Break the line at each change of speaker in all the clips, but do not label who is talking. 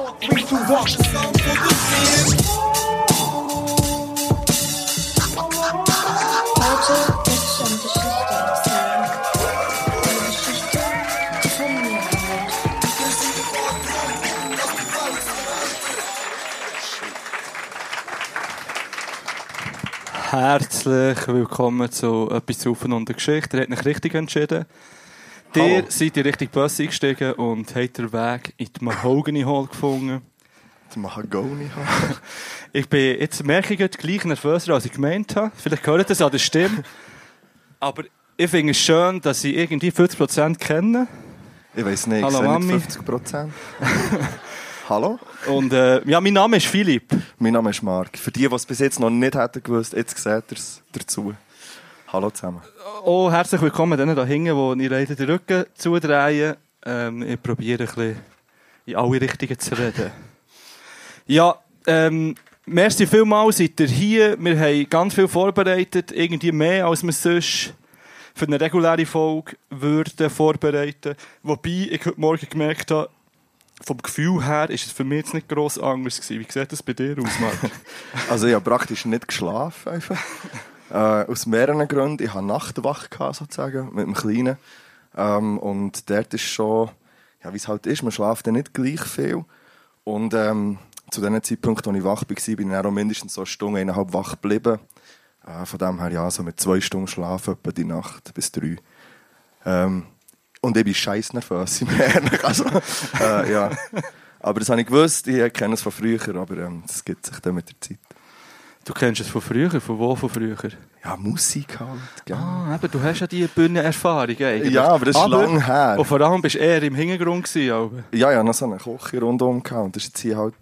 Three, two, one.
Herzlich willkommen zu etwas zu Ufen und der Geschichte. Ihr habt euch richtig entschieden. Ihr seid in Richtung Bus eingestiegen und habt den Weg in die Mahogany Hall gefunden.
Das Mahagoni haben.
Ich bin, jetzt merke ich, jetzt gleich nervöser, als ich gemeint habe. Vielleicht hört ihr das an der Stimme. Aber ich finde es schön, dass ich irgendwie 50% kenne.
Ich weiß nicht,
Hallo,
ich
Mami.
nicht 50 Prozent. Hallo,
Und äh, ja, mein Name ist Philipp.
mein Name ist Marc. Für die, die es bis jetzt noch nicht hätten gewusst, jetzt seht ihr es dazu. Hallo zusammen.
Oh, herzlich willkommen denen da hinten, die ihr den Rücken zudrehen. Ähm, ich probiere ein bisschen in alle Richtungen zu reden. Ja, ähm, merci vielmals, seid ihr hier. Wir haben ganz viel vorbereitet, irgendwie mehr, als wir sonst für eine reguläre Folge würden vorbereiten. Wobei ich heute Morgen gemerkt habe, vom Gefühl her ist es für mich jetzt nicht gross anders gewesen. Wie sieht das bei dir aus, Marc?
Also ich habe praktisch nicht geschlafen. Einfach. Äh, aus mehreren Gründen. Ich hatte Nachtwache, gehabt, sozusagen, mit dem Kleinen. Ähm, und dort ist schon, ja, wie es halt ist, man schlaft ja nicht gleich viel. Und ähm, zu dem Zeitpunkt, als ich wach war, bin ich auch mindestens so eine Stunde, eineinhalb wach geblieben. Äh, von dem her, ja, so mit zwei Stunden schlafen, etwa die Nacht bis drei. Ähm, und ich bin scheiß nervös, im Ehrlich. Also, äh, ja. Aber das habe ich gewusst, ich kenne es von früher, aber ähm, das gibt sich dann mit der Zeit.
Du kennst es von früher, von wo von früher?
Ja, Musik halt, gell.
Ah, eben, du hast ja die Bühnenerfahrung eigentlich.
Ja, aber das ist lang her.
Und vor allem bist du eher im Hintergrund gewesen, aber.
Ja, ja, noch so eine Küche rundum gehabt. Und das ist jetzt hier halt...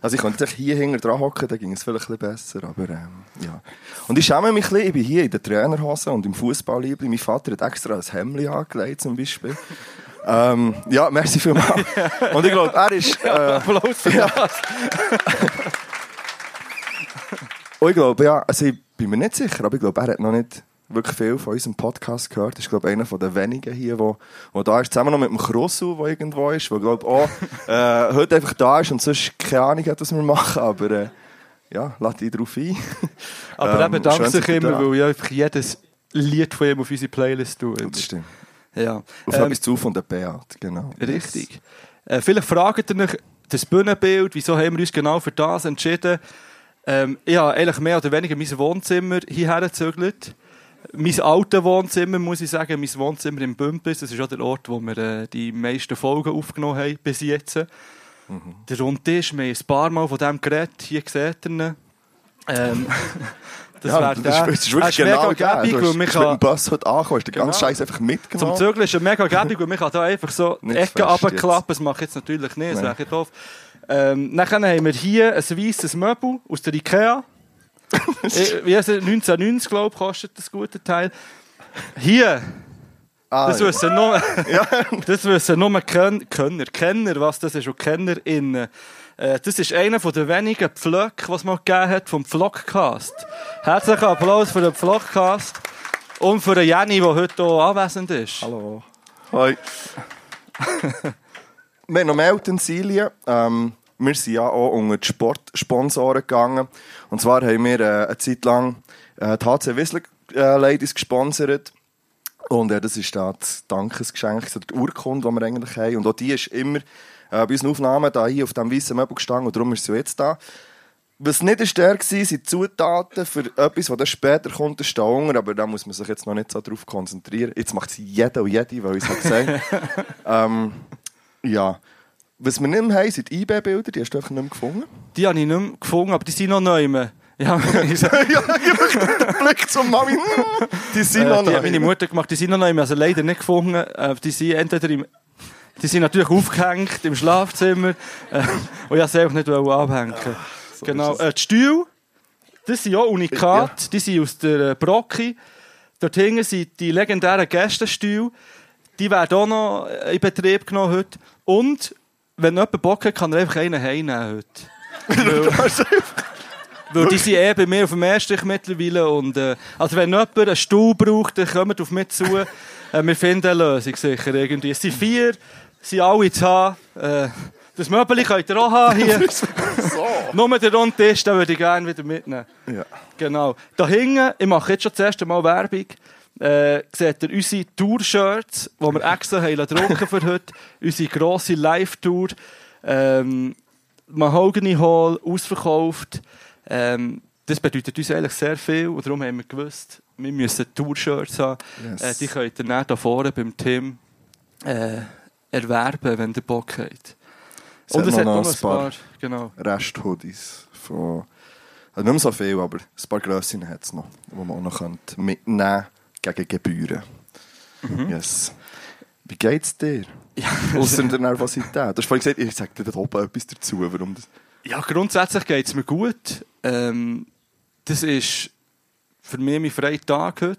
Also ich könnte hier hinten dran hocken, dann ging es vielleicht ein bisschen besser, aber ähm, ja. Und ich schäme mich ein bisschen, ich bin hier in der Trainerhose und im Fußballliebli. Mein Vater hat extra ein Hemd angelegt, zum Beispiel. ähm, ja, merci vielmals. Und ich glaube, er ist... Äh,
Applaus für das.
Und ich glaube, ja, also ich bin mir nicht sicher, aber ich glaube, er hat noch nicht wirklich viel von unserem Podcast gehört. Er ist, glaube ich, einer von den wenigen hier, der wo da ist. Zusammen noch mit dem Krossu, der irgendwo ist, der, glaube ich, auch äh, heute einfach da ist und sonst keine Ahnung hat, was wir machen. Aber äh, ja, lass dich drauf ein.
Aber
Ähm,
danke
schön,
sich immer,
da-
weil ich einfach jedes Lied von ihm auf unsere Playlist tue.
Das stimmt.
Ja.
Auf
Ähm,
etwas zu von der Beat, genau.
richtig. Äh, vielleicht fragt ihr euch das Bühnenbild, wieso haben wir uns genau für das entschieden? Ähm, ich habe eigentlich mehr oder weniger mein Wohnzimmer hierher gezögert. Mein altes Wohnzimmer, muss ich sagen, mein Wohnzimmer im Bümpis, das ist auch der Ort, wo wir äh, die meisten Folgen aufgenommen haben bis jetzt.
Mhm.
Der Rundtisch, wir haben ein paar Mal von dem geredet, hier seht ihr ihn. Ähm, das
Ja,
wäre
das,
der.
ist, das ist wirklich
ist
genau
gäbig, weil man
bist mit
kann-
dem Bus heute angekommen, hast den ganzen
Genau.
Scheiß einfach
Zum
mitgenommen.
Zügeln ist er mega gäbig und man kann da einfach so Ecken runterklappen. Das mache ich jetzt natürlich nicht, das wäre doof. Ähm, dann haben wir hier ein weißes Möbel aus der Ikea. Äh, Wie heisst es? 1990, glaube ich, kostet das gute Teil. Hier,
Ah,
das
ja.
wissen nur, das wissen nur Ken Kenner, Kenner, was das ist, und KennerInnen. Äh, Das ist einer von den wenigen Pflöcke, was es mal gegeben hat vom Vlogcast. Herzlichen Applaus für den Vlogcast und für den Jenny, der heute hier anwesend ist.
Hallo. Hoi. wir haben noch mehr Utensilien. Ähm, wir sind ja auch unter die Sportsponsoren gegangen. Und zwar haben wir äh, eine Zeit lang äh, die HC Whistler äh, Ladies gesponsert. Und äh, das ist da das Dankesgeschenk, oder die Urkunde, die wir eigentlich haben. Und auch die ist immer äh, bei unseren Aufnahmen da hier auf dem weißen Möbel gestanden. Und darum ist sie jetzt da. Was nicht ist der war, sind Zutaten für etwas, das dann später kommt, steht unten, aber da muss man sich jetzt noch nicht so drauf konzentrieren. Jetzt macht es jeder und jede, weil ich es gesagt ähm, Ja. Was wir nicht mehr haben, sind die IB-Bilder, die hast du einfach nicht mehr gefunden.
Die habe ich nicht mehr gefunden, aber die sind noch neu. Ja, ich sag,
ja, ich Blick zum Mami. Die sind
äh,
noch
die hat meine. Mutter gemacht, die sind noch neu, also leider nicht gefunden. Äh, die sind entweder im, die sind natürlich aufgehängt im Schlafzimmer äh, und ich wollte sie einfach nicht abhängen.
so
genau.
ist es.
Äh, die Stühle, das sind ja Unikat, die sind aus der äh, Brocki. Dort hinten sind die legendären Gästenstühle. Die werden auch noch in Betrieb genommen heute. Und wenn jemand Bock hat, kann er einfach einen heimnehmen heute. Weil die sind eh bei mir auf dem Erststrich mittlerweile. Und, äh, also wenn jemand einen Stuhl braucht, dann kommt auf mich zu. Äh, wir finden eine Lösung sicher irgendwie. Es sind vier, sind alle zu haben. Äh, Das Möbel könnt ihr auch haben hier.
so.
Nur den runden Tisch, den würde ich gerne wieder mitnehmen.
Ja.
Genau. Da hinten, ich mache jetzt schon das erste Mal Werbung, äh, seht ihr unsere Tour-Shirts, die wir extra haben drucken für heute. Unsere grosse Live-Tour. Ähm, Mahogany Hall, ausverkauft. Ähm, das bedeutet uns eigentlich sehr viel und darum haben wir gewusst, wir müssen Tour-Shirts haben.
Yes.
Äh, die könnt ihr dann hier vorne beim Tim äh, erwerben, wenn ihr Bock habt.
Es
Und
hat
es
noch
hat noch
ein paar-
paar, genau.
Rest-Hoodies von... Also nicht mehr so viel, aber ein paar Grössinnen hat es noch, die man auch noch mitnehmen gegen Gebühren.
Mhm.
Yes. Wie geht's dir? Außer der Nervosität. Du hast vorhin gesagt, ich sage dir da oben etwas dazu, warum das...
Ja, grundsätzlich geht es mir gut. Ähm, das ist für mich mein freier Tag heute.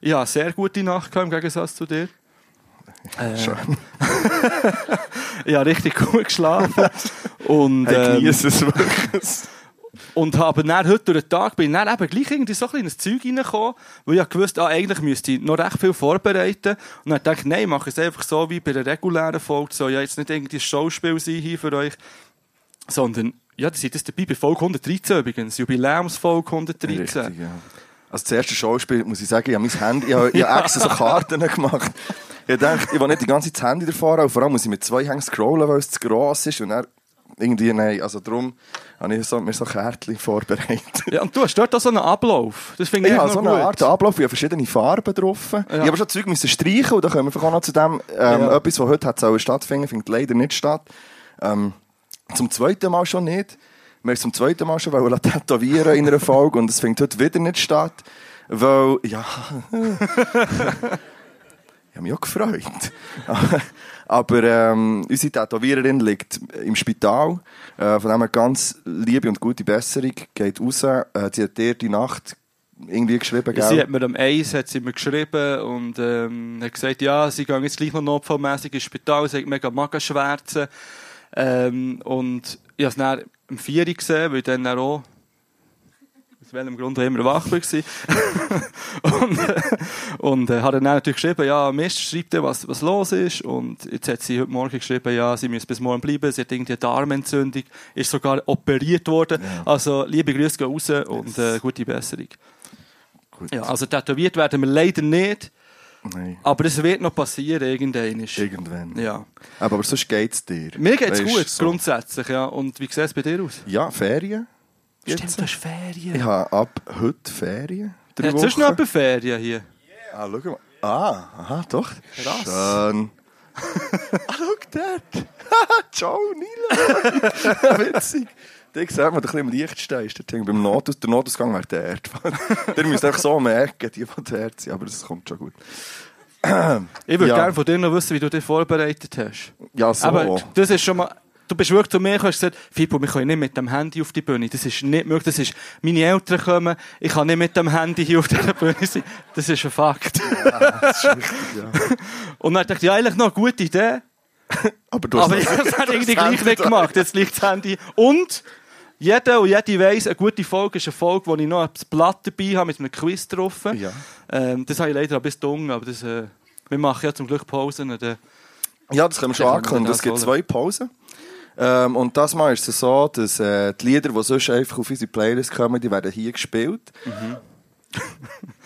Ich habe eine sehr gute Nacht gehabt, im Gegensatz zu dir. Äh,
Schön.
ich habe richtig gut geschlafen. und,
Hey,
ähm,
genieße es wirklich.
Und habe dann heute durch den Tag bin ich dann eben gleich irgendwie so ein kleines Zeug reingekommen, weil ich gewusst ah, eigentlich müsste ich noch recht viel vorbereiten. Und dann dachte ich, nein, mache es einfach so wie bei der regulären Folge. So, ja, jetzt nicht irgendwie ein Schauspiel sein hier für euch, sondern, ja, das ist das dabei bei Folge 113 übrigens, Jubiläumsfolge 113.
Richtig, ja. Also das erste Schauspiel, muss ich sagen, ich habe mein Handy, ich habe, ich habe extra so Karten gemacht. Ich dachte, ich will nicht die ganze Zeit das Handy davor haben, vor allem muss ich mit zwei Hängen scrollen, weil es zu gross ist und dann irgendwie, nein, also darum habe ich so, mir so Kärtchen vorbereitet.
Ja, und du hast dort auch so einen Ablauf. Das finde ich noch
so eine
gut.
Art Ablauf, ich habe verschiedene Farben drauf. Ich habe schon Zeug müssen streichen und da kommen wir auch noch zu dem, ähm,
Ja.
etwas, was heute hat sollen stattfinden, findet leider nicht statt. Ähm, zum zweiten Mal schon nicht. Wir haben zum zweiten Mal schon wollen tätowieren in einer Folge und es findet heute wieder nicht statt, weil, ja... Ich habe mich auch gefreut. Aber ähm, unsere Tätowiererin liegt im Spital. Äh, von dem her ganz liebe und gute Besserung. Geht raus. Äh, sie hat dir die Nacht irgendwie geschrieben, gell?
Sie hat mir am Eis hat sie mir geschrieben und ähm, hat gesagt, ja, sie gehen jetzt gleich noch notfallmässig ins Spital, sie hat mega Magenschmerzen. Ähm, und ich habe es dann am 4 Uhr gesehen, weil ich dann auch aus welchem Grund auch immer wach war. und äh, und äh, hat dann natürlich geschrieben, ja, Mist, schreibt ihr, was, was los ist. Und jetzt hat sie heute Morgen geschrieben, ja, sie müssen bis morgen bleiben. Sie hat irgendwie eine Darmentzündung, ist sogar operiert worden. Also, liebe Grüße gehen raus und äh, gute Besserung.
Gut.
Ja, also tätowiert werden wir leider nicht,
Nein,
aber es wird noch passieren irgendwann.
irgendwann.
Ja.
Aber, aber sonst geht es dir.
Mir geht's
Weisst,
gut,
so.
grundsätzlich, ja. Und wie sieht es bei dir aus?
Ja, Ferien. Jetzt.
Stimmt, du hast Ferien.
Ich habe ab heute Ferien. Drei
Hat sonst noch etwa Ferien hier?
Ah, schau mal. Ah, aha, doch.
Krass.
Schön. ah, schau dort. Ciao, Nila. Witzig. Der sieht man, der ein bisschen im Licht stehst. Dort hinten Beim Notaus, der Notausgang wäre der. der müsste einfach so merken, die von der sind. Aber das kommt schon gut.
Ich würde
Ja.
gerne von dir noch wissen, wie du dich vorbereitet hast.
Ja, so.
Aber das ist schon mal... Du bist wirklich zu mir und hast gesagt, Fipo, wir können nicht mit dem Handy auf die Bühne. Das ist nicht möglich. Das ist, meine Eltern kommen, ich kann nicht mit dem Handy hier auf dieser Bühne sein. Das ist ein Fakt.
das ist richtig, ja.
Und dann dachte ich, ja, eigentlich noch eine gute Idee.
Aber du hast
Aber ich habe es irgendwie gleich nicht gemacht. Jetzt liegt das Handy. Und jeder und jede weiss, eine gute Folge ist eine Folge, wo ich noch ein Blatt dabei habe mit einem Quiz drauf.
Ja.
Ähm, das habe ich leider ein bisschen dunkel, aber das, äh, wir machen ja zum Glück Pausen. Äh,
Ja, das können wir schon ankündigen. Es gibt zwei Pausen. Ähm, und das Mal ist es so, dass äh, die Lieder, die sonst einfach auf unsere Playlist kommen, die werden hier gespielt.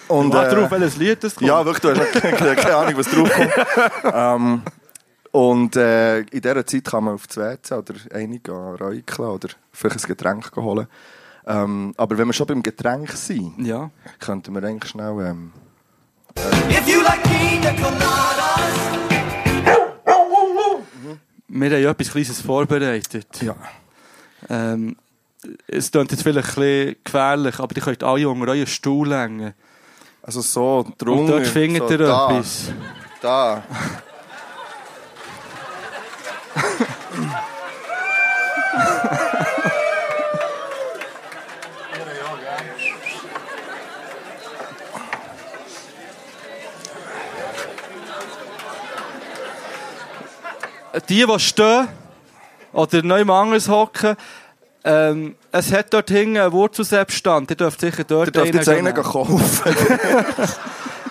Und,
warte
äh,
drauf, welches Lied das kommt.
Ja, wirklich, du hast keine, keine Ahnung, was drauf kommt. ähm, und äh, in dieser Zeit kann man auf das WC oder einige räucheln oder vielleicht ein Getränk holen. Ähm, aber wenn wir schon beim Getränk sind,
ja.
könnten wir eigentlich schnell... Ähm,
If you like pina coladas,
Wir haben ja etwas Kleines vorbereitet.
ja.
Ähm, es klingt jetzt vielleicht ein bisschen gefährlich, aber ihr könnt alle unter euren Stuhl hängen.
Also so
Und
drunter,
dort findet
so
ihr
da,
etwas.
Da.
die, die stehen oder neu anders hocken, ähm, es hat dort hinten einen Wurzelseppstand. Ihr dürft sicher dort
Ihr dürft jetzt
einen
einen kaufen.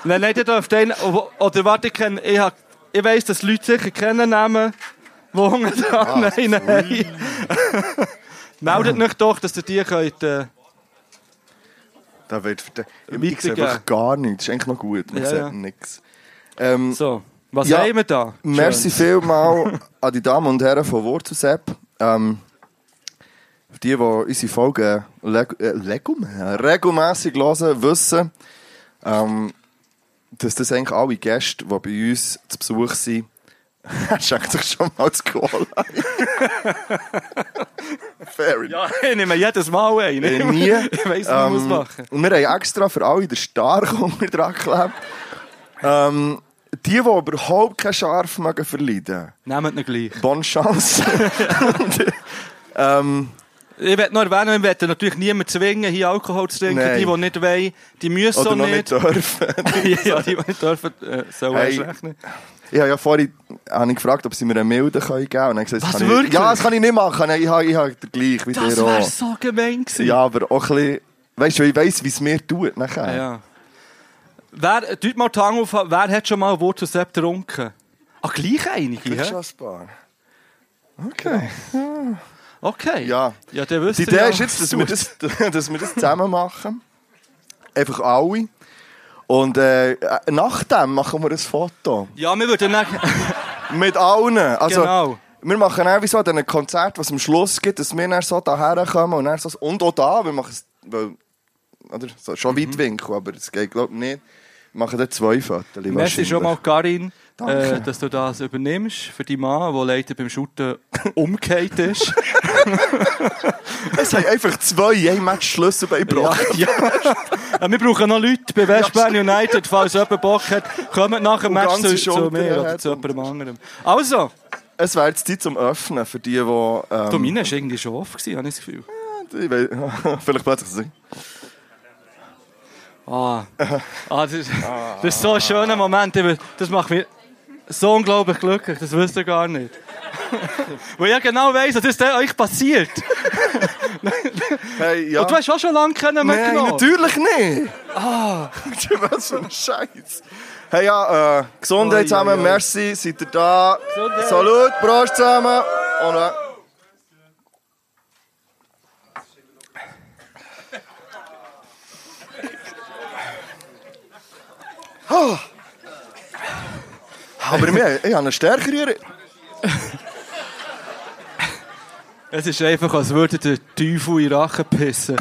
Nein, nein, ihr dürft einen... Oder warte, ich, kenn, ich, hab, ich weiss, dass Leute sicher kennen Namen. wo unten dran einen haben. Meldet euch doch, dass ihr die könnt... Äh,
Da wird den- Ich sehe einfach gar nichts. Das ist eigentlich noch gut. Man
Ja,
sieht
ja.
nichts. Ähm,
so, was
Ja,
haben wir da?
Merci vielmal an die Damen und Herren von Wurzelsepp. Ähm, für die, die unsere Folgen leg äh, legum- äh, regelmässig hören, wissen, ähm, dass das eigentlich alle Gäste, die bei uns zu Besuch sind, schenkt sich schon mal das Cola. Fair enough.
Ja, ich nehme jedes Mal einen.
Äh, nie.
Ich weiss, was ich muss
Ähm,
machen.
Und wir haben extra für alle den Starhunger dran geklebt. Ähm, die, die überhaupt keinen Scharf mögen verleiden,
Nehmt ihn gleich.
bonne Chance. Ähm,
Ich werde noch erwähnen, ich werde natürlich niemanden zwingen, hier Alkohol zu trinken.
Nein.
Die, die nicht wollen, die müssen
oder
so nicht.
nicht dürfen.
ja, die, die nicht dürfen, äh, sollen
Hey.
rechnen.
Ich habe ja vorhin habe ich gefragt, ob sie mir eine Milde geben können. Und dann gesagt, das
Was,
kann
wirklich?
Ich, ja, das kann ich nicht machen. Ich habe, ich habe gleich wie
Das
dir
wäre so gemein gewesen.
Ja, aber auch ein bisschen... Weißt du, ich weiss, wie es mir tut nachher.
ja. Wer, tut mal die Hand auf, wer hat schon mal Wurzelsepp getrunken? Ah, gleich einige, hä?
schon ein paar. Okay.
Okay.
Ja.
Ja, der wüsste
Die Idee
ja,
ist jetzt, dass wir, das, dass wir das zusammen machen. Einfach alle. Und äh, nach dem machen wir ein Foto.
Ja, wir würden dann...
Mit allen. Also,
Genau.
Wir machen auch wie so an diesen Konzert, was am Schluss gibt, dass wir dann so daher kommen und, dann so, und auch da, wir machen es, weil, oder, so, schon
Mhm.
Weitwinkel, aber es geht glaube ich nicht. Machen dann zwei Fotos.
Merci schon mal, Karin, äh, dass du das übernimmst für die Mann, der leider beim Shooten umgekehrt ist.
Es haben einfach zwei ein Match Schlüssel bei
ja, ja. Äh, Wir brauchen noch Leute bei West Bern United, falls jemand Bock hat. Kommt nach dem Match zu, zu mir oder zu jemandem anderem. Also,
Es wäre jetzt Zeit zum Öffnen für die, die... Ähm,
du, meine war irgendwie schon offen, habe ich das Gefühl.
ich weiss, vielleicht plötzlich so.
Ah, ah, das, ist, das ist so ein schöner Moment. Das macht mich so unglaublich glücklich. Das wisst ihr gar nicht. Weil ich genau weiss, dass das euch passiert.
Hey, ja.
Und du hast auch schon lange keinen
Nein, natürlich nicht. Ah. Was für ein Scheiß. Hey, ja, äh, Gesundheit
Oi,
zusammen,
oi, oi.
merci, seid ihr da.
Gesundheit.
Salut, Prost zusammen. Und, äh, Ah. Aber wir, ich habe eine stärkere.
Es ist einfach, als würde der Teufel in Rachen pissen.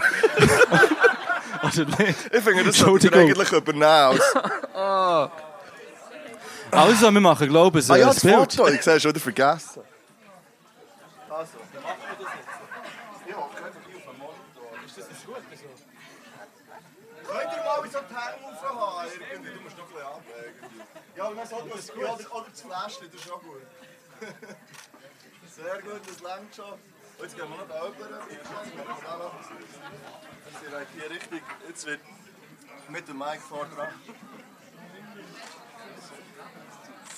Oder nicht?
Ich finde, das sollte eigentlich übernehmen. Als,
Also, wir machen, glaube ich,
ah ja, das
Bild.
Foto, ich sehe schon wieder vergessen. Könnt Ja, aber dann sollte man es gut. Oder, oder das Fläschchen, das ist auch gut. Sehr gut, das längt schon. Und jetzt gehen wir noch da rüber. Jetzt sind wir hier richtig, jetzt wird mit dem Mic vorne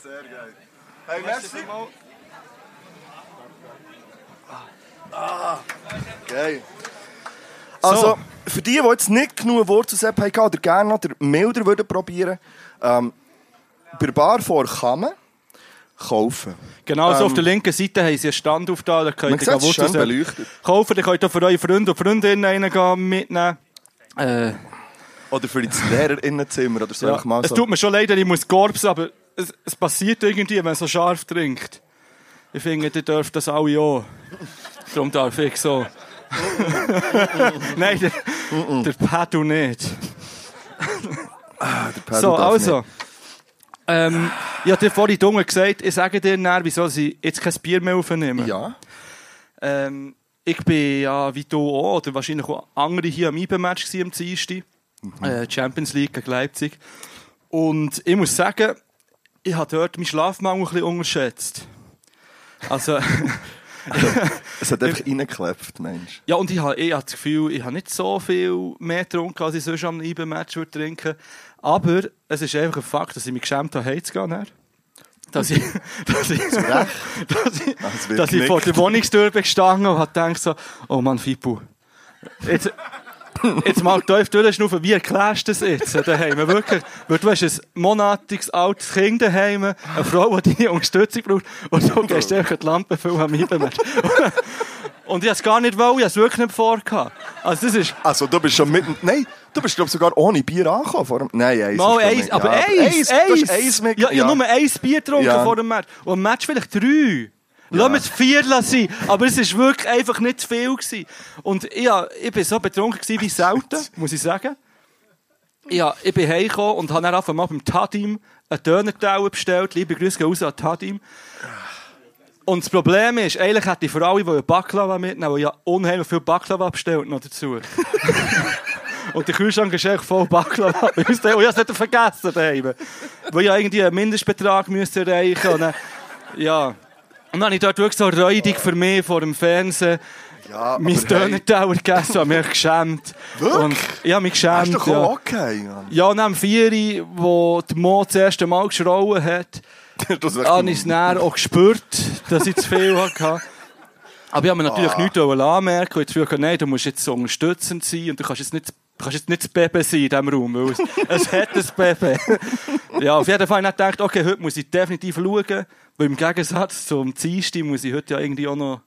Sehr geil. Hey, merci. Ah, geil. Also, für die, die jetzt nicht genug Wurzelsepp haben oder gerne noch den milder würden probieren, ähm, bei der Bar vor kann man kaufen.
Genau, so
Ähm,
auf der linken Seite haben sie einen Stand auf da, da könnt ihr
es
Wurzelsepp
beleuchtet.
kaufen. Ihr könnt auch für eure Freunde und Freundinnen einen gehen mitnehmen. Äh,
Oder für das Lehrerinnenzimmer oder so.
ja.
mal
Es
so.
tut mir schon leid, ich muss gorbsen, aber es, es passiert irgendwie, wenn man so scharf trinkt. Ich finde, ihr dürft das alle auch. Darum darf ich so. Nein, der, der Pedro nicht.
Der Pedal
So, also.
nicht.
Ähm, ich habe dir vorhin dunkel gesagt, ich sage dir näher, wieso sie jetzt kein Bier mehr aufnehmen.
Ja.
Ähm, ich bin ja, wie du auch, oder wahrscheinlich auch andere hier am IBE-Match am Dienstag. Äh, Champions League gegen Leipzig. Und ich muss sagen, ich habe dort meinen Schlafmangel ein bisschen unterschätzt. Also,
Es hat einfach reingeklebt, Mensch.
ja, und ich habe, ich habe das Gefühl, ich habe nicht so viel mehr getrunken, als ich sonst am IBE-Match würde trinken. Aber es ist einfach ein Fakt, dass ich mich geschämt habe, heimzugehen. dann. Dass ich, dass ich, dass ich,
Das
dass ich vor der Wohnungstür bin gestanden und habe gedacht so, oh Mann, Fippo, jetzt, jetzt mal tief durchschnaufen, wie erklärst du das jetzt daheim? Wirklich, weil du hast ein monatiges altes Kind daheim, eine Frau, die deine Unterstützung braucht, und du gehst einfach die Lampe viel am Einbemerken. Und ich habe es gar nicht wollen, ich habe es wirklich nicht vorgehabt. Also das ist...
Also, du bist schon mitten. Nein, du bist, glaube ich, sogar ohne Bier angekommen. Vor dem... Nein, eins.
Mal eins,
ich-
aber
ja,
eins,
Du
eins.
hast eins mit.
Ja, ich habe nur eins Bier getrunken
Ja.
vor dem Match. Und am Match vielleicht drei. Lass mir vier sein. Aber es war wirklich einfach nicht zu viel. Gewesen. Und ja, ich war so betrunken wie selten, muss ich sagen. Ja, ich bin heimgekommen und habe dann einfach mal beim Tadim einen Dönerteller bestellt. Liebe Grüße gehen raus an Tadim. Und das Problem ist, eigentlich hätte ich für alle, die Baklava mitnehmen, weil ja unheimlich viel Baklava bestellt noch dazu. Und der Kühlschrank ist echt voll Baklava. Und ich habe es nicht vergessen daheim. Weil ich irgendwie einen Mindestbetrag müsste erreichen und dann, ja. Und dann habe ich dort wirklich so räudig für mich vor dem Fernsehen
Ja,
mein
aber hey,
gegessen und mich geschämt.
Wirklich?
Und ich habe mich
Hast
geschämt,
du
ja.
auch okay, Mann?
Ja, und am Vieri, wo der Mo das erste Mal geschrauen hat, habe ich es dann auch gespürt, dass ich zu viel hatte. Aber ich habe mir natürlich
Ah.
nichts anmerken und ich habe nein, du musst jetzt so unterstützend sein und du kannst jetzt nicht, du kannst jetzt nicht das Baby sein in diesem Raum, weil es, es hat ein Baby. ja, auf jeden Fall habe ich gedacht, okay, heute muss ich definitiv schauen, weil im Gegensatz zum Dienstag muss ich heute ja irgendwie auch noch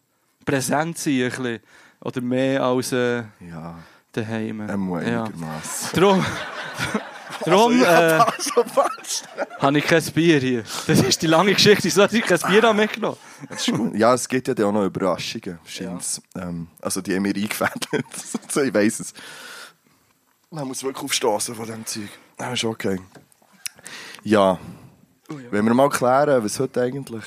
präsent sein, ein bisschen. Oder mehr als äh,
Ja,
daheim.
ähm,
ja.
einigermaßen.
Drum, drum äh,
Also, was?
habe ich kein Bier hier. Das ist die lange Geschichte, wieso habe ich kein Bier habe mitgenommen?
Ja, es gibt ja auch noch Überraschungen, scheint's. Ähm, also, die haben mir eingefädelt. so, ich weiss es. Man muss wirklich aufstoßen von diesem Zeug. Das ist okay. Ja. Wenn wir mal klären, was heute eigentlich...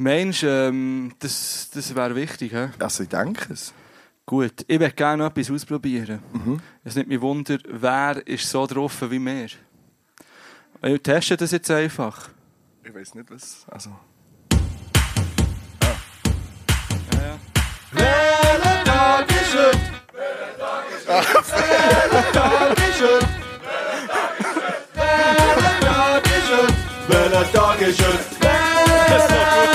Mensch, ähm, das, das wäre wichtig. He?
Also, ich denke es.
Gut, ich möchte gerne noch etwas ausprobieren. Es nimmt mich Wunder, wer ist so drauf wie wir? Wir testen das jetzt einfach.
Ich weiß nicht, was... Also...
Welcher Tag ist es?
Sehr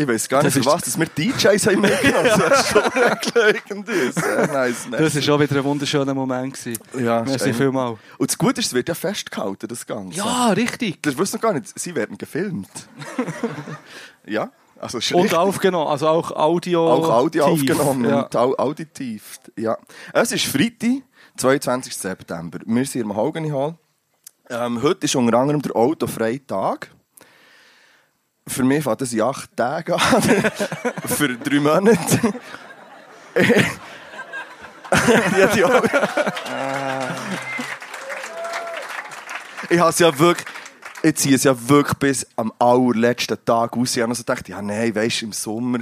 Ich weiß gar nicht,
Das
was dass wir DJs haben mitgenommen. Das ist schon erklärend. Sehr nice.
Das war auch wieder ein wunderschöner Moment. Gewesen.
Ja,
Merci
ist
vielmals.
Und das Gute ist, es wird ja festgehalten, das Ganze.
Ja, richtig.
Das wusste noch gar nicht. Sie werden gefilmt. ja, also
Und
richtig.
aufgenommen, also auch Audio.
auch Audio aufgenommen
Ja.
und au auditiv. Ja. Es ist Freitag, 22. September. Wir sind im Haugeni Hall. Ähm, heute ist unter anderem der autofreie Tag. Für mich fängt das in acht Tage an. Für drei Monate. ja, die. Ich habe es ja wirklich, ich ziehe es ja wirklich bis am allerletzten Tag aus. Ich habe also gedacht, ja, nein, weisst du, im Sommer,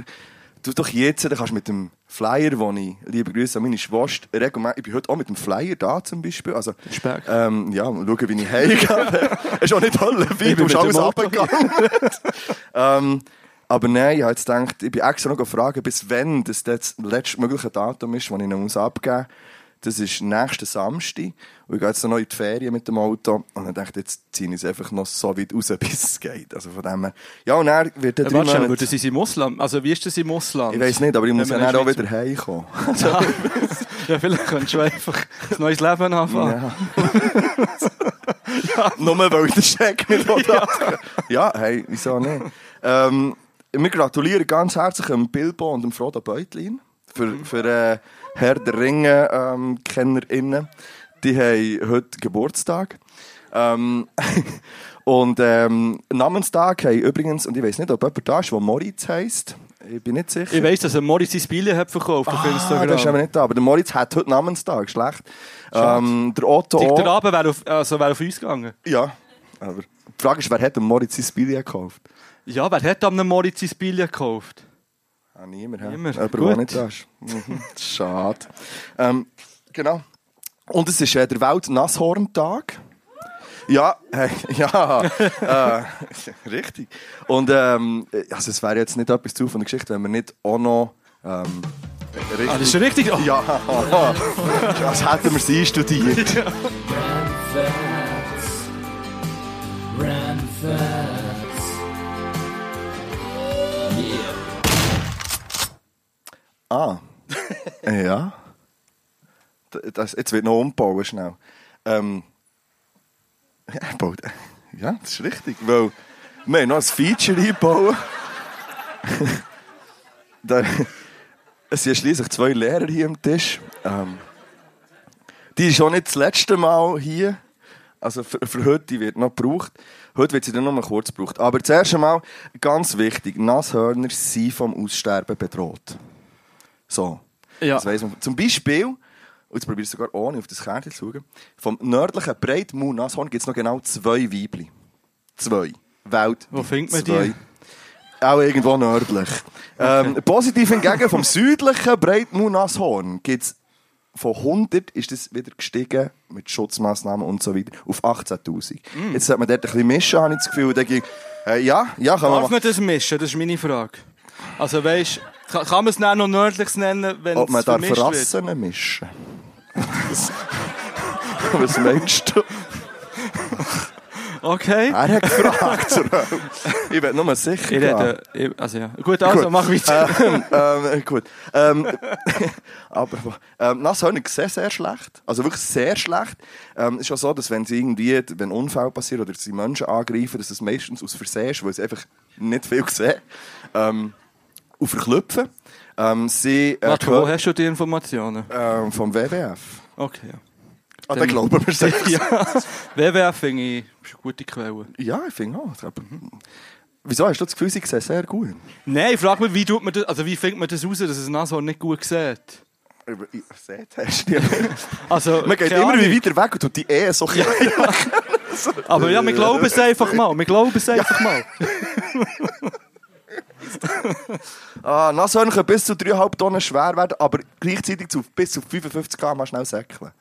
du doch jetzt, dann kannst du mit dem Flyer, den ich, liebe Grüße an meine Schwester, regelmäßig, ich bin heute auch mit dem Flyer da zum Beispiel. Also,
Speck.
ähm, ja, mal schauen, wie ich heimgehe. ist auch nicht toll, wie du bist alles runtergegangen. ähm, aber nein, ich habe jetzt gedacht, ich bin extra noch gefragt, bis wann das das letztmögliche Datum ist, das ich noch abgeben muss. Das ist nächsten Samstag. Und ich gehe jetzt noch in die Ferien mit dem Auto. Und dann dachte ich, jetzt ziehe ich es einfach noch so weit raus, bis es geht. Also von dem her. Ja, und dann wird der
Ja,
drei
warte,
Monate-
Ausland? Also wie ist das im Ausland?
Ich weiß nicht, aber ich muss ja dann auch
der
wieder heimkommen.
Ja, ja, vielleicht könntest du einfach ein neues Leben anfangen.
Ja. Nur weil ich den Scheck nicht ja. ja, hey, wieso nicht? Ähm, wir gratulieren ganz herzlich dem Bilbo und dem Frodo Beutlin für, für äh, Herr der Ringe ähm. Die haben heute Geburtstag. Ähm, und ähm, Namenstag haben übrigens, und ich weiß nicht, ob jemand da ist, der Moritz heisst. Ich bin nicht sicher.
Ich weiss, dass er Moritz sein Spiele hat verkauft auf
Ah,
Instagram.
das ist aber nicht da. Aber der Moritz hat heute Namenstag. Schlecht. Ähm, der Otto
Der
auch.
Abend wäre auf, also wäre auf uns gegangen.
Ja. Aber die Frage ist, wer hat dem Moritz sein Spiel gekauft?
Ja, wer hat am Moritz sein Spiele gekauft?
Ah, niemand. hä?
Niemand.
Jemand, der nicht da ist. Mhm. Schade. Ähm, genau. Und es ist äh, der Welt-Nasshorn-Tag. Ja, hey, ja, äh, richtig. Und ähm, also es wäre jetzt nicht etwas zu von der Geschichte, wenn wir nicht auch noch ähm, richtig...
Ah, das ist richtig. Oh.
ja, als hätten wir sie studiert. Ah, ja. Das, jetzt wird noch umbauen, schnell. Ähm, ja, das ist richtig, weil wir haben noch ein Feature einbauen. da, es sind schließlich zwei Lehrer hier am Tisch. Ähm, die ist auch nicht das letzte Mal hier. Also für, für heute wird noch gebraucht. Heute wird sie dann noch mal kurz gebraucht. Aber zuerst einmal, ganz wichtig, Nashörner sind vom Aussterben bedroht. So.
Ja.
Das weiss man. Zum Beispiel, und jetzt probiere ich sogar ohne auf das Kärtchen zu schauen, vom nördlichen Breitmaul-Nashorn gibt es noch genau zwei Weibli. Zwei. Welt.
Wo findet man
zwei.
die?
Auch irgendwo nördlich. Ähm, positiv hingegen, vom südlichen Breitmaul-Nashorn gibt es von 100 ist das wieder gestiegen mit Schutzmaßnahmen und so weiter auf 18.000.
Mm.
Jetzt sollte man dort ein bisschen mischen, habe ich das Gefühl. Dann ging, äh, ja, ja, kann man
Darf
machen.
man das mischen? Das ist meine Frage. Also weißt kann, kann man es dann noch nördliches nennen, wenn
Ob man da
vermischt wird?
Rassen mischen? Das- Was meinst du?
Okay.
Er hat gefragt. ich bin nur sicher.
Ich rede, ich, also ja. Gut, also
Gut.
mach weiter.
ähm, ähm, gut. Ähm, aber ähm, Nashörner sehen sehr schlecht. Also wirklich sehr schlecht. Ähm, es ist auch so, dass wenn sie irgendwie, wenn ein Unfall passiert oder sie Menschen angreifen, dass es meistens aus Versehen ist, weil sie einfach nicht viel sehen. Ähm, und verklüpfen. Ähm, sie äh,
Warte, wo hast du die Informationen?
ähm, vom WWF.
Okay, ja.
Ah, dann glauben wir es
ja. WWF finde ich ist eine gute Quelle.
Ja, ich finde auch. Aber, Wieso hast du das Gefühl, sie sehen sehr gut?
Nein, ich frage mich, wie, tut man das, also wie findet man das raus, dass es Nashorn nicht gut sieht?
Sehe hast du.
Also,
Man geht immer wie weiter weg und tut die Ehe so klein.
Aber ja, wir glauben es einfach mal. Wir glauben es einfach mal.
Ah, Nashörner können bis zu 3,5 Tonnen schwer werden, aber gleichzeitig zu, bis zu 55 km schnell säckeln.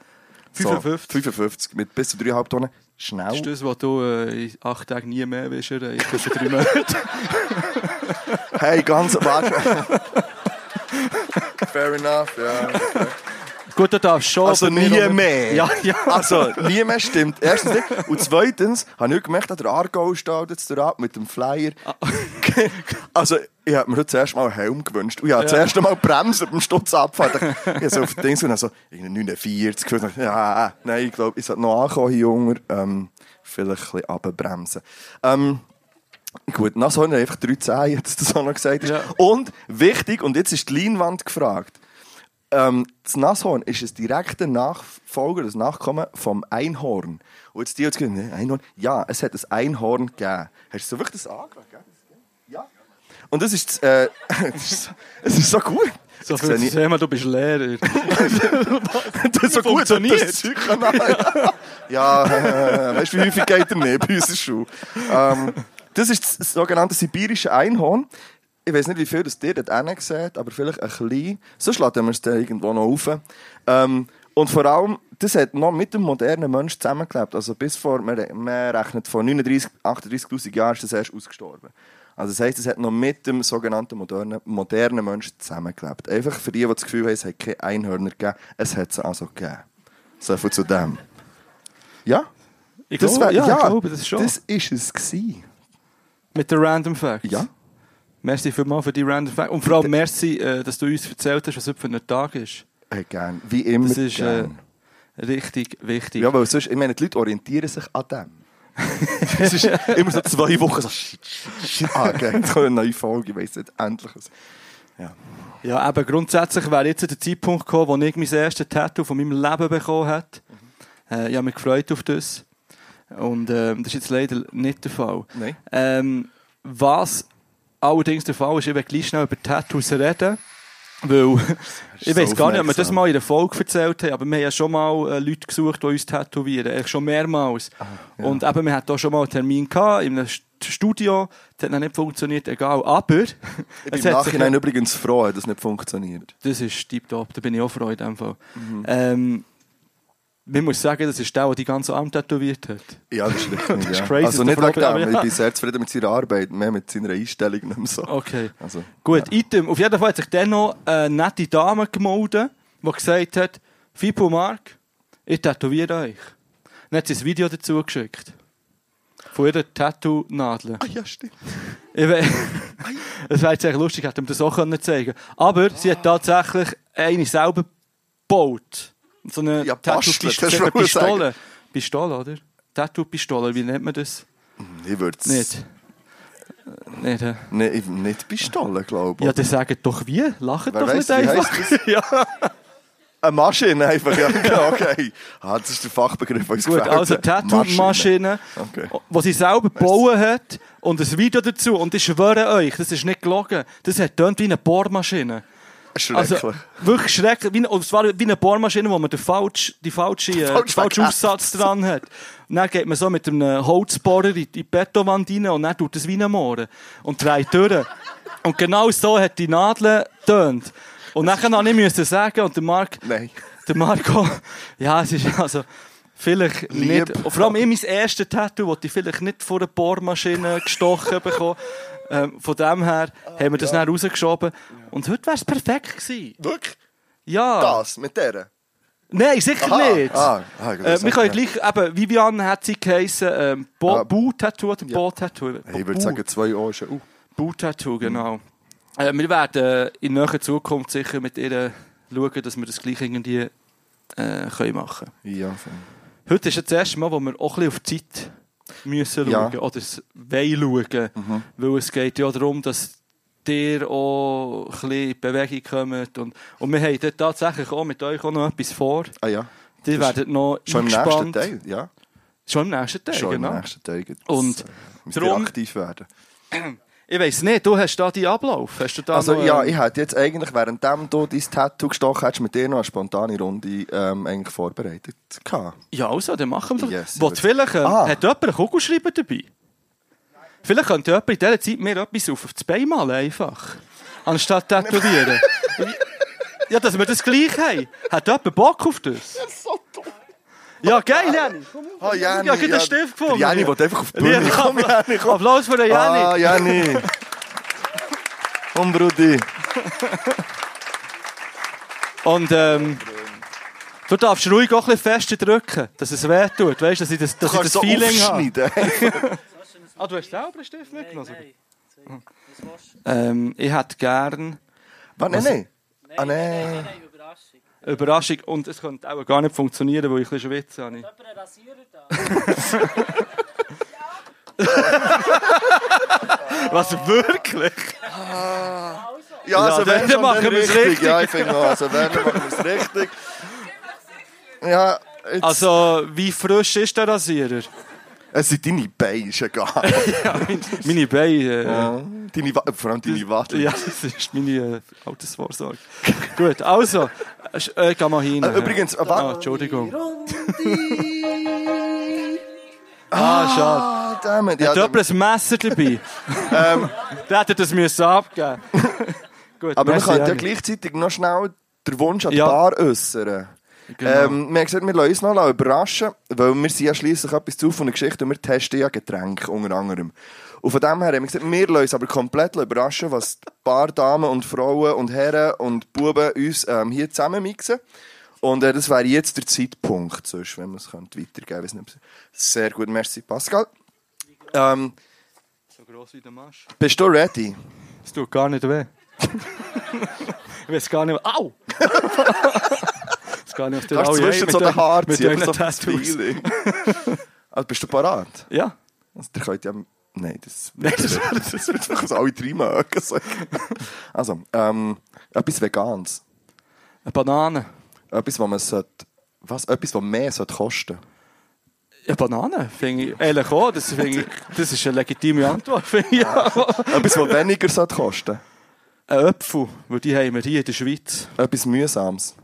55?
55 mit bis zu 3,5 Tonnen schnell.
Das ist das, was du äh, in acht Tagen nie mehr willst erreichen. Das drei Monate.
Hey, ganz warte. Fair enough, ja.
Gut, du darfst schon.
Also nie
auch-
mehr.
Ja, ja.
Also, nie mehr stimmt. Erstens nicht. Und zweitens habe ich gemerkt, der Aargau steht jetzt ab mit dem Flyer. Also, ich habe mir zuerst mal einen Helm gewünscht. Und ich habe
Ja.
das erste Mal bremsen beim Stutzabfahrt. Ich habe so auf den Ding so, und so, irgendwie 49 gefühlt. Ja, nein, ich glaube, ich sollte noch ankommen hier Junge. Ähm, vielleicht ein bisschen runterbremsen. Ähm, Gut, Nashorn hat einfach drei Zehen, jetzt das auch noch gesagt ist.
Ja.
Und wichtig, und jetzt ist die Leinwand gefragt. Ähm, das Nashorn ist ein direkter Nachfolger, das Nachkommen vom Einhorn. Und jetzt die jetzt gesagt, ne, Einhorn? Ja, es hat ein Einhorn gegeben. Hast du so wirklich das angeschaut? Ja. Und das ist, äh, das ist, es ist so gut.
So
Jetzt
viel zu sehen, du bist Lehrer.
das ist so gut,
Funktioniert.
das Zeug kann. ja, äh, weißt du, wie häufig geht er nicht bei uns in der Schule? Ähm, das ist das sogenannte sibirische Einhorn. Ich weiß nicht, wie viel das dir dort sieht, aber vielleicht ein bisschen. Sonst laden wir es dann irgendwo noch auf. Ähm, und vor allem, das hat noch mit dem modernen Menschen zusammengelebt. Also bis vor, man, man rechnet vor 39, 38'000 Jahren ist das erst ausgestorben. Also das heisst, es hat noch mit dem sogenannten modernen, modernen Menschen zusammengelebt. Einfach für die, die das Gefühl haben, es hat keine Einhörner gegeben, es hat sie also gegeben. So viel zu dem. Ja?
Ich
Das
glaube,
wär-
ja, ich glaube, das schon.
Das ist es gewesen.
Mit den Random Facts.
Ja.
Merci vielmals für die Random Facts. Und vor allem merci, äh, dass du uns erzählt hast, was heute für ein Tag ist.
Äh, gern. Wie immer.
Das ist äh, richtig wichtig.
Ja, weil sonst, ich meine, die Leute orientieren sich an dem. es ist immer so zwei Wochen so, shit, shit, shit. Ah, okay, jetzt kommt eine neue Folge, ich weiss nicht, endlich. Ja.
Ja, eben grundsätzlich wäre jetzt der Zeitpunkt gekommen, wo ich mein erstes Tattoo von meinem Leben bekommen habe. Äh, ich habe mich gefreut auf das. Und ähm, das ist jetzt leider nicht der Fall.
Nein.
Ähm, was allerdings der Fall ist, ich will gleich schnell über Tattoos reden. Weil, ich
so
weiß gar nicht, ob wir das mal in der Folge erzählt haben, aber wir haben ja schon mal äh, Leute gesucht, die uns tätowieren. Eigentlich schon mehrmals. Und eben, wir hatten auch schon mal einen Termin gehabt, in einem St- Studio. Das hat noch nicht funktioniert, egal. Aber,
Ich bin im Nachhinein übrigens froh, dass es nicht funktioniert.
das ist tiptop, da bin ich auch froh in dem Fall. Ähm, Man muss sagen, das ist der, der die ganze Arm tätowiert hat.
Ja, das ist richtig.
ist
ja.
crazy,
also nicht wegen dem,
ja.
ich bin sehr zufrieden mit seiner Arbeit, mehr mit seiner Einstellung nicht mehr so.
Okay.
Also,
Gut, Item. Auf jeden Fall hat sich dann noch eine nette Dame gemeldet, die gesagt hat, Fipo Mark, ich tätowiere euch. Dann hat sie ein Video dazu geschickt. Von ihrer Tattoo-Nadel.
ah ja, stimmt.
Es wäre jetzt echt lustig, hätte man das auch können zeigen Aber sie hat tatsächlich eine selber gebaut. So eine
Ja,
Tattoo-Pistole.
sagen.
Pistole. Pistole, oder? Tattoo-Pistole, wie nennt man das?
Ich würde es
Nicht. Nicht, äh.
nicht, nicht Pistole, glaube ich.
Ja, dann sagt doch wie. Lacht
Wer
doch
weiss,
nicht einfach. ja.
Eine Maschine einfach, ja, okay. Ah, das ist der Fachbegriff, der uns
Gut,
gefällt.
also Tattoo-Maschine,
Okay.
die sie selber gebaut hat und ein Video dazu. Und ich schwöre euch, das ist nicht gelogen. Das hat tönt wie eine Bohrmaschine.
Schrecklich.
Also, wirklich schrecklich. Wie, und zwar wie eine Bohrmaschine, wo man den falsch, die falsche, äh,
Falsch
den falschen. Aufsatz dran hat. Und dann geht man so mit einem Holzbohrer in die Betonwand rein und dann tut es wie eine Mohren. Und dreht durch. Und genau so hat die Nadel tönt. Und dann musste ich müssen sagen, und der Marc,
Nein.
der Marco, ja, es ist also, vielleicht
Lieb.
nicht, und vor allem in mein erstes Tattoo, das ich vielleicht nicht vor einer Bohrmaschine gestochen bekommen. Ähm, von dem her haben wir das dann rausgeschoben. Und heute wäre es perfekt gewesen.
Wirklich?
Ja.
Das, mit der?
Nein, sicher
Aha.
nicht.
Ah, ah, ich
Äh, wir können
ja.
gleich, eben, Vivian hat sie geheissen, ähm, Bo
Ah.
Bu-Tattoo oder Bo-Tattoo?
Hey, ich würde sagen, zwei ja... Uh.
Bu-Tattoo, genau. Äh, wir werden in näherer Zukunft sicher mit ihr schauen, dass wir das gleich irgendwie äh, können machen
Ja, voll.
Heute ist ja das erste Mal, wo wir auch ein bisschen auf die Zeit müssen
Ja.
schauen oder wollen schauen.
Mhm.
Weil es geht ja darum, dass ihr auch ein bisschen in Bewegung kommt. Und, und wir haben dort tatsächlich auch mit euch auch noch etwas vor.
Ah ja.
Die werden noch
Schon im nächsten. Teil, ja.
Schon im nächsten Teil,
Schon
genau.
im nächsten Teil.
Und
äh,
darum-
aktiv werden.
Ich weiss nicht, du hast da die Ablauf. Hast du da
Also
noch,
ja,
ähm,
ich hätte jetzt eigentlich, währenddem du dein Tattoo gestochen hättest, mit dir noch eine spontane Runde ähm, eigentlich vorbereitet gehabt.
Ja, also, dann machen wir
Yes,
das.
Ich
vielleicht, ähm,
Ah.
hat jemand einen Kugelschreiber dabei? Vielleicht könnte jemand in dieser Zeit mir etwas auf das Bein malen, einfach. Anstatt tätowieren. ja, dass wir das gleich haben. Hat jemand Bock auf das? Ja, geil, Janni. Komm,
Ah, Janni,
ich habe
ja,
den Stift gefunden.
der Janni will einfach auf die Bühne.
Ja,
Komm, Janni, komm.
Applaus für den Janni.
Ah, Janni. Komm, Brudi.
Und ähm, du darfst ruhig auch ein bisschen fester drücken, dass es weh tut. Weißt du, dass ich das, dass
Du
ich das
so
Feeling habe. Ah, du hast selber einen Stift mitgenommen? Ähm, ich hätte gern
Was? Nein, nein. Ah, nein.
Überraschung.
und es könnte auch gar nicht funktionieren, weil ich ein bisschen schwitze. habe.
Jemand einen Rasierer da?
Was, wirklich?
Ja, also
Ja,
wenn
dann machen wir es
richtig.
richtig.
Ja, ich finde auch, also wenn, dann machen wir es richtig. Ja, jetzt,
Also, wie frisch ist der Rasierer?
Es sind deine Beine, ist egal.
Meine Beine. Äh,
Ja. Deine, vor allem deine Watte.
ja, das ist meine äh, Altersvorsorge. Gut, also, äh, geh mal hin.
Äh, übrigens, äh,
Ah? Entschuldigung. Ah, schade.
Ah, damit. Ja,
Hat jemand ein Messer dabei?
ähm,
Der hätte das müssen abgeben Gut,
aber
merci,
könnten ja gleichzeitig noch schnell den Wunsch an die
Ja.
Bar äußern.
Genau.
Ähm, wir haben gesagt, wir lassen uns noch überraschen, weil wir sind ja schliesslich etwas zu von einer Geschichte und wir testen ja Getränke unter anderem. Und von dem her haben wir gesagt, wir lassen uns aber komplett überraschen, was die paar Damen und Frauen und Herren und Buben uns ähm, hier zusammen mixen. Und äh, das wäre jetzt der Zeitpunkt, sonst, wenn man es weitergeben könnte. nicht- Sehr gut, merci Pascal. Ähm,
So gross wie der Masch.
bist du ready?
Es tut gar nicht weh. ich weiß gar nicht Au! Gar nicht auf Auge.
zwischen so den Haaren
Mit
ziehen, einfach so das
Tattoos.
Also bist du parat?
Ja.
Also, der könnt ja... Nein, das, das, das wird einfach so alle drei mögen. So. Also, ähm, etwas Veganes.
Eine Banane.
Etwas, was man sollte... Was? Etwas, was mehr sollte kosten
Ja, Banane, finde ich. Ehrlich auch, das, finde ich, das ist eine legitime Antwort, finde ich.
Etwas, was weniger sollte kosten
Ein Apfel, weil die haben wir hier in der Schweiz.
Etwas Mühsames.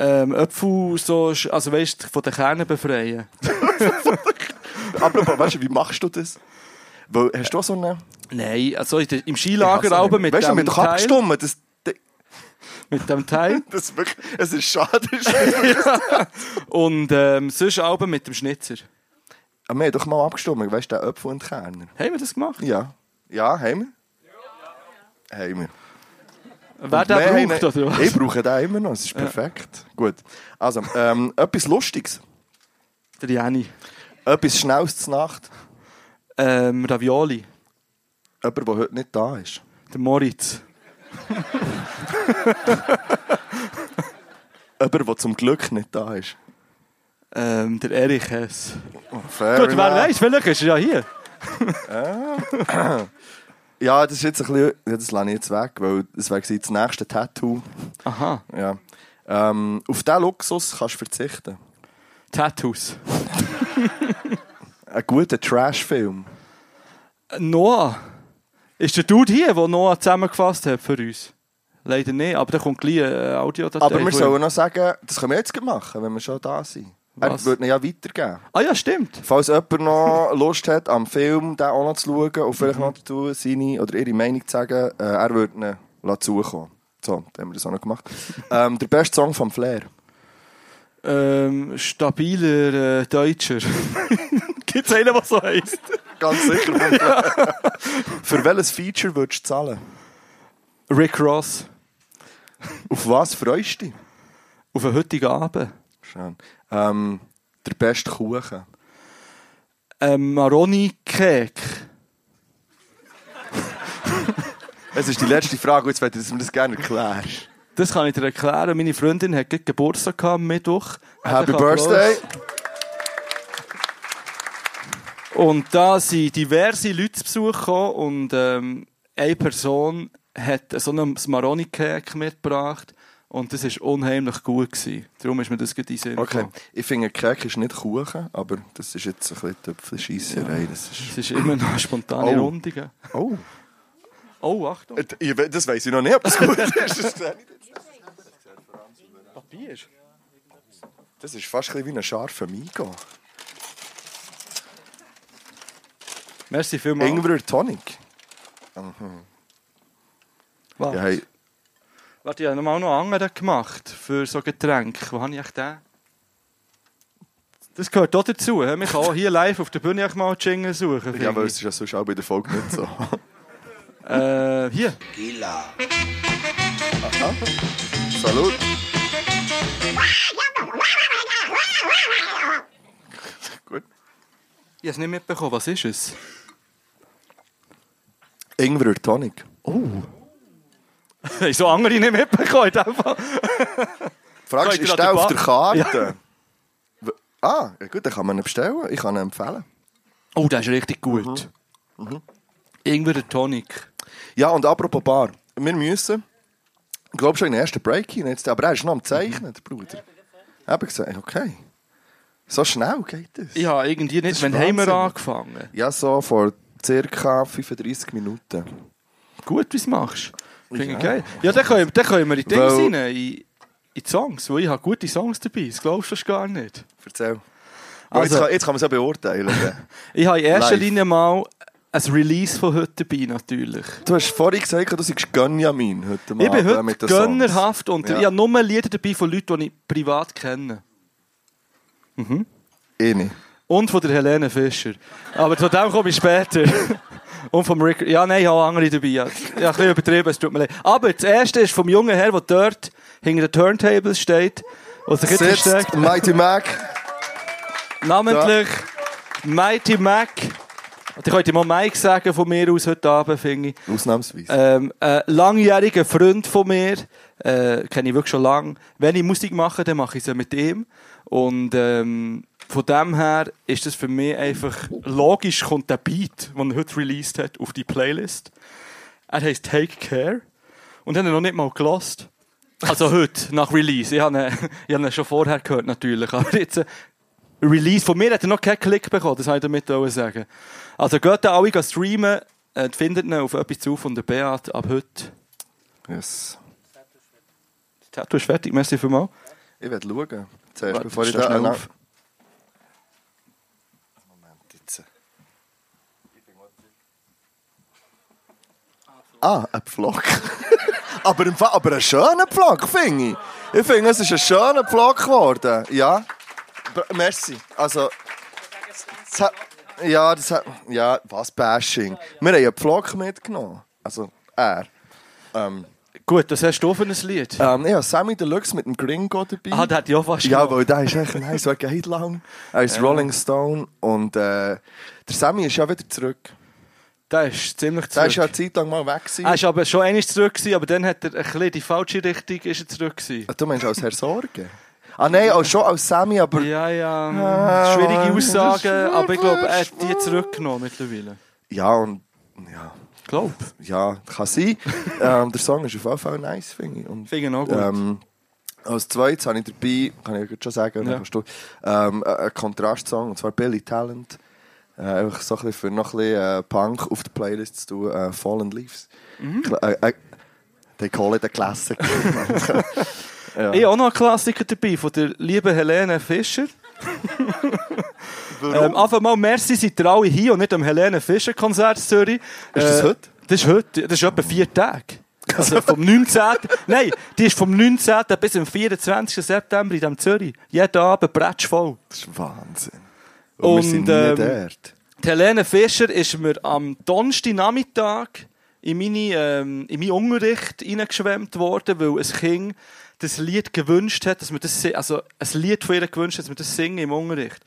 Ähm, Apfel, so, also weißt du, von den Kernen befreien.
Aber weißt du, wie machst du das? Weil, hast du auch so eine...
Nein, also im Skilager
Ja,
auch mit
weißt du,
dem
wir haben doch
Teil.
abgestimmt. Das,
mit dem Teil.
Das ist wirklich, es ist schade.
Und ähm, sonst Alben mit dem Schnitzer.
Aber wir haben doch mal abgestimmt, weißt du, der Apfel und Kerner.
Haben wir das gemacht?
Ja. Ja, haben wir? Haben wir.
Wer den braucht,
ihn-
oder was?
Ich brauche den immer noch, es ist perfekt. Gut. Also, ähm, etwas Lustiges.
Der Jenny.
Etwas Schnelles zur Nacht.
Ähm, Ravioli.
Jemand, der heute nicht da ist.
Der Moritz.
Jemand, der zum Glück nicht da ist.
Ähm, der Erich Hess.
Oh,
Gut, wer
enough.
weiß, vielleicht ist er ja hier.
Ja, das ist jetzt ein bisschen... Ja, das lasse ich jetzt weg, weil das wäre das nächste Tattoo.
Aha.
Ja. Ähm, auf diesen Luxus kannst du verzichten.
Tattoos.
Ein guter Trash-Film.
Noah. Ist der Dude hier, der Noah zusammengefasst hat für uns? Leider nicht, aber da kommt gleich eine Audiodatei.
Aber wir sollen noch sagen, das können wir jetzt machen, wenn wir schon da sind. Er würde ihn ja weitergeben.
Ah ja, stimmt.
Falls jemand noch Lust hat, am Film den auch noch zu schauen und vielleicht noch dazu seine oder ihre Meinung zu sagen, äh, er würde ihn zukommen. So, dann haben wir das auch noch gemacht. ähm, der beste Song vom Flair.
Ähm, stabiler äh, Deutscher. Gibt es einen, der so heisst?
Ganz sicher Flair. Für welches Feature würdest du zahlen?
Rick Ross.
Auf was freust du dich?
Auf den heutigen Abend.
Schön. Ähm, der beste Kuchen.
Ähm, Maroni Cake.
Es ist die letzte Frage, jetzt möchte ich, dass du mir das gerne erklärst.
Das kann ich dir erklären. Meine Freundin hat gerade Geburtstag gehabt am Mittwoch.
Happy Birthday!
Und da sind diverse Leute zu Besuch gekommen und ähm, eine Person hat so einen Maroni Cake mitgebracht und das war unheimlich gut. Gewesen. Darum ist mir das gerade in
Okay,
gekommen.
ich finde, Kek ist nicht Kuchen, aber das ist jetzt ein bisschen Töpfelscheisserei. Das ist...
Es ist immer noch eine spontane
Oh.
Rundung.
Oh.
Oh, Achtung.
Äh, Das weiß ich noch nicht, ob das gut ist. Das.
Papier.
Das ist fast ein wie ein scharfer Migo.
Merci vielmals.
Ingwer Tonic.
Was?
Ja, hey,
Warte, ich habe noch noch einen anderen gemacht für so Getränke. Wo habe ich den? Das gehört auch dazu. Man kann auch hier live auf der Bühne mal Jingle suchen.
ja, weil
ich.
es ist ja sonst auch bei der Folge nicht so.
Äh, hier.
Salut. Gut.
Ich habe es nicht mitbekommen. Was ist es?
Ingwer Tonic.
Oh. Ich so andere nicht mitbekommen.
Frage
Könnt
ist, der auf der Karte? W- Ah, ja gut, dann kann man ihn bestellen. Ich kann ihn empfehlen.
Oh, der ist richtig gut. Irgendwie der Tonic.
Ja, und apropos Bar. Wir müssen, ich glaube schon in den ersten Break hinein, jetzt, aber er ist noch am Zeichnen, der Bruder. Ich habe gesagt, okay. So schnell geht das.
Habe irgendwie nicht... Wann haben wir angefangen?
Ja, so vor circa 35 Minuten.
Gut, wie du es machst. Finde ich geil. Ja, dann können, dann können wir in Dinge
Weil-
rein, in, in die Songs. Weil ich habe gute Songs dabei. Das glaubst du gar nicht.
Erzähl.
Also-
jetzt, kann, jetzt kann man es ja beurteilen.
Ich habe in erster
Live.
Linie mal ein Release von heute dabei, natürlich.
du hast vorhin gesagt, du seist Gönjamin heute Abend
ich bin heute
mit
gönnerhaft und
Ja.
ich habe nur Lieder dabei von Leuten, die ich privat kenne.
Eh nicht.
Und von der Helene Fischer. Aber zu dem komme ich später. Und vom Rick. Ja, nein, ich habe andere dabei. Ja, ein bisschen übertrieben, es tut mir leid. Aber das erste ist vom jungen Herr, der dort hinter den Turntables steht. Und sich jetzt versteckt.
Mighty Mac.
Namentlich Mighty Mac. Ich könnte mal Mike sagen von mir aus heute Abend, finde ich.
Ausnahmsweise.
Ähm, ein langjähriger Freund von mir, äh, kenne ich wirklich schon lange. Wenn ich Musik mache, dann mache ich sie mit ihm. Und ähm, von dem her ist das für mich einfach logisch, kommt der Beat, den er heute released hat, auf die Playlist. Er heißt Take Care. Und den habe ich noch nicht mal gelost. Also heute, nach Release. Ich habe ihn, ich habe ihn schon vorher gehört, natürlich. Aber jetzt, äh, Release von mir hat er noch keinen Klick bekommen, das wollte ich damit sagen. Also geht da alle streamen, äh, findet ihn auf etwas zu von der Beat ab heute.
Yes.
Das Tattoo ist fertig, merci vielmals.
Ich werde schauen. Zuerst,
Warte,
bevor ich da...
auf.
Moment, jetzt. Ah, ein Pflock. Aber, im Fall, aber ein schöner Vlog, finde ich. Ich finde, es ist ein schöner Vlog geworden. Ja. Merci. Also, das hat, ja, das hat, ja, was Bashing. Wir haben einen Vlog mitgenommen. Also, er. Ähm,
Gut, was hast du für ein Lied?
ähm, habe Sammy Deluxe mit dem Gringo dabei.
Ah, der hat ja auch fast
Ja, weil der ist echt nice, so geht lang. Er ist Rolling Stone und äh, der Sammy ist ja wieder zurück.
Der ist ziemlich
Der
zurück.
ist ja eine Zeit lang mal weg gewesen.
Er ist aber schon einmal zurück gewesen, aber dann hat er ein bisschen die falsche Richtung ist er zurück gewesen.
Ah, Du meinst als Herr Sorge? Ah nein, auch schon als Sammy, aber...
Ja, ja,
Ah,
schwierige Aussagen, aber ich glaube, er hat die zurückgenommen mittlerweile.
Ja, und... Ja,
Glaub.
ja kann sein. ähm, der Song ist auf jeden Fall nice, finde ich. Und,
Finde ich auch gut.
ähm, als zweites habe ich dabei, kann ich schon sagen,
ja.
du, ähm, einen Kontrastsong, und zwar Billy Talent. Äh, einfach so ein bisschen für noch ein bisschen äh, Punk auf der Playlist zu tun, äh, Fallen Leaves.
Mhm.
Äh, äh, they call it a classic. ja.
Ich habe auch noch einen Klassiker dabei von der lieben Helene Fischer. ähm, einfach mal, merci, seid ihr alle hier und nicht am Helene Fischer Konzert in Zürich.
Ist das
Äh,
heute?
Das ist heute. Das ist etwa vier Tage. Also vom 19. Nein, die ist vom 19. bis zum 24. September in Zürich. Jeden Abend bretsch voll.
Das ist Wahnsinn. Und, wir sind nie
ähm,
dort.
Die Helene Fischer ist mir am Donnerstagnachmittag in, meine, ähm, in meinen Unterricht reingeschwemmt worden, weil ein Kind das Lied gewünscht hat, dass man das, also ein Lied von ihr gewünscht hat, dass wir das singen im Unterricht.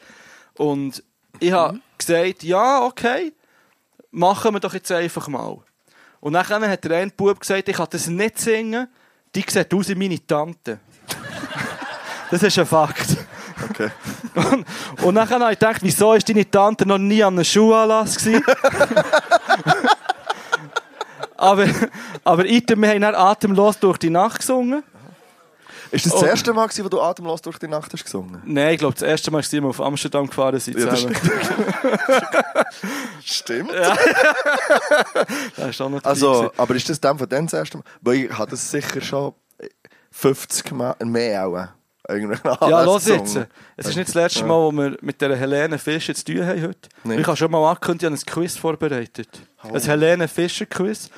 Und ich habe gesagt, ja, okay, machen wir doch jetzt einfach mal. Und dann hat der eine Bub gesagt, ich kann das nicht singen, die sieht aus wie meine Tante. das ist ein Fakt.
Okay.
Und, und dann habe ich gedacht, wieso ist deine Tante noch nie an einem Schuhanlass gewesen? aber, aber item, wir haben dann atemlos durch die Nacht gesungen.
Ist das das erste Mal, gewesen, wo du atemlos durch die Nacht hast gesungen?
Nein, ich glaube, das erste Mal, als wir auf Amsterdam gefahren sind.
Ja,
zusammen.
Stimmt.
Das ist auch noch
Also, aber ist das dann von dem das erste Mal? Weil ich habe das sicher schon 50 Mal, mehr auch. Eigentlich
Ja, los jetzt. Es ist nicht das letzte Mal, wo wir mit der Helene Fischer zu tun haben heute.
Nee.
Ich habe schon mal angekündigt, ich habe ein Quiz vorbereitet. Ein Helene Fischer Quiz.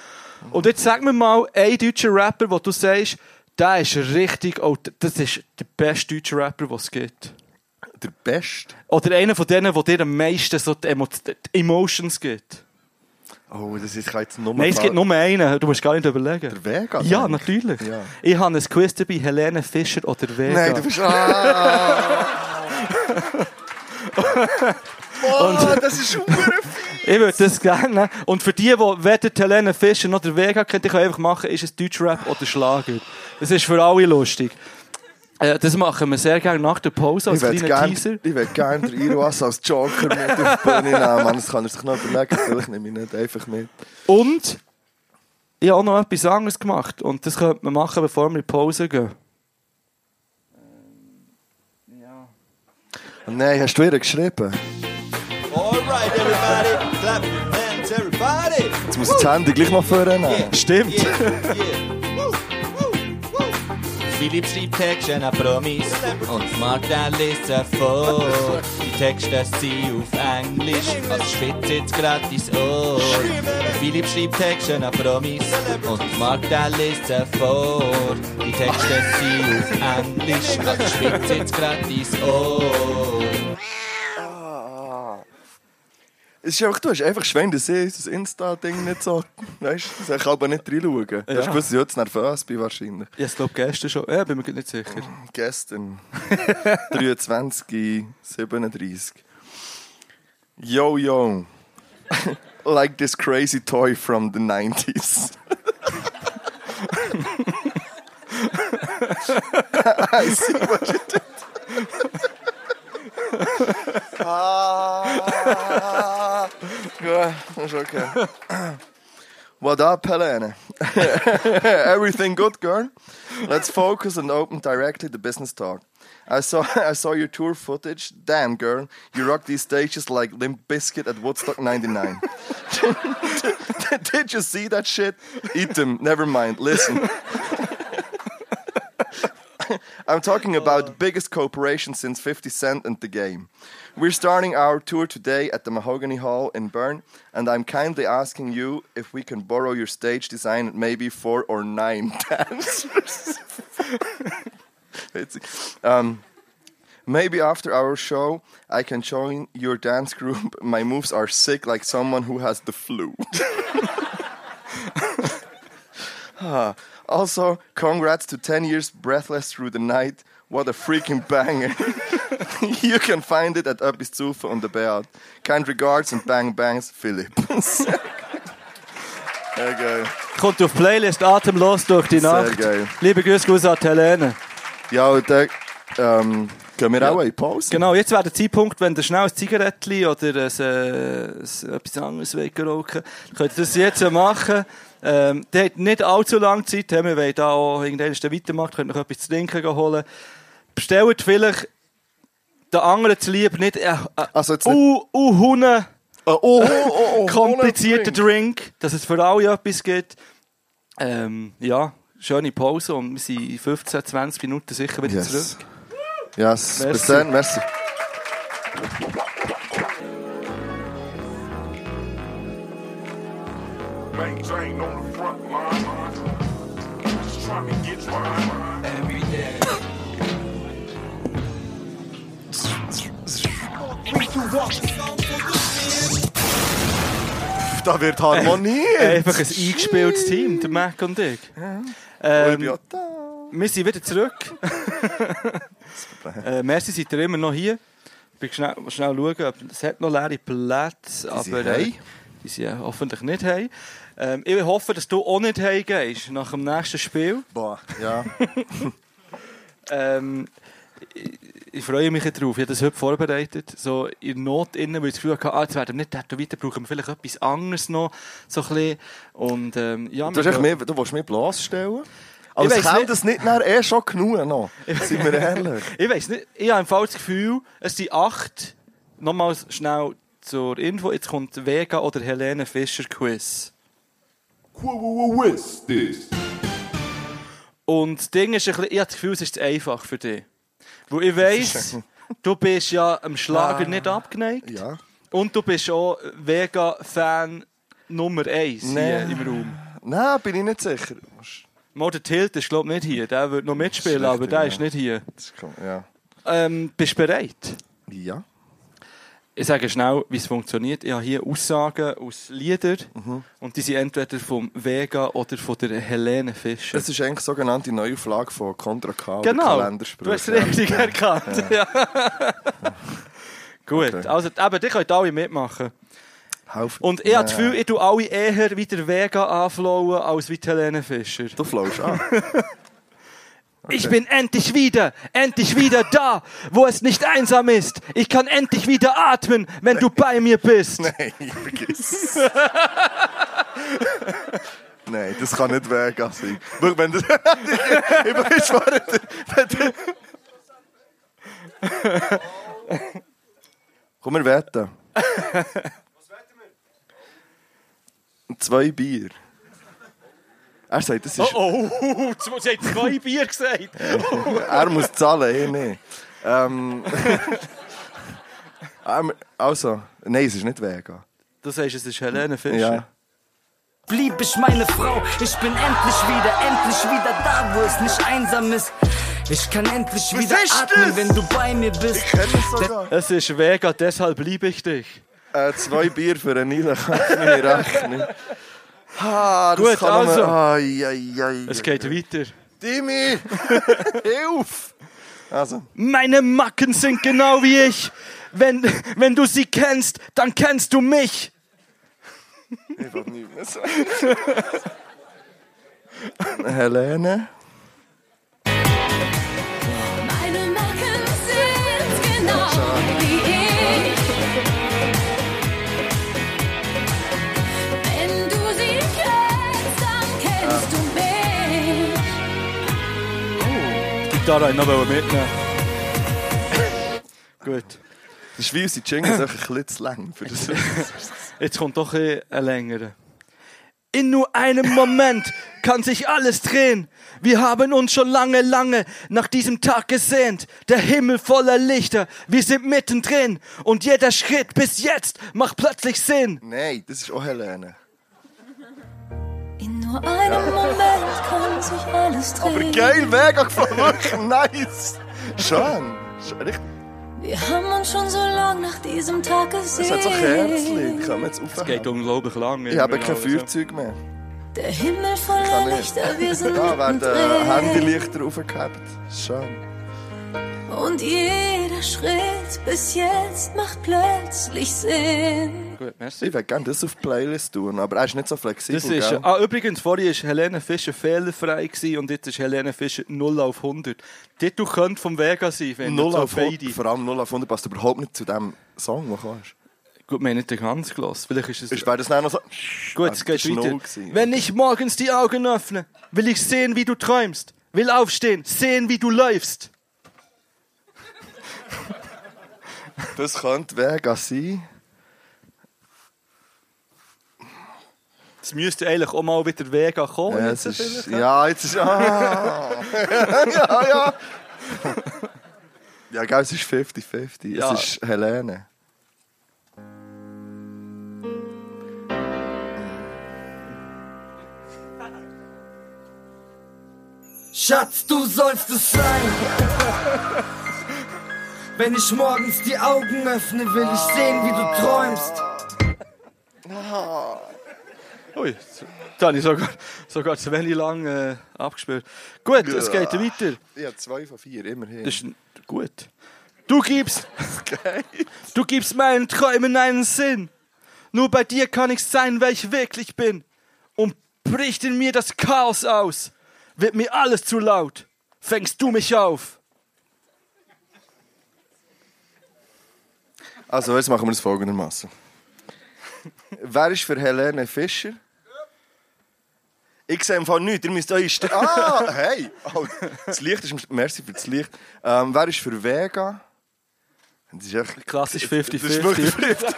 Und jetzt sag mir mal, ein deutscher Rapper, wo du sagst, der ist richtig, oh, das ist der beste deutsche Rapper, den es gibt.
Der Beste.
Oder einer von denen, der dir am meisten so die, Emo die Emotions gibt.
Oh, das ist jetzt nur
Nein, es gibt nur einen, du musst gar nicht überlegen.
Der Vega.
Ja, natürlich.
Ja.
Ich habe ein Quiz dabei, Helene Fischer oder. Vega.
Nein, du bist. Ah. oh, das ist
Ich würde das gerne. Und für die, die weder Helene Fischer noch der Vega kennen, ich kann einfach machen, ist es Deutschrap oder Schlager. Das ist für alle lustig. Äh, das machen wir sehr gerne nach der Pause als
Ich würde
kleiner
gerne
Teaser.
ich würd gern den Iroas als Joker mit auf die Bühne nehmen. Mann, das kann er sich noch überlegen. Vielleicht nehme ich nicht einfach mit.
Und ich habe auch noch etwas anderes gemacht. Und das könnte man machen, bevor wir in die Pause gehen.
Und nein, hast du wieder geschrieben?
Alright, everybody, clap your hands, everybody.
Jetzt muss ich das Handy gleich mal vornehmen.
Stimmt.
Yeah, yeah.
Philipp schreibt Texte an Promis und Martin liest sie vor. Die Texte sind auf Englisch, also spitzt jetzt grad ins Ohr. Philipp schreibt Texte an Promis und Martin liest sie vor. Die Texte sind auf Englisch, also spitzt jetzt grad ins Ohr.
Es ist einfach, du hast einfach Schwein, dass ich das Insta-Ding nicht so. Weißt du, ich kann aber nicht reinschauen. Du hast
Ja.
gewusst, dass ich jetzt nervös bin, wahrscheinlich.
Ich glaube gestern schon. Ja, bin mir nicht sicher.
Gestern. 23, 37. Yo, yo. like this crazy toy from the 90s. I see what you did. Ah, ist okay. What up, Helene? Everything good, girl? Let's focus and open directly the business talk. I saw I saw your tour footage. Damn, girl, you rock these stages like Limp Bizkit at Woodstock '99. Did you see that shit? Eat them. Never mind. Listen. I'm talking about the biggest cooperation since 50 Cent and the game. We're starting our tour today at the Mahogany Hall in Bern, and I'm kindly asking you if we can borrow your stage design, maybe four or nine dancers. Um, maybe after our show, I can join your dance group. My moves are sick, like someone who has the flu. Ah, also, congrats to 10 years breathless through the night. What a freaking banger. you can find it at Öppis Zufa on the Beat. Kind regards and bang bangs, Philipp. Sehr geil.
Kommt auf Playlist atemlos durch die
Sehr
Nacht.
geil.
Liebe Grüße aus an Helene.
Ja, und dann ähm, gehen wir auch in Pause.
Genau, jetzt wäre der Zeitpunkt, wenn ihr schnell ein Zigarettchen oder ein, äh, ein, etwas anderes wollt rauchen könnt ihr das jetzt machen. Ähm, der hat nicht allzu lange Zeit. Wir wollen da auch irgendwann weitermachen, könnt noch etwas zu trinken holen. Bestellt vielleicht den anderen zu lieb nicht äh, äh,
Also nicht-
uh, uh, Hunde
oh, oh, oh,
komplizierter
ohne
Drink, dass es für alle etwas gibt. Ähm, ja, schöne Pause und wir sind in 15, 20 Minuten sicher wieder
Yes.
zurück.
Yes,
Merci.
bis dann, merci.
Maintain on trying to get mine. Every day.
Da wird Harmonie.
Einfach ein eingespieltes Team, der Mac und ich. Ähm,
bin
wir sind wieder zurück. äh, merci, seid ihr immer noch hier. Ich will schnell, schnell schauen, ob, es hat noch leere Plätze.
sind
aber,
heim.
die ja hoffentlich nicht heim. Ähm, ich hoffe, dass du auch nicht heim gehst nach dem nächsten Spiel.
Boah, ja.
Ähm, ich, ich freue mich darauf. Ich habe das heute vorbereitet. So in Not innen, weil ich das Gefühl hatte, ah, jetzt werden wir nicht tätowiert, brauchen wir vielleicht etwas anderes noch. So ein bisschen. Und, ähm, ja,
Du, hast mehr, du willst mich bloßstellen? Aber
Ich weiss
kann
nicht.
das nicht nachher eh schon genug noch. Sind wir ehrlich?
Ich weiß nicht, ich habe im Fall das Gefühl, es sind acht. Nochmals schnell zur Info, jetzt kommt Vega oder Helene Fischer Quiz. Und das Ding ist ich habe das Gefühl, es ist einfach für dich. Weil ich weiss, du bist ja am Schlager nicht abgeneigt.
Ja.
Und du bist auch Vega-Fan Nummer eins hier
Nee.
im Raum.
Nein, bin ich nicht sicher.
Mal der Tilt ist glaube ich nicht hier, der wird noch mitspielen,
ist
aber der ist nicht hier.
Das kommt- Ja.
Ähm, bist du bereit?
Ja.
Ich sage schnell, wie es funktioniert. Ich habe hier Aussagen aus Liedern und die sind entweder vom Vega oder von der Helene Fischer.
Das ist eigentlich sogenannte Neuauflage von Contra K.
genau, du hast es richtig erkannt. Ja. Gut,
Okay.
also eben, die könnt alle mitmachen.
Helf-
Und ich habe das
Ja.
Gefühl, ich tue alle eher wie der Vega anflauen als wie die Helene Fischer.
Du flowst an.
Ich bin endlich wieder, endlich wieder da, wo es nicht einsam ist. Ich kann endlich wieder atmen, wenn du bei mir bist.
Nein, vergiss. Nein, das kann nicht Vega sein. Schau, wenn du... ich bin schwöre, wenn du... Komm, wir wetten. Zwei Bier. Er sagt, das ist...
Oh, oh, sie hat zwei Bier gesagt.
Er muss zahlen, eh nicht. Ähm... Ähm, also, nein, es ist nicht Vega.
Du sagst, es ist Helene Fischer.
Ja.
Blieb ich meine Frau, ich bin endlich wieder, endlich wieder da, wo es nicht einsam ist. Ich kann endlich
Was
wieder atmen,
das?
wenn du bei mir bist.
Ich kenne es sogar.
Es ist Vega, deshalb liebe ich dich.
Äh, zwei Bier für einen Nila kann Ah, das
Gut, also.
Nur... Ai, ai, ai,
Es geht weiter.
Timmy! Hilf! Also,
Meine Macken sind genau wie ich. Wenn, wenn du sie kennst, dann kennst du mich.
ich will nichts mehr sagen. Helene?
Meine Macken sind genau wie ich.
Gitarre ich noch mitnehmen. Gut.
Das ist wie unsere einfach ein bisschen zu lang für das.
Jetzt kommt doch ein längerer. In nur einem Moment kann sich alles drehen. Wir haben uns schon lange, lange nach diesem Tag gesehnt. Der Himmel voller Lichter, wir sind mittendrin. Und jeder Schritt bis jetzt macht plötzlich Sinn.
Nein, das ist auch Helene.
In nur einem Moment kann sich alles
Aber
drehen.
geil, mega gefallen, wirklich nice. Schön. Schön, Richtig.
Wir haben uns schon so lang nach diesem Tag gesehen.
Es hat so Kerzchen. Können wir jetzt
Es geht
aufhören?
unglaublich lang.
Ich habe kein Feuerzeug mehr.
Der Himmel
Kann
voller
nicht.
Lichter, wir sind
Da werden äh. Handylichter aufgehabt. Schön.
Und jeder Schritt bis jetzt macht plötzlich Sinn.
Gut, merci.
Ich würde gerne das auf die Playlist tun, aber er ist nicht so flexibel.
Das ist,
gell?
ah, übrigens, vorhin war Helene Fischer fehlerfrei gewesen und jetzt ist Helene Fischer 0 auf 100. Titel könnte vom Vega sein, wenn
0
so
auf 100,
beide.
vor allem 0 auf 100 passt überhaupt nicht zu dem Song, den du hast.
Gut, wir haben nicht den ganz gelassen. Vielleicht ist es...
Wäre das dann noch so...
Gut, es geht weiter.
gewesen.
Wenn ich morgens die Augen öffne, will ich sehen, wie du träumst. Will aufstehen, sehen, wie du läufst.
Das könnte Vega sein.
Es müsste eigentlich auch mal wieder Vega kommen.
Ja,
jetzt
es ist, ja, jetzt ist... Ah. ja, ja. Ja, gell, es ist 50-50.
Ja.
Es ist Helene.
Schatz, du sollst es sein. Wenn ich morgens die Augen öffne, will ich sehen, wie du träumst.
Ui, da habe ich sogar, sogar zu wenig lang äh, abgespielt. Gut, es geht weiter.
Ja, zwei von vier, immerhin.
Das ist gut. Du gibst, du gibst meinen Träumen einen Sinn. Nur bei dir kann ich sein, wer ich wirklich bin. Und bricht in mir das Chaos aus. Wird mir alles zu laut. Fängst du mich auf.
Also, jetzt machen wir es folgendermaßen. Wer ist für Helene Fischer? Ich sehe im Fall nichts. Ihr müsst euch stehen. Ah, hey! Oh, das Licht ist... Merci für das Licht. Ähm, wer ist für Vega? Das ist echt...
Klassisch
Das ist
50-50.
wirklich 50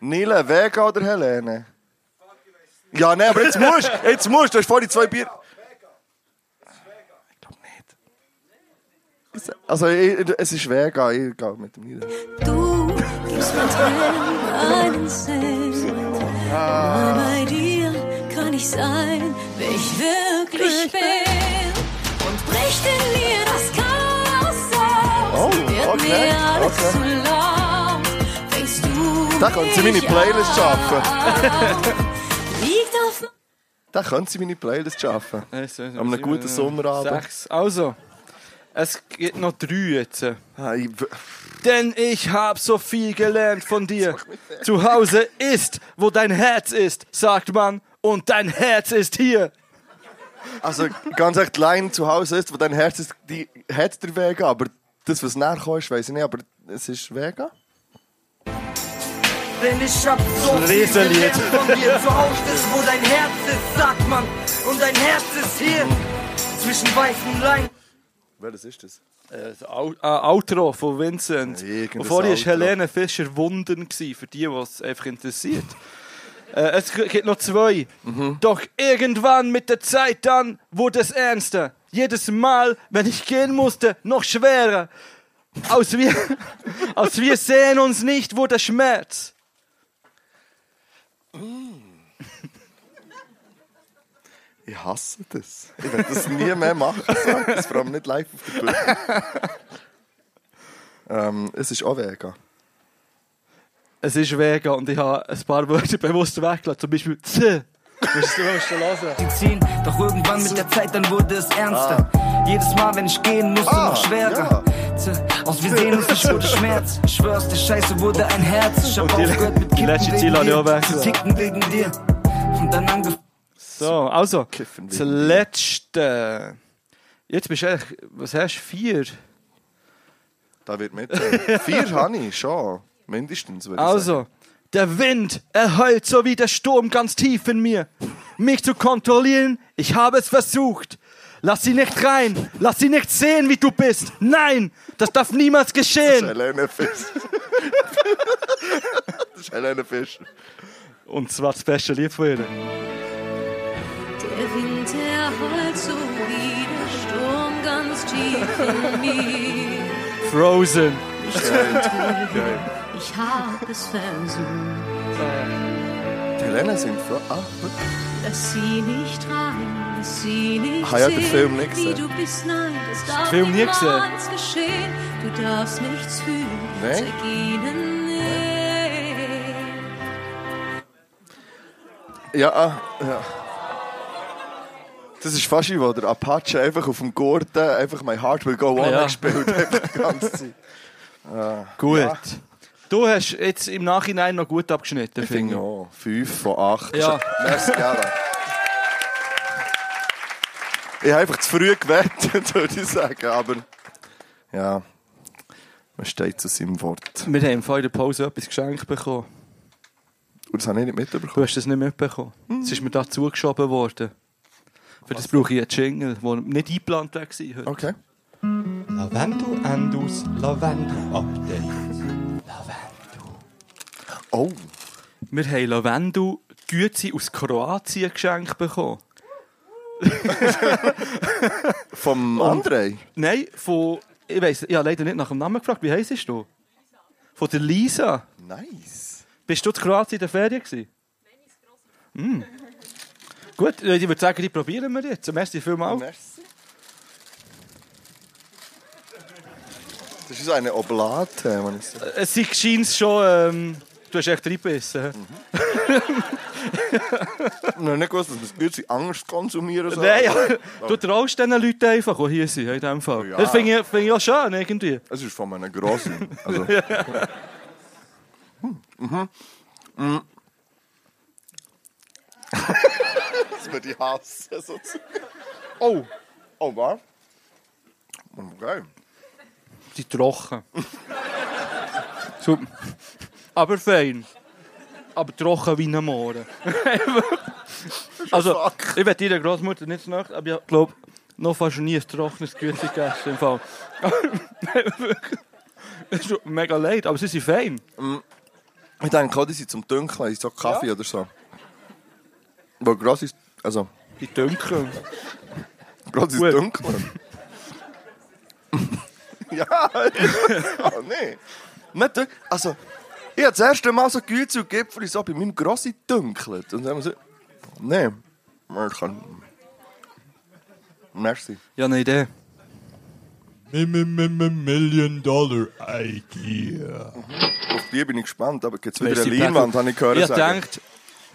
Nile, Vega oder Helene? Ja, nein, aber jetzt musst du. Jetzt musst du. Du hast vorhin zwei Bier... Ich glaube nicht. Also, ich, es ist Vega. Ich gehe mit dem Nile.
Du gibst mir Tränen einen Sinn. Nur bei dir kann ich sein, wer ich wirklich bin. Und bricht in mir das Chaos aus.
Oh,
Wird
okay,
mir alles
okay.
zu laut. Fängst du
Da können Sie meine Playlist schaffen.
an. Liegt auf
Da können Sie meine Playlist schaffen. An einem guten Sommerabend.
Sechs. Also, es gibt noch drei jetzt. Denn ich hab so viel gelernt von dir. Zu Hause ist, wo dein Herz ist, sagt man. Und dein Herz ist hier.
Also ganz echt, die Line zu Hause ist, wo dein Herz ist, die hat der Vega, aber das, was nachher ist, weiß ich nicht, aber es ist Vega.
Denn ich hab so viel gelernt von dir. Zu Hause ist, wo dein Herz ist, sagt man. Und dein Herz ist hier. Zwischen weißen Leinen.
Welches ist das?
Äh, das äh, Outro von Vincent. Und vorher war. Helene Fischer Wunden, gewesen, für die, was es einfach interessiert. äh, es gibt noch zwei.
Mhm.
Doch irgendwann mit der Zeit dann wurde es ernster. Jedes Mal, wenn ich gehen musste, noch schwerer. Aus wir, aus wir sehen uns nicht, der Schmerz.
Ich hasse das. Ich werde das nie mehr machen. So. Das vor allem nicht live auf der Bühne. ähm, es ist auch Vega.
Es ist Vega und ich habe ein paar Wörter bewusst weggelassen. Zum Beispiel Z. Musst du du hören.
ziehen. Doch irgendwann mit der Zeit, dann wurde es ernster. Jedes Mal, wenn ich gehen musste,
Ah,
noch schwerer. Tja, Aus wir sehen uns, ich wurde Schmerz. Ich schwör's, der Scheiße wurde ein Herz. Ich hab
die-
aufgehört mit
die
Kippen wegen dir. Zu ticken wegen dir. Und dann angefangen.
So, also, das letzte. Jetzt bist du eigentlich, was hast du? Vier?
Da wird mit. Vier habe ich schon. Mindestens, würde ich sagen.
Also, der Wind, er heult so wie der Sturm ganz tief in mir. Mich zu kontrollieren, ich habe es versucht. Lass sie nicht rein, lass sie nicht sehen, wie du bist. Nein, das darf niemals
Das ist
geschehen.
Helene Fischer. das ist Helene Fischer.
Und zwar das beste Lied von ihr.
Der Wind, der heult so wie der Sturm ganz tief in mir.
Frozen.
Ich hab es versucht,
Die singt Fro Ah, wirklich?
dass sie nicht rein, dass sie nicht
Ah ja, den
sehen,
Film nicht
wie du bist. Nein, das darf
Film nie
niemals
gesehen?
geschehen. Du darfst nichts fühlen,
Nee?
zeig ihnen nicht.
Ja, ah, ja. Das ist fast wie, der Apache einfach auf dem Gurten einfach «My Heart Will Go On»
Ja.
gespielt hat die ganze Zeit.
Gut.
Ja.
Du hast jetzt im Nachhinein noch gut abgeschnitten,
Ich finde
ich.
auch. Fünf von acht.
Ja.
Merci, gerne. Ich habe einfach zu früh gewettet, würde ich sagen. Aber ja, man steht zu seinem Wort.
Wir haben vor der Pause etwas geschenkt bekommen.
Und das habe ich nicht
Du
mitbekommen.
hast das nicht mitbekommen. Es ist mir da zugeschoben worden. Für das brauche ich einen Jingle, der nicht eingeplant war heute.
Okay.
Lavendel Endus, Lavendel Update. Lavendel.
Oh,
Wir haben Lavendel Güte aus Kroatien geschenkt bekommen.
vom André.
Nein, von. Ich weiss, ich habe leider nicht nach dem Namen gefragt. Wie heisst du? Von der Lisa.
Nice.
Bist du in Kroatien in der Ferien? Nein, Gut, äh, ich würde sagen, die probieren wir jetzt. Merci vielmals.
Merci. Das ist eine Oblate, wenn ich so.
Es scheint schon. Ähm, du hast echt reingebissen.
Ich habe nicht gewusst, dass man anders konsumieren soll.
Nein, ja. du traust diesen Leuten einfach, die hier sind, in diesem Fall.
Ja.
Das finde ich, find ich auch schön, irgendwie.
Es ist von einem Grossen. Also. Hm, mhm. Mm. das ich hassen. So zu- oh. Oh, was? Okay.
Die trocken. so. Aber fein. Aber trocken wie ein Mohren. also, ich werde ihrer Großmutter nicht nach, aber ich glaube, noch fast nie ein trockenes Güte gegessen. Im Fall. Es tut mir mega leid, aber sie sind fein.
Ich denke die sind zum Dünkeln, so Kaffee oder so. Wo gross ist, also,
Die Dünkeln.
gross ist
Gut.
Dünkeln. ja, oh, nee. Nicht Also, ich habe das erste Mal so Güte und Gipfel so bei meinem Grossi dünkelt. Und dann haben wir so, nee, man kann. Merci.
Ja, eine Idee.
Million Dollar Idea.
Auf die bin ich gespannt, aber gibt es wieder eine Leinwand, habe ich gehört.
Ich
sagen.
denkt,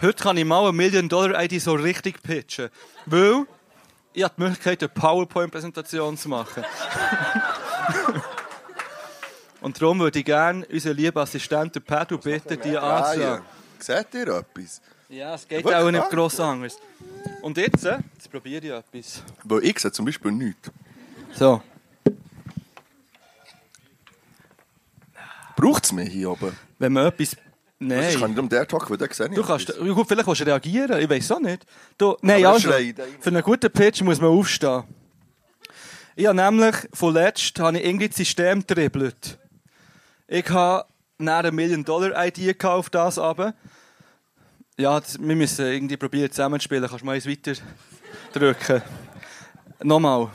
heute kann ich mal eine Million-Dollar-ID so richtig pitchen. Weil ich habe die Möglichkeit, eine PowerPoint-Präsentation zu machen. Und darum würde ich gerne unseren lieben Assistenten Pedro bitten, die
Ah, ja.
anzusagen.
Seht ihr etwas?
Ja, es geht auch nicht gross anders. Und jetzt, äh, jetzt probiere ich etwas.
Weil ich sehe zum Beispiel nichts.
So.
Braucht es mich hier oben?
Wenn man etwas...
Das
Nein.
kann ich um der Tag, weil der sehe ich
Du kannst, ja, gut, vielleicht kannst du reagieren, ich weiß auch nicht. Du, nein, also,
das einer.
für einen guten Pitch muss man aufstehen. Ich habe nämlich, vorletzt, habe ich irgendwie das System getribbelt. Ich habe nach eine Million-Dollar-Idee auf das aber. Ja, das, wir müssen irgendwie probieren zusammenzuspielen. Kannst du mal eins weiter drücken? Nochmal.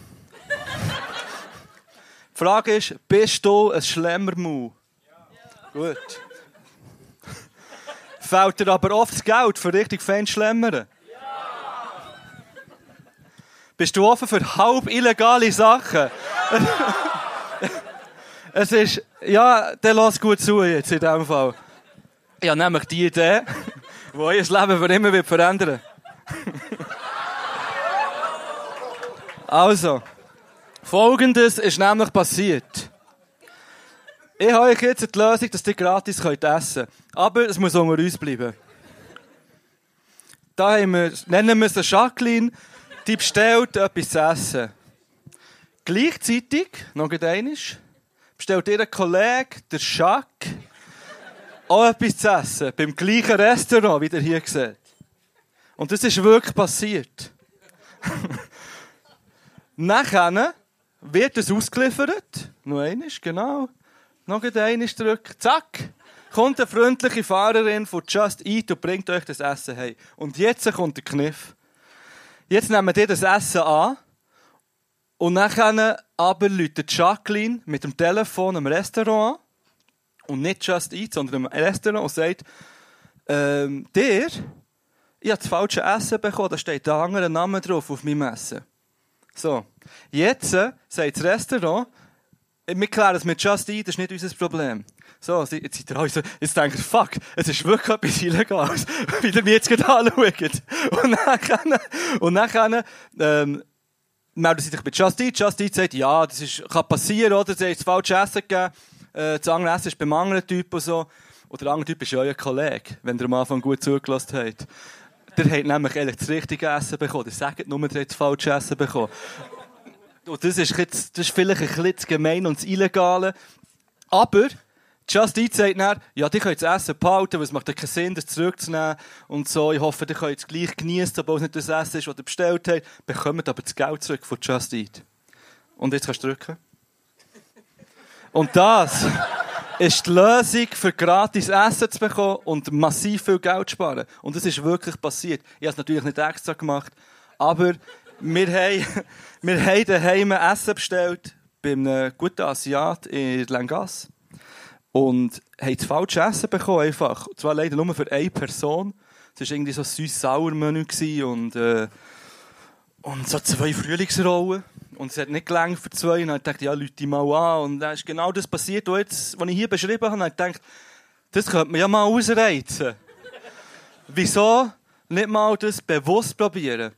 Die Frage ist, bist du ein Schlemmermau? Gut. Fällt dir aber oft das Geld für richtig fein Schlemmern? Bist du offen für halb illegale Sachen? es ist, ja, dann lass gut zu jetzt in diesem Fall. Habe nämlich die Idee, die euer Leben für immer wird verändern Also, folgendes ist nämlich passiert. Ich habe euch jetzt die Lösung, dass ihr gratis könnt essen könnt. Aber es muss unter uns bleiben. Da haben wir, nennen wir sie Jacqueline, die bestellt etwas zu essen. Gleichzeitig, noch einmal, bestellt ihr Kollege, der Jacques, auch etwas zu essen. Beim gleichen Restaurant, wie ihr hier seht. Und das ist wirklich passiert. Nachher wird es ausgeliefert. Noch einmal, genau. Noch einmal drücken. Zack. kommt eine freundliche Fahrerin von Just Eat und bringt euch das Essen heim. Und jetzt kommt der Kniff. Jetzt nehmen die das Essen an und dann aber läutet Jacqueline mit dem Telefon im Restaurant an und nicht Just Eat, sondern im Restaurant und sagt, ähm, der, ich habe das falsche Essen bekommen, da steht ein anderer Name drauf auf meinem Essen. So, jetzt äh, sagt das Restaurant, wir klären es mit Just Eat, das ist nicht unser Problem. So, jetzt seid ihr alle so, jetzt denkt ihr, fuck, es ist wirklich etwas Illegales, wie ihr mich jetzt gerade anschaut. Und dann, und dann ähm, melden sich bei Just Eat. Just Eat sagt, ja, das ist, kann passieren, oder? Sie haben das falsche Essen gegeben. Äh, das andere Essen ist beim anderen Typ und so. Und der andere Typ ist euer Kollege, wenn ihr am Anfang gut zugelassen habt. Der hat nämlich eigentlich das richtige Essen bekommen. Der sagt nur, der hat das falsche Essen bekommen. Und das ist, jetzt, das ist vielleicht ein bisschen gemein und zu illegale. Aber Just Eat sagt dann, ja, die könnt das Essen behalten, weil es macht ja keinen Sinn, das zurückzunehmen. Und so, ich hoffe, ihr könnt es gleich genießen, obwohl es nicht das Essen ist, das ihr bestellt habt. Bekommt aber das Geld zurück von Just Eat. Und jetzt kannst du drücken. Und das ist die Lösung, für gratis Essen zu bekommen und massiv viel Geld zu sparen. Und das ist wirklich passiert. Ich habe es natürlich nicht extra gemacht, aber wir haben, wir haben daheim Essen bestellt bei einem guten Asiat in Langas und haben das falsche Essen bekommen einfach. Und zwar leider nur für eine Person. Es war irgendwie so ein süß-sauer-Menü und, äh, und so zwei Frühlingsrollen. Und es hat nicht gelangt für zwei. Und dann dachte ich, ja, Leute mal an. Und dann ist genau das passiert, was, jetzt, was ich hier beschrieben habe. Und dann dachte ich, das könnte man ja mal ausreizen. Wieso nicht mal das bewusst probieren?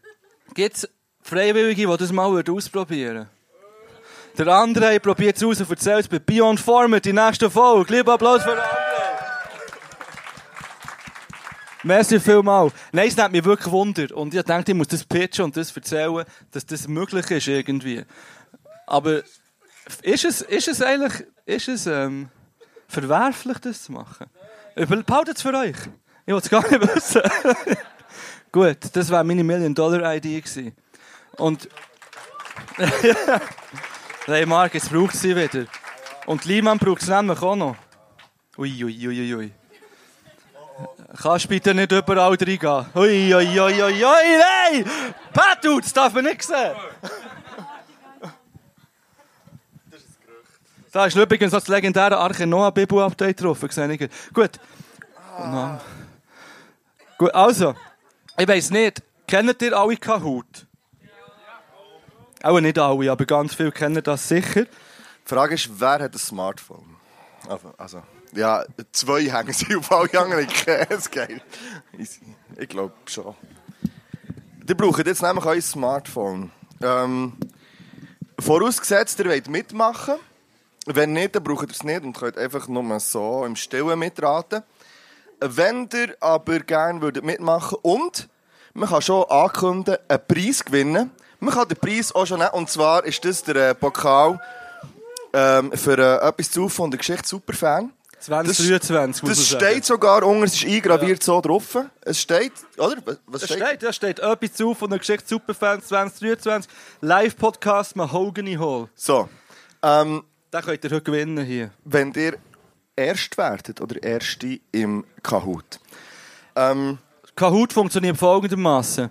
Gibt Freiwillige, die das mal ausprobieren? Der André probiert es aus und erzählt es bei Beyond Format die nächste Folge. Lieber Applaus für André. Merci vielmals. Nein, es nimmt mich wirklich Wunder. Und ich dachte, ich muss das pitchen und das erzählen, dass das möglich ist irgendwie. Aber ist es, ist es eigentlich ist es, ähm, verwerflich, das zu machen? Behaltet es für euch. Ich wollte es gar nicht wissen. Gut, das wäre meine Million-Dollar-Idee gewesen. Und... Hey Marc, jetzt braucht sie wieder. Und Liemann braucht es nämlich auch noch. Ui, ui, ui, ui. Kannst bitte nicht überall reingehen. Ui, ui, ui, ui, nein! Patu, das darf man nicht sehen. Da ist übrigens das legendäre Arche Noah Bibu Update drauf. Gut. No. Gut, also. Ich weiss nicht, kennt ihr alle Kahoot? Auch nicht alle, aber ganz viele kennen das sicher.
Die Frage ist, wer hat ein Smartphone? Also, also ja, zwei hängen sie auf alle anderen. Es geil. Ich glaube schon. Die brauchen jetzt nämlich euer Smartphone. Ähm, vorausgesetzt, ihr wollt mitmachen. Wenn nicht, dann braucht ihr es nicht und könnt einfach nur so im Stillen mitraten. Wenn ihr aber gerne würdet mitmachen und man kann schon ankündigen, einen Preis gewinnen. Man kann den Preis auch schon nehmen. Und zwar ist das der äh, Pokal ähm, für äh, etwas zu von der Geschichte Superfan.
2023, muss
Das
man
steht sogar unten, es ist eingraviert so drauf. Es steht, oder? Was steht?
steht, da steht etwas zu von der Geschichte Superfans 2023. Live-Podcast Mahogany Hall.
So. Ähm,
Den könnt ihr heute gewinnen hier.
wenn ihr erst werdet oder erste im Kahoot. Ähm,
Kahoot funktioniert folgendermaßen.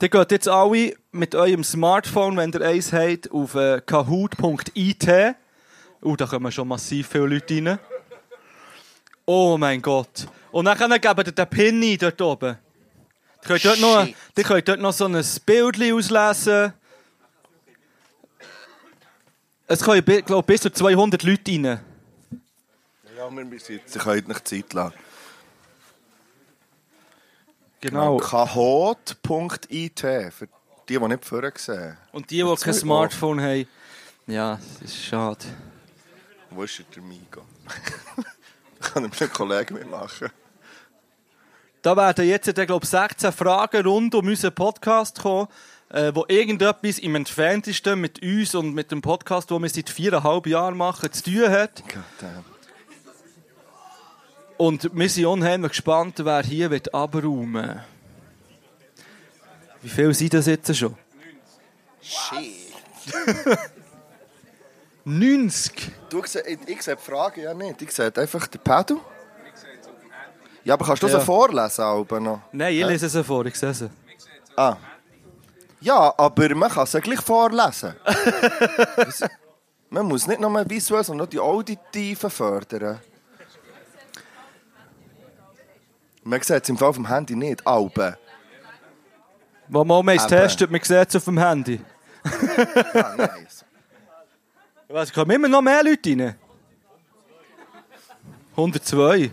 Ihr geht jetzt alle mit eurem Smartphone, wenn ihr eins habt, auf äh, kahoot.it. Oh, da kommen schon massiv viele Leute rein. Oh mein Gott. Und dann geben ihr den Pin ein dort oben. Ihr könnt dort noch, ihr könnt dort noch so ein Bild auslesen. Es können, glaube ich, bis zu 200 Leute rein.
ja, wir müssen jetzt, ihr könnt nicht Zeit lassen.
Genau.
Kahoot.it, für die, die nicht vorher sehen.
Und die, die kein Smartphone haben, ja, das ist schade.
Wo ist der Migo? kann ich mit einem Kollegen mitmachen.
Da werden jetzt, ich glaube 16 Fragen rund um unseren Podcast kommen, äh, wo irgendetwas im Entferntesten mit uns und mit dem Podcast, den wir seit viereinhalb Jahren machen, zu tun hat.
Goddamn.
Und wir sind unheimlich gespannt, wer hier wird abräumen. Wie viel sind das jetzt schon?
Shit.
90.
Du, ich, ich sehe die Frage ja nicht. Ich sehe einfach den Pedal. Ja, aber kannst du
Ja.
sie vorlesen, Alba, noch?
Nein, ich lese sie vor, ich sehe sie.
Ah. Ja, aber man kann sie gleich vorlesen. Man muss nicht nur mehr visuell, sondern auch die Auditiven fördern. Man sieht es im Fall vom Handy nicht. Alben.
Wo man es
Eben.
testet, man sieht es auf dem Handy.
Ah, nice.
Ich weiss, kommen immer noch mehr Leute rein. 102.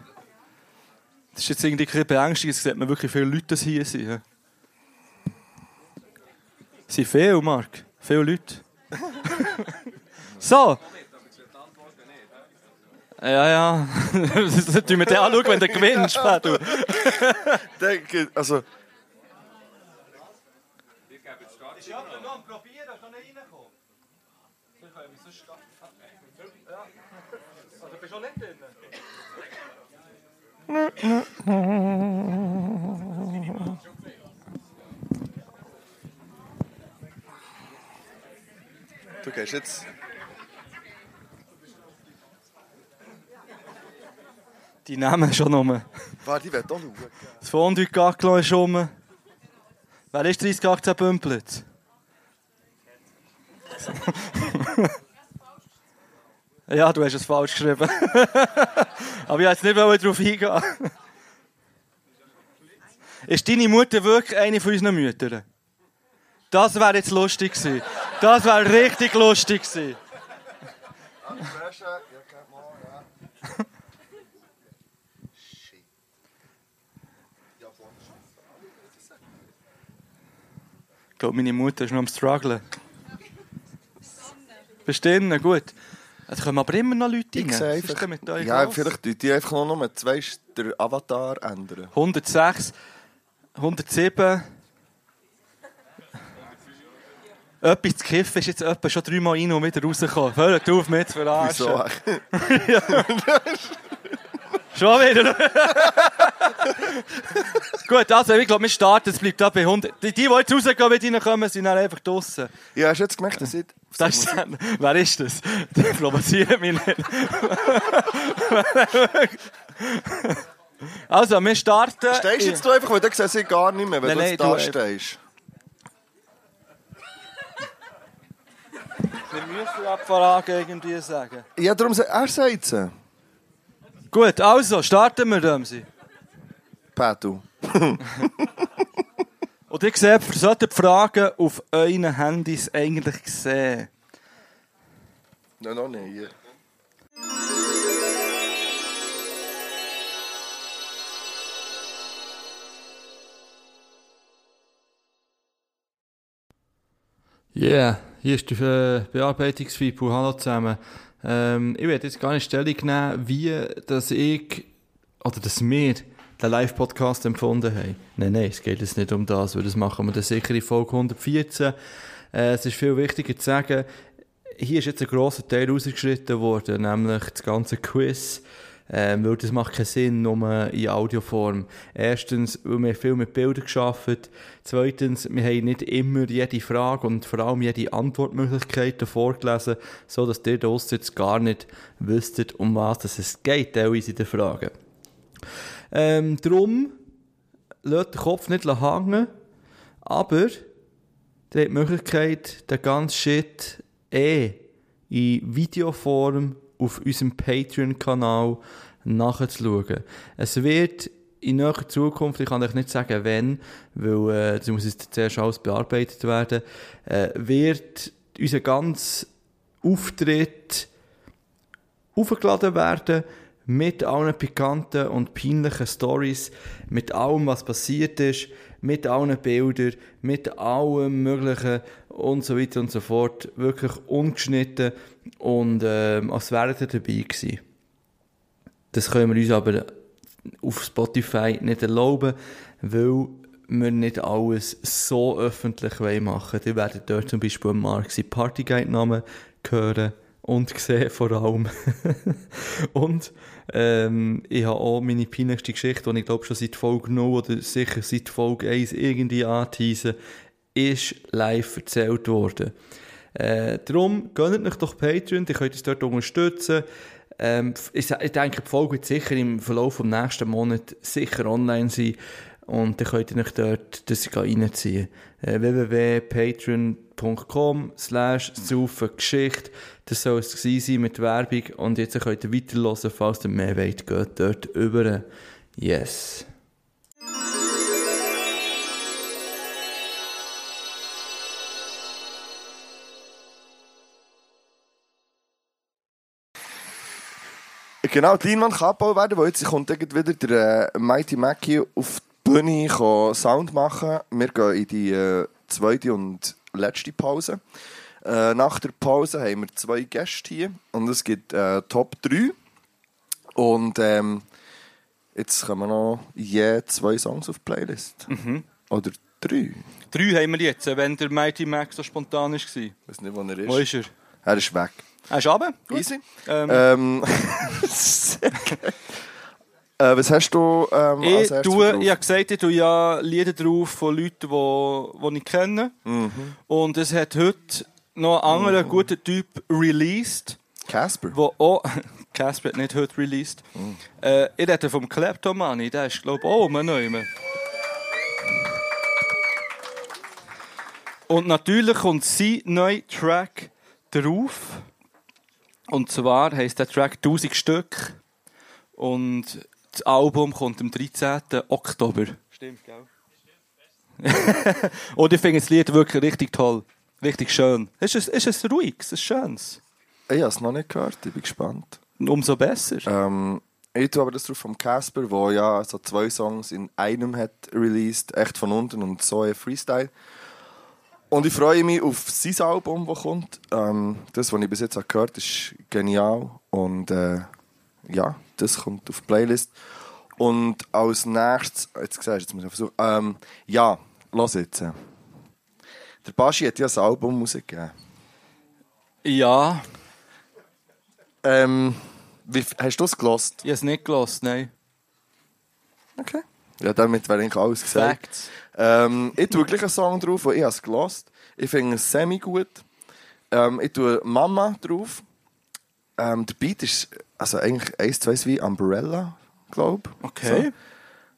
Das ist jetzt irgendwie ein bisschen beängstigend. Es sieht man wirklich viele Leute, hier sind. Es sind viele, Marc. Viele Leute. so. Ja, ja. Das tun wir dir anschauen, wenn du gewinnst, Pedro.
Denke, also,
Ja, du nicht reinkommen. Also, du bist auch nicht drin.
du gehst jetzt.
Die nehmen schon um.
Warte, ich will auch schauen.
Das Fondue Gaclo ist um. Wer ist 3018 Bümplitz? ja, du hast es falsch geschrieben. Aber ich wollte jetzt nicht darauf eingehen. Ist deine Mutter wirklich eine von unseren Müttern? Das wäre jetzt lustig gewesen. Das wäre richtig lustig gewesen. Ich glaube, meine Mutter ist noch am strugglen. Verstehen? Gut. Es kommen aber immer noch Leute rein.
Einfach,
mit euch
ja,
los?
vielleicht tun die einfach noch nur zwei den Avatar ändern.
106, 107. Etwas zu kiffen ist jetzt etwa schon dreimal rein und wieder rausgekommen. Hört auf, mich zu verarschen.
Wieso?
Schon wieder. Gut, also ich glaube, wir starten. Es bleibt da bei 100. Die, die, die jetzt rausgehen, wenn die reinkommen, sind dann einfach draussen.
Ja, hast du jetzt gemerkt, dass ich...
Das ist dann, wer ist das? Der provoziert mich nicht. also, wir starten.
Stehst du jetzt du einfach, weil du siehst sie gar nicht mehr, wenn
Nein,
du
nein,
jetzt da
du- äh,
stehst.
Wir müssen Abfrage irgendwie sagen.
Ja, darum er sagt es.
Gut, also, starten wir, Dömsi.
Pedro.
Und ihr seht, ihr solltet die Fragen auf euren Handys eigentlich sehen.
Nein, noch nicht.
Yeah, hier ist der Bearbeitungsfipel. Hallo zusammen. Ähm, ich werde jetzt gar nicht Stellung nehmen, wie dass ich oder dass wir den Live-Podcast empfunden haben. Nein, nein, es geht jetzt nicht um das, weil das machen wir dann sicher in Folge 114. Äh, es ist viel wichtiger zu sagen, hier ist jetzt ein grosser Teil rausgeschritten worden, nämlich das ganze Quiz. Ähm, weil das macht keinen Sinn, nur in Audioform. Erstens, weil wir viel mit Bildern geschafft. Zweitens, wir haben nicht immer jede Frage und vor allem jede Antwortmöglichkeit vorgelesen, so dass ihr draussen jetzt gar nicht wüsstet, um was es geht, teilweise in den Fragen. Ähm, drum, lasst den Kopf nicht hängen, aber ihr habt die Möglichkeit, den ganzen Shit eh in Videoform auf unserem Patreon-Kanal nachzuschauen. Es wird in naher Zukunft, ich kann euch nicht sagen, wann, weil äh, das muss jetzt zuerst alles bearbeitet werden, äh, wird unser ganz Auftritt aufgeladen werden mit allen pikanten und peinlichen Stories, mit allem, was passiert ist, mit allen Bildern, mit allem Möglichen und so weiter und so fort. Wirklich ungeschnitten und ähm, als wären ihr dabei gewesen. Das können wir uns aber auf Spotify nicht erlauben, weil wir nicht alles so öffentlich wollen machen Ihr werdet dort zum Beispiel seinen Partyguide-Namen hören und sehen vor allem. und ähm, ich habe auch meine peinlichste Geschichte, die ich glaube schon seit Folge 0 oder sicher seit Folge 1 irgendwie anteasen, ist live erzählt worden. Äh, darum, gönnt euch doch Patreon, ihr könnt uns dort unterstützen.
Ähm, ich, ich denke, die Folge wird sicher im Verlauf des nächsten Monats sicher online sein. Und dann könnt ihr euch dort das reinziehen. Äh, www.patreon.com slash Geschichte. Das soll es sein mit Werbung. Und jetzt könnt ihr weiterhören, falls ihr mehr wollt, geht dort über. Yes.
Genau, die Leinwand kann abgebaut werden, weil jetzt kommt wieder der äh, Mighty Mackie auf die Bühne kann Sound machen. Wir gehen in die äh, zweite und letzte Pause. Äh, nach der Pause haben wir zwei Gäste hier und es gibt äh, Top 3. Und ähm, jetzt kommen noch je zwei Songs auf die Playlist. Oder drei.
Drei haben wir jetzt, wenn der Mighty Max so spontan war.
Ich weiß nicht, wo er ist.
Wo ist er?
Er ist weg.
Er ist runter? Gut.
Easy.
Ähm,
Ähm, sehr geil. äh, was hast du ähm,
ich, tue, ich habe gesagt, ich tue ja Lieder drauf von Leuten, die, die ich kenne.
Mhm.
Und es hat heute noch einen anderen guten Typ released,
Casper.
wo auch... Casper hat nicht heute released.
Mhm.
Äh, ich rede vom Kleptomani, der ist, glaube ich, auch um neu. Und natürlich kommt sein neuer Track drauf. Und zwar heisst der Track 1000 Stück. Und das Album kommt am 13. Oktober. Stimmt, gell? Und ich finde das Lied wirklich richtig toll. Richtig schön. Es ist, es ist ein ruhiges, ein schönes.
Ich habe es noch nicht gehört, ich bin gespannt.
Umso besser.
Ähm, ich tue aber das drauf vom Casper, der ja so zwei Songs in einem hat released, echt von unten und so ein Freestyle. Und ich freue mich auf sein Album, das kommt. Ähm, das, was ich bis jetzt habe gehört ist genial. Und äh, ja, das kommt auf die Playlist. Und als nächstes, jetzt siehst jetzt muss ich versuchen, ähm, ja, los jetzt. Der Baschi hat ja ein Album rausgegeben.
Ja,
Ähm, wie, hast du es gelost?
ich habe es nicht gelassen, nein.
Okay. Ja, damit wäre eigentlich alles gesagt.
Facts.
Ähm, ich tue gleich einen Song drauf, den ich es gelost Ich finde es semi gut. Ähm, ich tue Mama drauf. Ähm, der Beat ist also eigentlich eins, zwei wie Umbrella, glaube ich.
Okay.
So.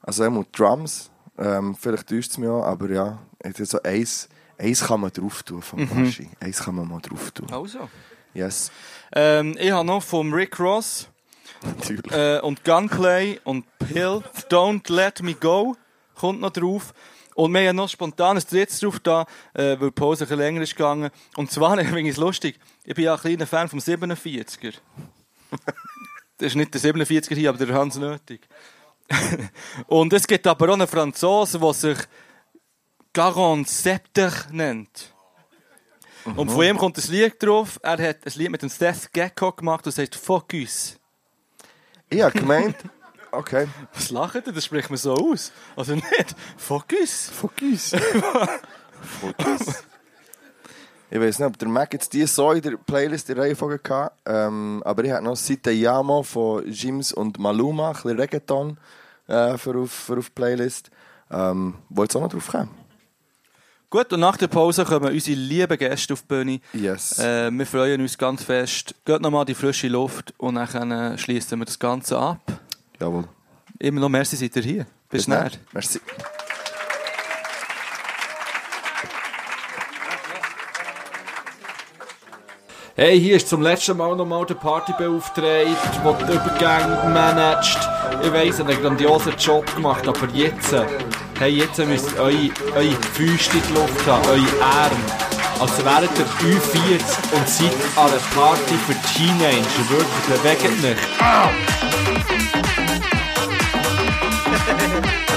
Also er Drums. Ähm, vielleicht täuscht es mich auch, aber ja, so eins, eins kann man drauf tun vom Baschi. Eins kann man mal drauf tun.
Also.
Yes,
Ähm, ich habe noch vom Rick Ross
natürlich.
äh, und Gunplay und Pill Don't Let Me Go kommt noch drauf. Und wir haben noch spontan ein drittes drauf da, äh, weil die Pause ein bisschen länger ist gegangen. Und zwar, finde ich es lustig, ich bin ja ein kleiner Fan vom 47er. das ist nicht der 47er hier, aber der Hans Nötig. und es gibt aber auch einen Franzosen, der sich Garon Septer nennt. Und von ihm kommt ein Lied drauf. Er hat ein Lied mit dem Seth Gecko gemacht, das heißt Focus.
Ich habe gemeint, okay,
Was lacht ihr? Das spricht man so aus. Also nicht. Focus.
Fokus. Fokus. Ich weiß nicht, ob der Mac jetzt die so in der Playlist in der Reihenfolge hatte. Ähm, aber ich habe noch Site Yamo von Jims und Maluma, ein bisschen Reggaeton äh, für, auf, für auf die Playlist. Ähm, wollt ihr auch noch drauf kommen?
Gut, und nach der Pause kommen unsere lieben Gäste auf die Bühne.
Yes.
Äh, wir freuen uns ganz fest. Geht nochmal die frische Luft und dann äh, schließen wir das Ganze ab.
Jawohl.
Immer noch merci, seid ihr hier. Bis, näher.
dann. Merci.
Hey, hier ist zum letzten Mal nochmal der Partybeauftragte, der die Übergänge managt. Ich weiss, er hat einen grandiosen Job gemacht, aber jetzt, hey, jetzt müsst ihr eure, eure Füße in die Luft haben, eure Arme. Als wäret ihr U40 und seid an einer Party für Teenager. Wirklich, bewegt euch.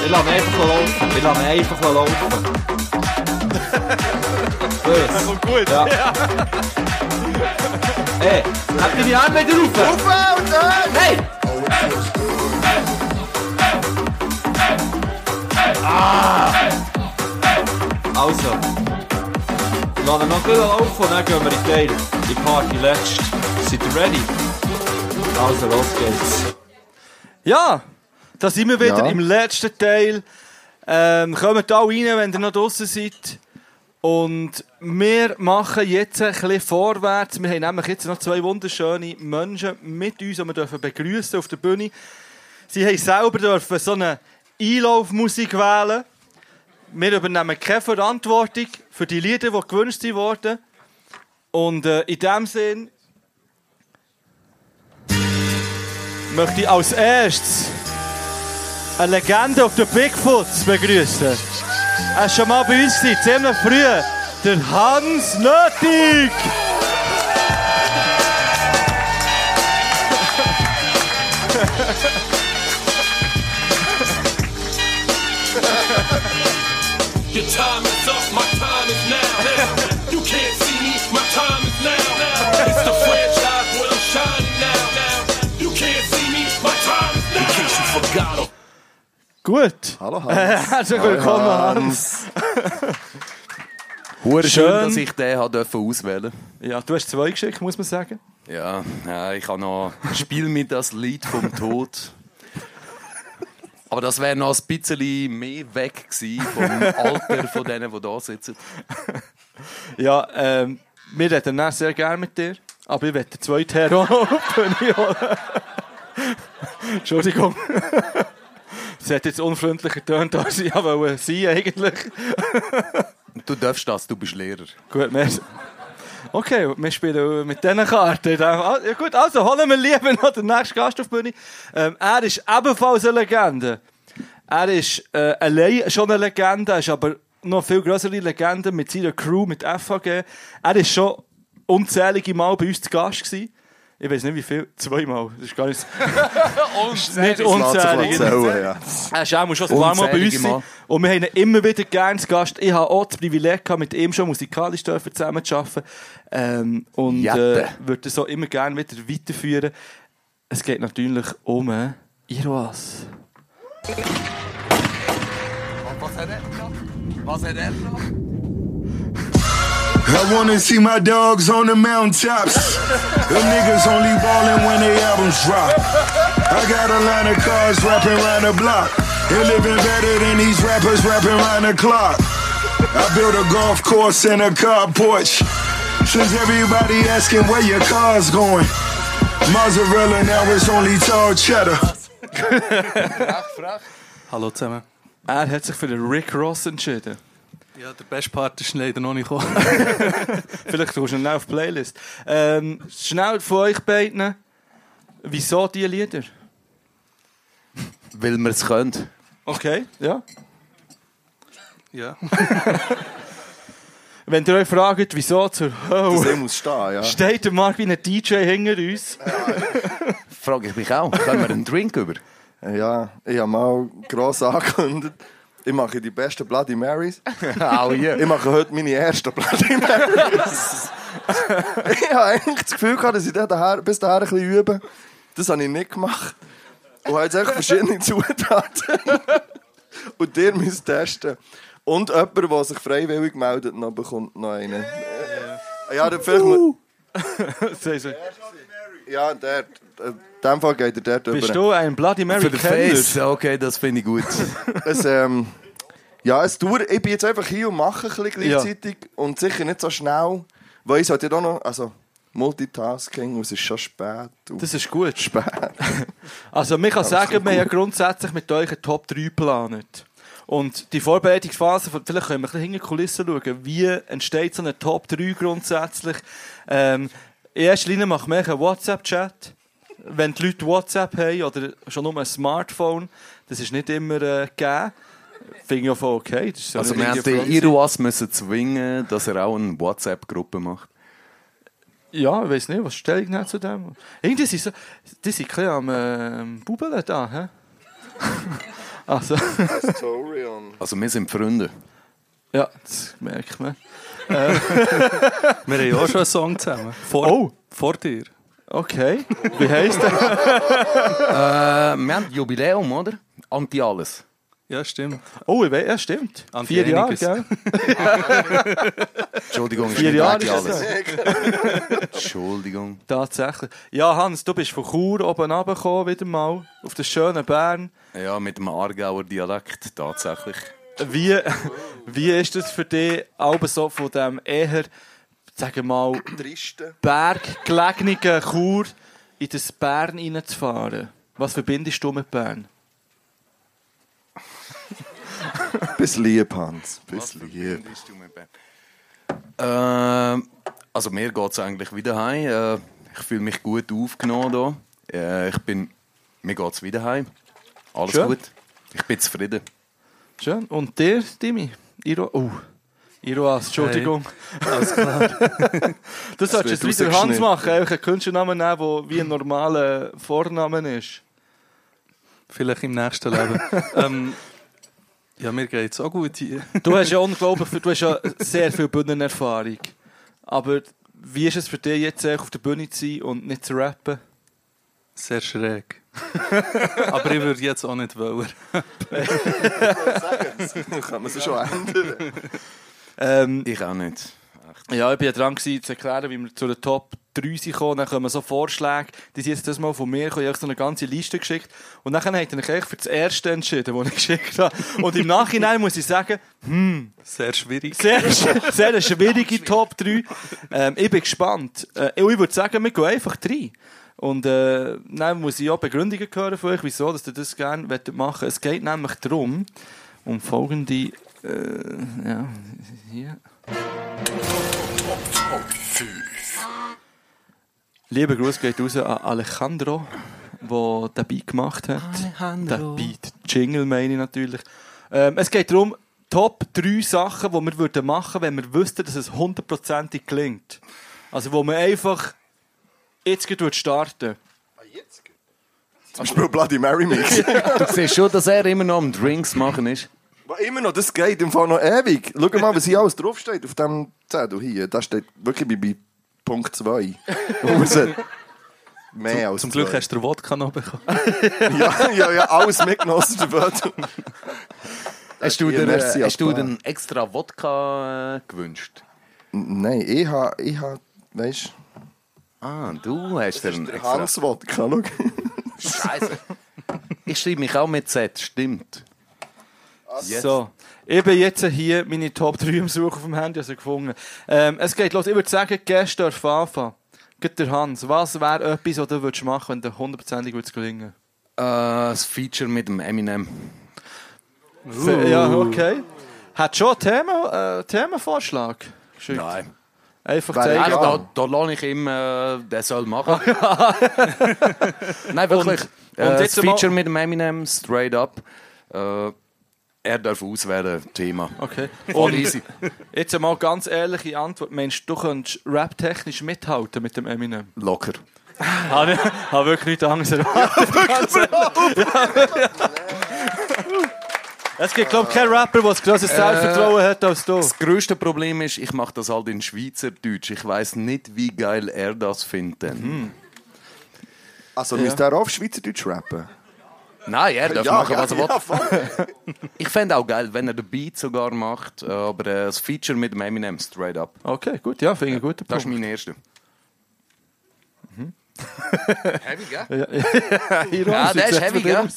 Ich lasse ihn einfach laufen. Ich lasse ihn einfach laufen. Das
kommt gut.
Ja. Hey, habt ihr die Arme wieder rauf? Hey! Ah! Also. Lass ihn noch gut laufen und dann gehen wir in die Teil. Die Party letzt. Seid ihr ready? Also, los geht's.
Ja, da sind wir wieder
Ja.
im letzten Teil. Ähm, kommt da rein, wenn ihr noch draußen seid. Und wir machen jetzt ein bisschen vorwärts. Wir haben nämlich jetzt noch zwei wunderschöne Menschen mit uns, die wir dürfen begrüßen auf der Bühne. Sie haben selber dürfen so eine Einlaufmusik wählen. Wir übernehmen keine Verantwortung für die Lieder, die gewünscht wurden. Und äh, in dem Sinn möchte ich als erstes eine Legende auf der Bigfoots begrüßen. Er war schon mal bei uns, ziemlich früh. Der Hans Nötig.
Your time is up, my time is now.
Gut.
Hallo, Hans.
Herzlich willkommen, Hans.
Hure schön,
Schön.
dass ich den habe dürfen auswählen
Ja, du hast zwei geschickt, muss man sagen.
Ja, ja, ich habe noch Spiel mit das Lied vom Tod. Aber das wäre noch ein bisschen mehr weg gewesen vom Alter von denen, die da sitzen.
Ja, ähm, wir reden dann sehr gerne mit dir. Aber ich werde den zweiten Herr auch noch auf die Bühne holen. Entschuldigung. Es hat jetzt unfreundlicher getönt, als ich wollte sein eigentlich.
Du darfst das, du bist Lehrer.
Gut, merci. Okay, wir spielen mit diesen Karten. Ah, Ja gut, also holen wir lieber noch den nächsten Gast auf die Bühne. Ähm, er ist ebenfalls eine Legende. Er ist äh, allein schon eine Legende, ist aber noch viel größere Legende mit seiner Crew, mit FAG. Er ist schon unzählige Mal bei uns zu Gast gewesen. Ich weiß nicht wie viel, zweimal. Das ist gar nicht, nicht unzählig. Er ist auch schon ein paar Mal bei uns.
Mal.
Und wir haben ihn immer wieder gerne zu Gast. Ich habe auch das Privileg gehabt, mit ihm schon musikalisch dürfen zusammen zu arbeiten. Ähm, und
Jette.
äh, würde auch immer gerne wieder weiterführen. Es geht natürlich um äh, Iroas.
I wanna see my dogs on the mountaintops. Them niggas only ballin' when they albums drop. I got a line of cars rapping around the block. They're living better than these rappers rapping around the clock. I built a golf course and a car porch. Since everybody asking where your car's going. Mozzarella now it's only tall cheddar.
Hallo zusammen.
Er hat sich für den Rick Ross entschieden.
Ja, der beste Part ist leider noch nicht gekommen.
Vielleicht tust du ihn auf die Playlist. Ähm, schnell von euch beiden. Wieso diese Lieder?
Weil wir es können.
Okay, ja.
ja.
Wenn ihr euch fragt, wieso zur
Das
Hölle
ich muss stehen, ja.
steht der Mark wie ein DJ hinter uns.
Frage ich mich auch. Können wir einen Drink über?
Ja, ich habe mal gross angekündigt, ich mache die besten Bloody Marys.
Auch hier.
Ich mache heute meine ersten Bloody Marys. ich habe eigentlich das Gefühl gehabt, dass ich da daher, bis dahin ein bisschen übe. Das habe ich nicht gemacht. Und habe jetzt einfach verschiedene Zutaten. Und ihr müsst testen. Und jemand, der sich freiwillig meldet, noch bekommt noch einen. Ja, dann vielleicht...
sie,
Ja, der. In dem Fall geht er dort
Bist
über.
du ein Bloody Mary
Für den
Kenner?
Face, okay, das finde ich gut.
Es, ähm, ja, es dauert, ich bin jetzt einfach hier und mache ein bisschen
Ja.
gleichzeitig und sicher nicht so schnell, weil ich sollte ja auch noch, also Multitasking, und es ist schon spät.
Das ist gut.
spät.
Also, man kann sagen, wir haben ja grundsätzlich mit euch eine Top 3 geplant. Und die Vorbereitungsphase, von- vielleicht können wir ein bisschen hinter die Kulissen schauen, wie entsteht so eine Top 3 grundsätzlich. Ähm, in erster Linie machen wir einen WhatsApp-Chat. Wenn die Leute WhatsApp haben oder schon nur ein Smartphone, das ist nicht immer äh, gegeben. Finde ich auch voll okay. Das ist so
Also wir haben den Iroas müssen zwingen, dass er auch eine WhatsApp-Gruppe macht.
Ja, ich weiß nicht, was stelle ich nicht zu dem? Irgendwie sind so, die sind ein bisschen am ähm, Bubeln da, hä? also.
Also wir sind Freunde.
ja, das merkt man.
Wir haben ja auch schon einen Song zusammen. Vor,
Oh.
vor dir.
Okay, wie heisst der?
Äh, wir haben Jubiläum, oder? Anti alles.
Ja, stimmt.
Oh, ich weiß, ja, stimmt.
Anti
Vier Jahre, gell?
Entschuldigung, ist
Vier
nicht
Jahre
alles.
es
Entschuldigung.
Tatsächlich. Ja, Hans, du bist von Chur oben runtergekommen, wieder mal, auf den schönen Bern.
Ja, mit dem Aargauer Dialekt tatsächlich.
Wie, wie ist das für dich, aber so von dem eher, sagen wir mal,
Tristen.
berggelegenen Chur in das Bern reinzufahren? Was verbindest du mit Bern?
Bis lieb, Hans. Bis lieb.
Ähm, also mir geht es eigentlich wieder heim. Äh, ich fühle mich gut aufgenommen hier. Äh, ich bin, mir geht es wieder heim. Alles
Schön.
gut. Ich bin zufrieden.
Schön. Und dir? Iro, oh. Iroas, Entschuldigung.
Alles klar.
Du solltest
wird
jetzt wieder Hans machen, einfach einen Künstlernamen nehmen, der wie ein normaler Vornamen ist.
Vielleicht im nächsten Leben. ähm, ja, mir geht es auch gut hier.
Du hast ja unglaublich viel, du hast ja sehr viel Bühnenerfahrung. Aber wie ist es für dich jetzt auf der Bühne zu sein und nicht zu rappen?
Sehr schräg. Aber ich würde jetzt auch nicht wollen.
Kann man es schon ändern?
Ähm, ich auch nicht.
Ja, ich war ja dran gewesen, zu erklären, wie wir zu den Top 3 sind gekommen. Dann kommen so Vorschläge, die sind jetzt das mal von mir, gekommen. ich habe so eine ganze Liste geschickt. Und dann hat er eigentlich für das erste entschieden, das ich geschickt habe. Und im Nachhinein muss ich sagen, hm,
Sehr schwierig.
sehr, sehr eine schwierige Top 3. Ähm, ich bin gespannt. Äh, ich würde sagen, wir gehen einfach rein. Und äh, dann muss ich auch Begründungen hören von euch, wieso dass ihr das gerne machen wollt. Es geht nämlich darum, um folgende, äh, ja, hier. Lieber Gruß geht raus an Alejandro, der den Beat gemacht hat.
Alejandro.
Der Beat, Jingle meine ich natürlich. Ähm, es geht darum, Top 3 Sachen, die wir würden machen würden, wenn wir wüssten, dass es hundertprozentig klingt. Also wo man einfach jetzt starten
Zum Beispiel Bloody Mary Mix.
Du siehst schon, dass er immer noch am Drinks machen ist.
Aber Immer noch, das geht im Fall noch ewig. Schau mal, was hier alles draufsteht auf dem Zettel hier. Das steht wirklich bei, bei Punkt 2. Wo man sagt, Mehr als
Zum Glück
zwei.
hast du den Wodka noch bekommen.
ja, ja, ja, alles mitgenommen aus der Welt.
Hast du dir,
merci,
äh, hast du den extra Wodka äh, gewünscht?
Nein, ich habe, ich habe, weißt
Ah, du hast den extra...
Hans Wodka, schau.
Scheiße. Ich schreibe mich auch mit Z, stimmt. Jetzt.
So, ich bin jetzt hier meine Top 3 am Suchen auf dem Handy also gefunden. Ähm, es geht los, ich würde sagen, Gäste dürfen anfangen. Geht der Hans, was wäre etwas, was du würdest machen, wenn dir hundertprozentig würde gelingen?
Äh, das Feature mit dem Eminem.
F- Ja, okay. Hat schon einen Thema, äh, Themenvorschlag geschickt?
Nein.
Einfach zeigen.
Nein,
Ja.
da, da lasse ich ihm, äh, der soll machen. Nein, wirklich.
Und
äh,
jetzt
das
mal-
Feature mit dem Eminem, straight up. Äh, er darf auswählen, Thema.
Okay.
Voll easy.
Jetzt mal ganz ehrliche Antwort. Meinst du, du könntest rap-technisch mithalten mit dem Eminem?
Locker.
Habe ich habe wirklich nichts anderes erwartet. Es gibt, glaube ich, keinen Rapper, der das grosses Selbstvertrauen hat als du.
Das grösste Problem ist, ich mache das halt in Schweizerdeutsch. Ich weiß nicht, wie geil er das findet. dann.
Also, müsst ihr auch auf Schweizerdeutsch rappen?
Nein, er darf machen, was er will.
ja.
Ich fände auch geil, wenn er den Beat sogar macht, aber äh, das Feature mit dem Eminem straight up.
Okay, gut, ja, finde ich einen guten
Das ist mein erster. Heavy, gell?
Ironisch,
Ja, der ist heavy, gell?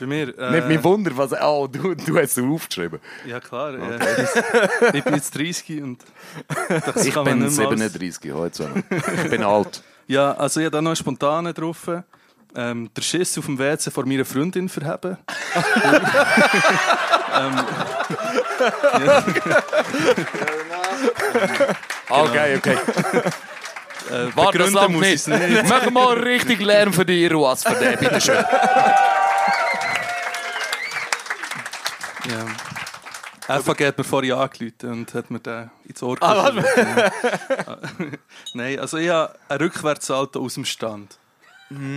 Bei mir.
Nicht
Äh,
mich wunder, was. Oh, du, du hast es aufgeschrieben.
ja, klar. Ja. Ich bin jetzt 30 und. Das
Ich bin
nicht mehr als-
37 heute. Ich bin alt.
Ja, also ich habe da noch einen spontanen drauf. Ähm, der Schiss auf dem WC vor meiner Freundin verheben.
Okay, okay.
Äh,
Warte, das langt
muss
nicht.
nicht.
Mach mal richtig Lärm für die Iroas für den, bitteschön.
Ja. Einfach hat mir vorhin angerufen und hat mir den ins Ohr
Ah.
Nein, also ich habe ein Rückwärtssalto aus dem Stand.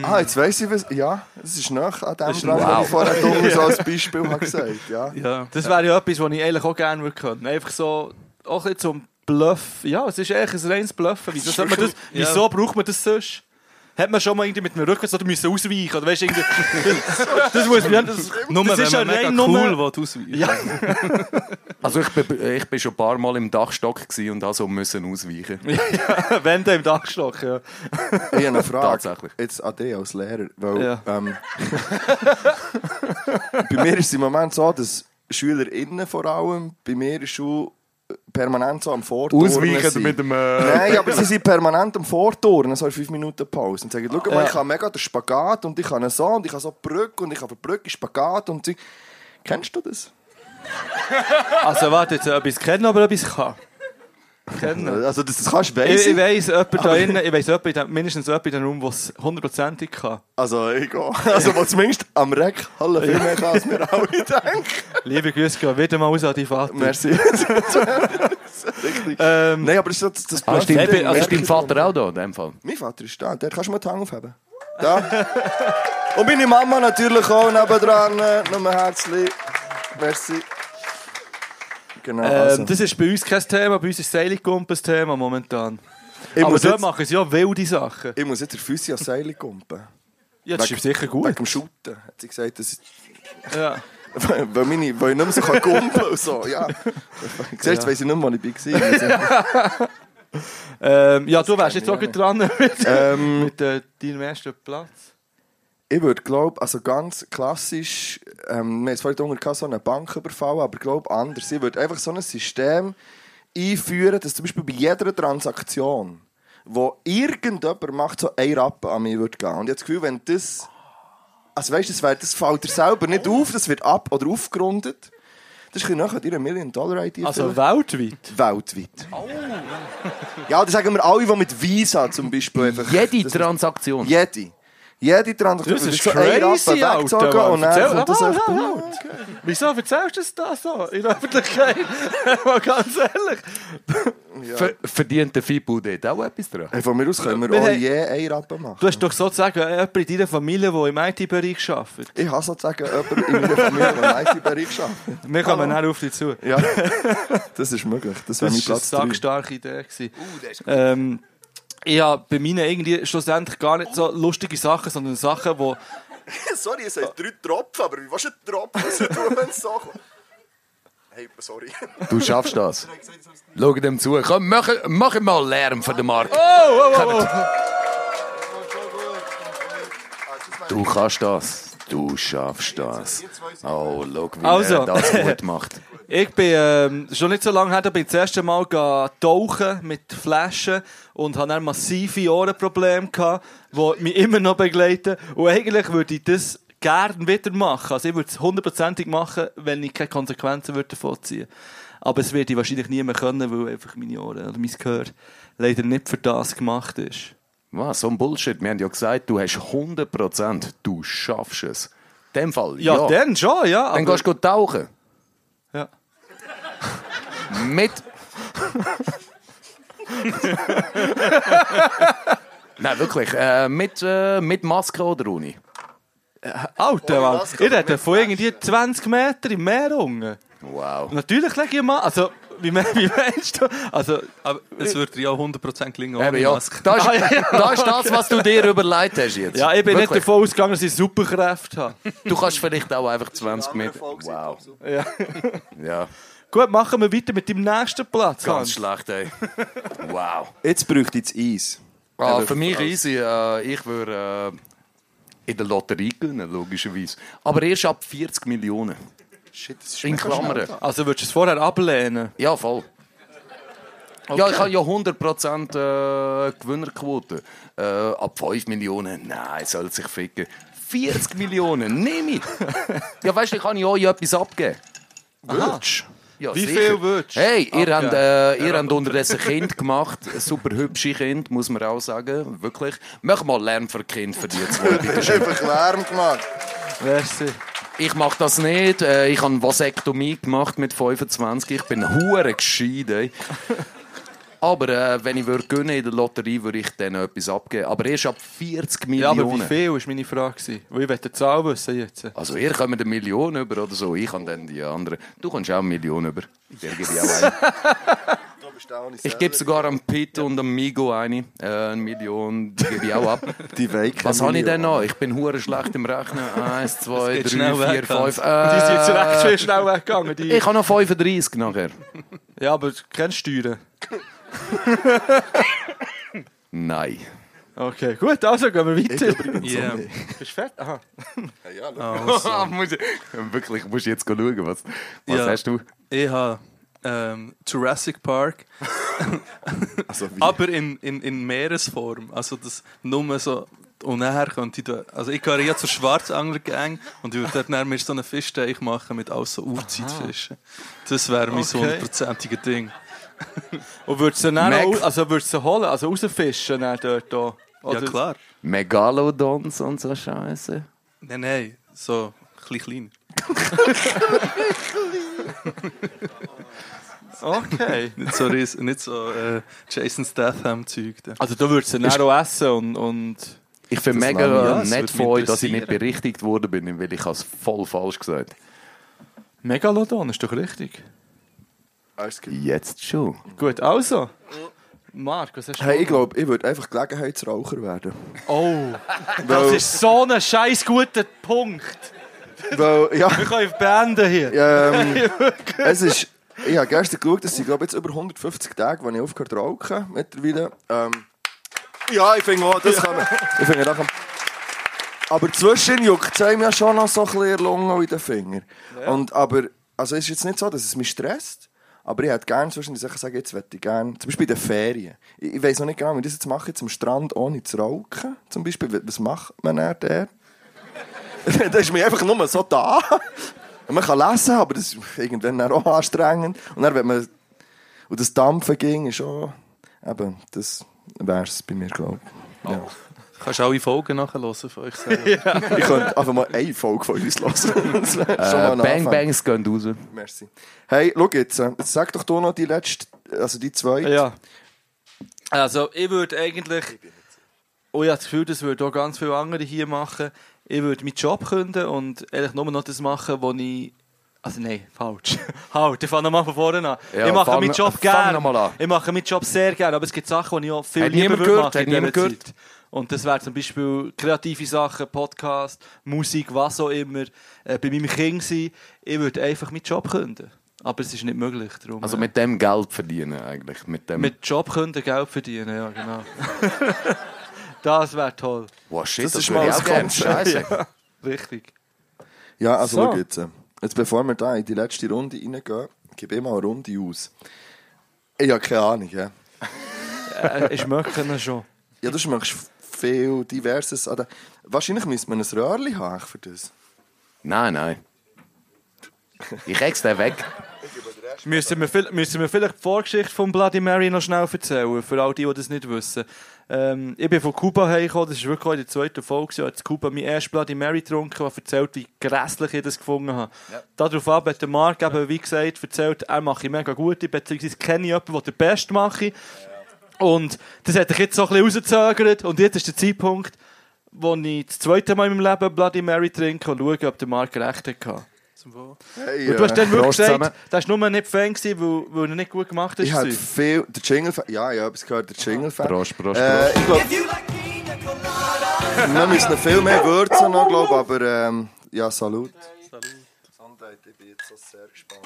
Ah, jetzt weiss ich, was. Ja, es ist nach an dem
ist
dran,
wow.
was ich vorher so als Beispiel habe gesagt ja.
Ja.
Das wäre ja etwas, was ich eigentlich auch gerne würde können. Einfach so, auch ein bisschen zum Bluff. Ja, es ist eigentlich ein reines Bluffen. Wieso, man das,
Ja.
wieso braucht man das sonst? Hat man schon mal irgendwie mit einem Rücken so müssen ausweichen oder weißt du, irgendwie, das muss man, das,
Nur
das ist ja
man mega
rein
cool
nur,
will ausweichen
ja,
Also ich bin, ich bin schon ein paar Mal im Dachstock und also müssen ausweichen.
wenn der im Dachstock, ja.
Ich habe eine Frage.
Tatsächlich.
Jetzt an dich als Lehrer. Weil,
Ja.
ähm, bei mir ist es im Moment so, dass SchülerInnen vor allem bei mir in der Schule permanent so am Vorturnen
Ausweichen
sind.
mit dem, äh,
Nein, aber sie sind permanent am Vorturnen, so in 5 Minuten Pause. Und sagen, schau mal,
Ja.
ich kann mega den Spagat und ich kann so und ich kann so die Brücke und ich für die Brücke Spagat und so. Kennst du das?
Also warte, jetzt etwas kennen, aber etwas kann. Kennen.
Also das, das kannst du
Ich, ich weiss, jemand da innen, ich weiss jemand, in dem- mindestens jemand in diesem Raum, der es hundertprozentig kann.
Also ich gehe. Also was zumindest am Reck Halle viel mehr kann, als wir alle denken.
Liebe Grüße gehen wieder mal aus an die Vater.
Merci. Richtig.
Ähm,
Nein, aber das ist das, das
Ah, ist, dein,
Ich bin- also
ist dein Vater auch da, in dem Fall?
Mein Vater ist da, der kannst du mal die Hand aufheben. Da. Und meine Mama natürlich auch nebendran. äh, Nur herzlich. Merci. Genau. Also.
ähm, das ist bei uns kein Thema, bei uns ist Seilingkumpen das Thema momentan.
ich,
aber
muss
dort
jetzt,
machen sie ja wilde Sachen.
ich muss jetzt der Füße an Seile kumpen.
Ja, das ist sicher gut.
Wegen dem Shooten. Hat sie gesagt, das ist,
Ja.
weil, meine, weil ich nicht mehr so kann kumpen und so. Ja. Siehst du, jetzt weiss ich nicht mehr, wo ich war.
Ähm, ja, du wärst jetzt auch gut dran mit,
ähm,
mit äh, deinem ersten Platz.
Ich würde glaube, also ganz klassisch, ähm, wir haben es vorhin gehabt, so eine Bank überfallen, aber ich glaube anders. Ich würde einfach so ein System einführen, dass zum Beispiel bei jeder Transaktion, wo irgendjemand macht, so ein Rappen an mich würde gehen. Und ich habe das Gefühl, wenn das, also weißt du, das, wär- das fällt dir selber nicht auf, das wird ab- oder aufgerundet. Das ist ein bisschen nachher Million-Dollar-Idee.
Also weltweit.
weltweit. Ja, das sagen wir alle, die mit Visa zum Beispiel einfach...
Jede Transaktion.
Jede. Jede Transaktion.
Das ist
so
crazy,
Rappen
Alter. Mann.
und dann kommt das einfach...
ja, ja. Wieso erzählst du das da so in der Öffentlichkeit? Mal ganz ehrlich.
Ver verdient der Fibu dort auch etwas dran?
Hey, von mir aus können wir,
Wir
alle
haben-
je einen Rappen machen.
Du hast doch sozusagen jemanden in deiner Familie, der im IT-Bereich arbeitet.
Ich habe sozusagen jemanden in meiner Familie, der im IT-Bereich arbeitet.
Wir kommen dann auf dich zu.
Ja, das ist möglich. Das
Das war eine
Platz 3.
sackstarke Idee. gewesen. ähm, ich habe bei meinen irgendwie schlussendlich gar nicht so lustige Sachen, sondern Sachen, die
sorry, es sind drei Tropfen, aber wie willst du einen Tropfen raus tun, wenn es so kommt? Hey, sorry.
Du schaffst das. Schau dem zu. Komm, mach, mach mal Lärm für den Markt.
Oh, oh, oh, oh.
Du kannst das. Du schaffst das. Oh, schau, wie
Also.
er das gut macht.
Ich bin ähm, schon nicht so lange her, da bin ich das erste Mal tauchen mit Flaschen und hatte dann massive Ohrenprobleme, gehabt, die mich immer noch begleiten. Und eigentlich würde ich das gerne wieder machen. Also ich würde es hundertprozentig machen, wenn ich keine Konsequenzen würde davon ziehen Aber es werde ich wahrscheinlich nie mehr können, weil einfach meine Ohren oder mein Gehör leider nicht für das gemacht ist.
Was, so ein Bullshit. Wir haben ja gesagt, du hast 100%. Du schaffst es. In dem Fall,
Ja,
ja.
dann schon, ja.
Dann
aber-
gehst du tauchen. Mit. Nein, wirklich. Äh, mit, äh, mit Maske oder ohne?
Alter, Mann. Ich rede von irgendwie 20 Meter im Meer unten.
Wow.
Natürlich lege ich mal. Also, wie, wie meinst du? Also,
Aber es würde ja 100% gelingen
Eben,
ohne
ja.
Maske.
Das, ist,
Ah,
das ist das, was du dir überlegt hast jetzt.
ja, ich bin nicht
Wirklich.
davon ausgegangen, dass ich Superkräfte habe.
Du kannst vielleicht auch einfach 20 Meter. Wow.
Ja.
Ja,
Gut, machen wir weiter mit dem nächsten Platz.
ganz
Hans.
schlecht, ey. Wow.
Jetzt bräuchte ich Eis.
Ah, für mich easy. Äh, ich würde äh, in der Lotterie gewinnen, logischerweise. Aber erst ab 40 Millionen.
Shit, das ist
In Klammern.
schnell.
Also, würdest du es vorher ablehnen?
Ja, voll. Ja, ich habe ja 100% äh, Gewinnerquote. Äh, ab 5 Millionen, nein, soll sich ficken. 40 Millionen, nehme ich. Ja, weißt du, ich kann ja euch etwas abgeben.
Würdest
Ja,
Wie
sicher.
viel würdest du
Hey, ihr habt, äh, ihr habt unterdessen Kind gemacht. Super hübsche Kind, muss man auch sagen. Wirklich. Mach mal Lärm für Kind für die zwei,
du?
schön.
Einfach Lärm gemacht.
Merci.
Ich mache das nicht. Äh, Ich habe eine Vasektomie gemacht mit 25. Ich bin hure gescheit. Aber äh, wenn ich würde gewinnen in der Lotterie, würde ich dann etwas abgeben. Aber erst ab 40
Ja, aber
Millionen.
wie viel war meine Frage. Weil ich will die Zahl wissen jetzt.
Also ihr kommt eine Million über oder so. Ich habe dann die andere. Du kommst auch eine Million über. Der gebe ich auch
nicht
Ich gebe sogar am Pit und am Migo eine. Äh, eine Million, die gebe ich auch ab.
Die Weiken
Was habe ich denn noch? Ich bin hure schlecht im Rechnen. Eins, zwei, drei, vier,
weg,
fünf.
Die sind jetzt recht
Äh,
viel schnell weggegangen. Die...
ich habe noch 35 nachher.
Ja, aber du kennst Steuern.
Nein.
Okay, gut, also gehen wir weiter.
Ich übrigens
Ja.
auch nicht.
Bist du fertig? Aha.
Ja, schau.
Muss ich- Wirklich, musst du jetzt schauen, was, was
Ja.
hast du?
Ich habe ähm, Jurassic Park,
Also, wie?
aber in, in, in Meeresform. Also das nur so. Und nachher könnte ich da, also ich gehöre ja zur Schwarzangler-Gang und ich würde dort nachher mir so einen Fischteich machen mit all so Urzeitfischen. Das wäre mein so
Okay.
Ding.
Und würdest du dann
Mac-
auch, also würdest du sie holen, also rausfischen dann dort auch?
Ja klar.
Megalodons und so Scheiße.
Nein, nein, so ein bisschen
Okay.
Nicht so, ries- nicht so äh, Jason Statham-Zeug. da.
Also du würdest sie dann auch essen und... und
Ich finde
Das
mega
ja, es
nett
würde
von
mich
euch, dass ich nicht
interessieren.
berichtigt worden bin, weil ich habe es voll falsch gesagt
Megalodon ist doch richtig.
Alles gut.
Jetzt schon.
Gut, also. Marc, was hast du?
Hey, ich glaube, ich würde einfach Gelegenheitsraucher werden.
Oh, das ist so ein scheiß guter Punkt.
Weil, ja,
Wir können beenden hier.
ähm, es ist... Ich habe gestern geschaut, es sind glaube ich, jetzt über 150 Tage, wo ich aufgehört zu rauchen mittlerweile. Ähm, ja, ich finde auch, das kann man... Ich finde, kann aber zwischen juckt es einem ja schon noch so ein bisschen in der Lunge und in den Finger. Und, aber, also es ist jetzt nicht so, dass es mich stresst, aber ich hätte gerne zwischen Sachen sagen, jetzt möchte ich gerne, zum Beispiel in den Ferien. Ich, ich weiß noch nicht genau, wie ich das jetzt mache, jetzt am Strand ohne zu rauchen, zum Beispiel. Was macht man der? da ist mir einfach nur so da. Man kann lesen, aber das ist irgendwann auch anstrengend. Und dann, wenn man, und das Dampfen ging, ist auch, eben, das wäre es bei mir, glaube ich. Ja.
Kannst du alle Folgen nachhören von euch selber.
Ich könnte einfach mal eine Folge von uns hören. Schon mal
Äh,
ein
Bang. Bangs gehen raus.
Merci. Hey, schau jetzt, äh, jetzt sag doch du noch die letzte, also die zweite.
Ja. Also, ich würde eigentlich. Oh, ich habe das Gefühl, das würden auch ganz viele andere hier machen. Ich würde meinen Job künden und eigentlich nur noch das machen, wo ich. Also, nein, falsch. halt, ich fange nochmal von vorne an.
Ja,
ich mache
fang-
meinen Job gerne. Ich mache meinen Job sehr gerne, aber es gibt Sachen, die ich auch viel
Hat
lieber würde
gehört?
machen
Hat
in dieser
gehört?
Und das wäre zum Beispiel kreative Sachen, Podcast, Musik, was auch immer. Äh, bei meinem Kind sein. Ich würde einfach meinen Job künden. Aber es ist nicht möglich. Darum,
Also
äh,
mit dem Geld verdienen eigentlich. Mit dem...
mit Job können Geld verdienen, ja, genau. das wäre toll.
Wow, shit,
Das
das,
ist mal ein. Konzept.
Scheiße.
Ja, richtig.
Ja, also
So.
jetzt. äh, Jetzt, bevor wir da in die letzte Runde reingehen, gebe ich mal eine Runde aus. Ich habe keine Ahnung, ja.
Äh, ich möchte ihn schon.
Ja, du schmeckst viel Diverses. an der- Wahrscheinlich müsste man ein Röhrchen haben für das.
Nein, nein. Ich reg's den weg.
Müssen wir, viel- müssen wir vielleicht die Vorgeschichte von Bloody Mary noch schnell erzählen, für all die, die das nicht wissen. Ähm, ich bin von Kuba hergekommen, das war wirklich in der zweiten Folge. Ich habe in Kuba mein erstes Bloody Mary getrunken und erzählt, wie grässlich ich das gefunden habe. Daraufhin hat der Marc eben, wie gesagt, erzählt, er mache mega gute, beziehungsweise kenne ich jemanden, der den Best mache. Und das hat sich jetzt so ein bisschen rausgezögert und jetzt ist der Zeitpunkt, wo ich das zweite Mal in meinem Leben Bloody Mary trinke und schaue, ob der Marc recht hatte.
Hey,
Und du hast dann
äh,
wirklich
Prost
gesagt,
zusammen.
das war nur nicht Fan, gewesen, weil, weil er nicht gut gemacht
ich
ist.
habe viel... Der Jingle-Fan... Ja, ja, ich habe gehört, der Jingle-Fan.
Prost, Prost,
Äh, ich glaube,
colada,
wir müssen noch viel mehr würzen noch, glaube ich, aber ähm, ja, Salut. Salut. Gesundheit, ich bin jetzt so sehr gespannt.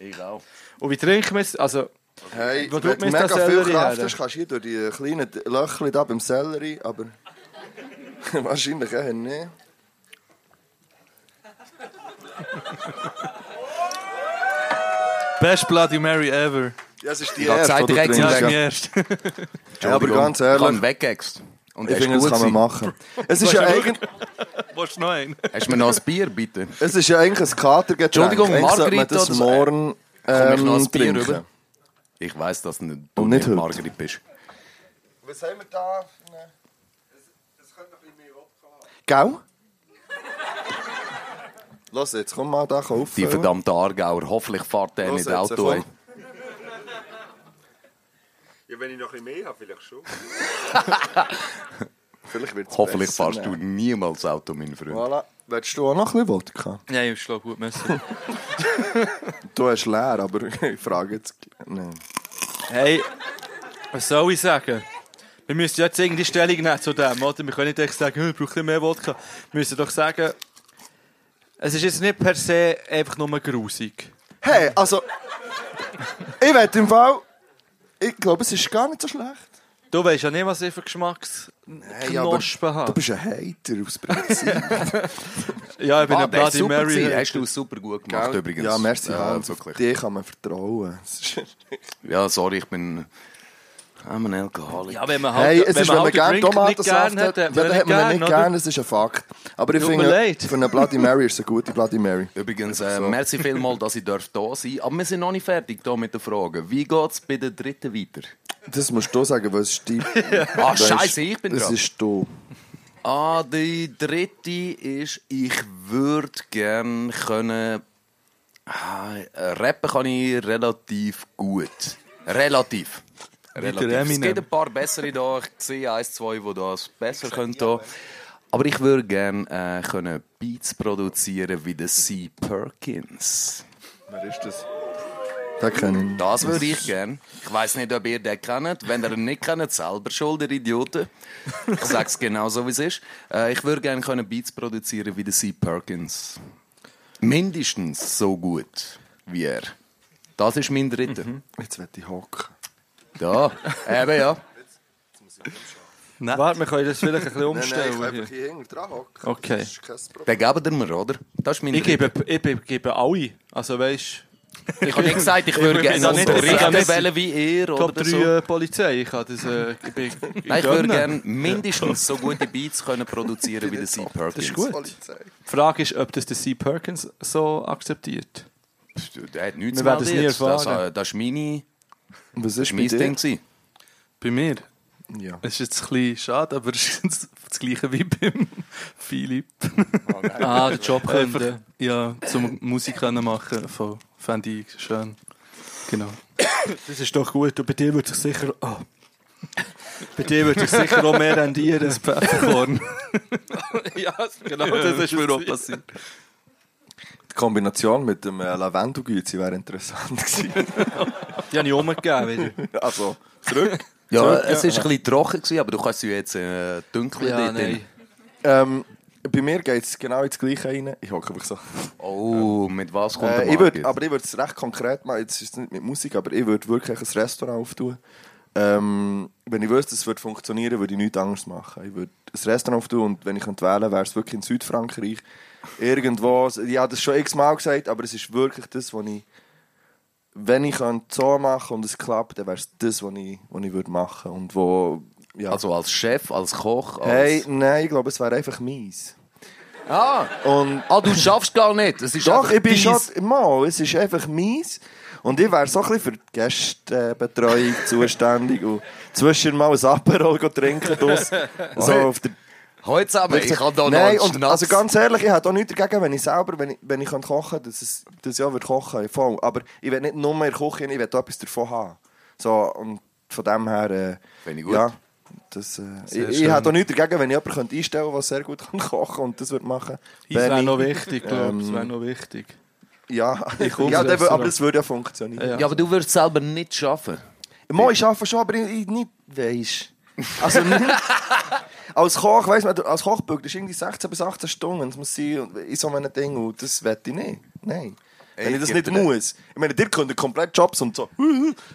Ich auch.
Und wie trinken wir es? Also,
Hey,
Wo
wenn du mega viel
Sellerie
Kraft hast, kannst du hier durch die kleinen Löcher da beim Sellerie, aber wahrscheinlich eher nicht.
Best Bloody Mary ever.
Ja, es ist die erste, die du
direkt
trinkst.
sagen.
Die erste.
Ja, aber ganz ehrlich,
Kann weggext. Und
ich
er ist
finde, das kann man
sein.
machen. Es ist, ja eigentlich,
Willst du noch einen?
Hast du mir noch ein Bier, bitte?
es ist ja eigentlich ein Katergetränk.
Entschuldigung, Margarita
das morgen
Komm ich noch ein
ähm,
Bier
trinken.
Ich weiss, dass du
Und nicht.
Margrit bist.
Was haben wir da? Das könnte noch ein bisschen mehr Wodka Gell? Los jetzt, komm mal da kaufen.
Die verdammte Aargauer. Hoffentlich fährt der nicht Auto.
komm.
Ja, wenn ich noch ein bisschen mehr habe, vielleicht schon.
Vielleicht wird's
Hoffentlich
besser,
fährst du
ne?
niemals Auto, mein Freund.
Voilà. Willst du auch noch ein bisschen Wodka?
nein, ich schlage gut, merci.
Du hast leer, aber ich frage jetzt. Nein.
hey, was soll ich sagen? Wir müssen jetzt irgendwie Stellung nehmen zu dem, oder? Wir können nicht echt sagen, «Hm, ich brauche mehr Wodka. Wir müssen doch sagen, es ist jetzt nicht per se einfach nur grusig.
Hey, also. ich werde im Fall. Ich glaube, es ist gar nicht so schlecht.
Du weißt ja nicht, was ich für Geschmacks
Hey, aber
Knospen
du
habe.
bist ein Hater aus Prinzip.
Ja, ich bin
Ah,
ein Bloody Mary.
Hast du super gut gemacht
Gell?
übrigens.
Ja, merci,
Äh,
Hans. Dir kann man vertrauen.
Ja, sorry, ich bin I'm ein Alkoholiker.
Ja, wenn man halt,
Hey, es ist, wenn man
halt
gerne Tomatensaft hat, dann hat man ihn nicht gerne, das ist ein Fakt. Aber ich
Tut mir
finde,
leid.
für eine Bloody Mary ist es eine gute Bloody Mary.
Übrigens, äh,
So.
merci vielmals, dass ich darf da sein darf. Aber wir sind noch nicht fertig hier mit den Fragen. Wie geht es bei der dritten weiter?
Das musst du sagen, weil es ist die...
Ah, scheiße, ich bin
Das
dran.
ist du.
Ah, die dritte ist, ich würde gerne können. Ah, rappen kann ich relativ gut. Relativ. Relativ. Es gibt ein paar bessere da. Ich sehe eins, zwei, die das besser können. Aber ich würde gerne äh, können Beats produzieren wie der C. Perkins.
Wer ist das? Den kenne ich.
Das würde ich gerne. Ich weiß nicht, ob ihr den kennt. Wenn ihr ihn nicht kennt, selber schuld, ihr Idioten. Ich sage es genau so, wie es ist. Äh, ich würde gerne können Beats produzieren wie der C. Perkins. Mindestens so gut wie er. Das ist mein dritter.
Jetzt wird ich hocken.
Ja, eben ja.
Warte, wir können das vielleicht ein bisschen
Nein, nein,
umstellen.
ich kann
hier.
einfach hier hinten dran hocken.
Okay.
Das ist kein Problem.
Den geben ihr mir, oder? Das ist mein
Ich gebe, ich be- gebe alle. Also weißt
Ich habe nicht gesagt, ich würde gerne
nicht-
unterrichten wollen wie ihr
Top
oder
3
so.
äh, Polizei. Ich das. Äh, ich bin, ich
Nein, ich würde gerne mindestens so gute Beats können produzieren wie der C. Perkins.
Das ist gut. Die Frage ist, ob das der C. Perkins so akzeptiert.
Der hat nichts
Wir werden es nie
jetzt. Das,
erfahren.
äh, das ist meine,
Was
das
ist
mein
dir?
Ding. gewesen.
Bei mir?
Ja.
Es ist jetzt ein bisschen schade, aber es ist das gleiche wie beim Philipp.
Ah, der Job
Einfach,
könnte.
ja, zum Musik können machen, voll, fände ich schön. Genau.
Das ist doch gut. Und bei dir würde sich sicher. Oh. Bei dir würde sich sicher auch mehr rendieren.
Das Pfefferkorn.
ja, genau.
das ist mir auch passiert.
Die Kombination mit dem äh, Lavendelgüzi wäre interessant gewesen.
Die habe ich umgegeben wieder.
also, zurück.
Ja,
Zurück,
es war ein bisschen trocken, gewesen, aber du kannst sie jetzt äh, dunkel
Ja, nein.
Ähm, bei mir geht es genau ins Gleiche rein. Ich hocke einfach so.
Oh, mit was kommt der
Äh, ich würd, aber ich würde es recht konkret machen. Jetzt ist es nicht mit Musik, aber ich würde wirklich ein Restaurant auftun. Ähm, wenn ich wüsste, es würde funktionieren, würde ich nichts anderes machen. Ich würde ein Restaurant auftun und wenn ich könnte wählen wäre es wirklich in Südfrankreich. Irgendwo, ich habe das schon x-mal gesagt, aber es ist wirklich das, was ich, wenn ich könnte so machen und es klappt, dann wäre es das, was ich, was ich würde machen und wo, ja.
Also als Chef, als Koch, als...
hey, nein, ich glaube, es wäre einfach mies.
Ah,
Und
ah, du schaffst gar nicht. Es ist
Doch, ich bin schon. Mal, es ist einfach mies. Und ich wäre so ein bisschen für die Gästebetreuung zuständig und zwischen mal ein Aperol trinken. So auf der
Heute aber, ich kann da noch
Nein, und also ganz ehrlich, ich hätte auch nichts dagegen, wenn ich selber, wenn ich, wenn ich kochen könnte, dass es das Jahr würde kochen voll. Aber ich will nicht nur mehr kochen, ich will auch etwas davon haben. So, und von dem her, äh,
Finde ich gut.
ja, das, äh, ich, ich hätte auch nichts dagegen, wenn ich jemanden könnte einstellen könnte, der sehr gut kann kochen und das würde machen.
Das wäre noch wichtig, glaube ich. Das
ähm,
wäre noch wichtig.
Ja,
Ich
ja der, aber das würde ja funktionieren.
Ja.
Ja, aber du würdest selber nicht schaffen.
Mo, ich arbeite schon, aber ich, ich nicht weisst. Also nicht, als Koch, weißt du, als Kochbück, das ist irgendwie 16 bis 18 Stunden, das muss sein in so einem Ding und das wette ich nicht. Nein. Wenn ich das nicht muss. Ich meine, dir können komplett Jobs und so.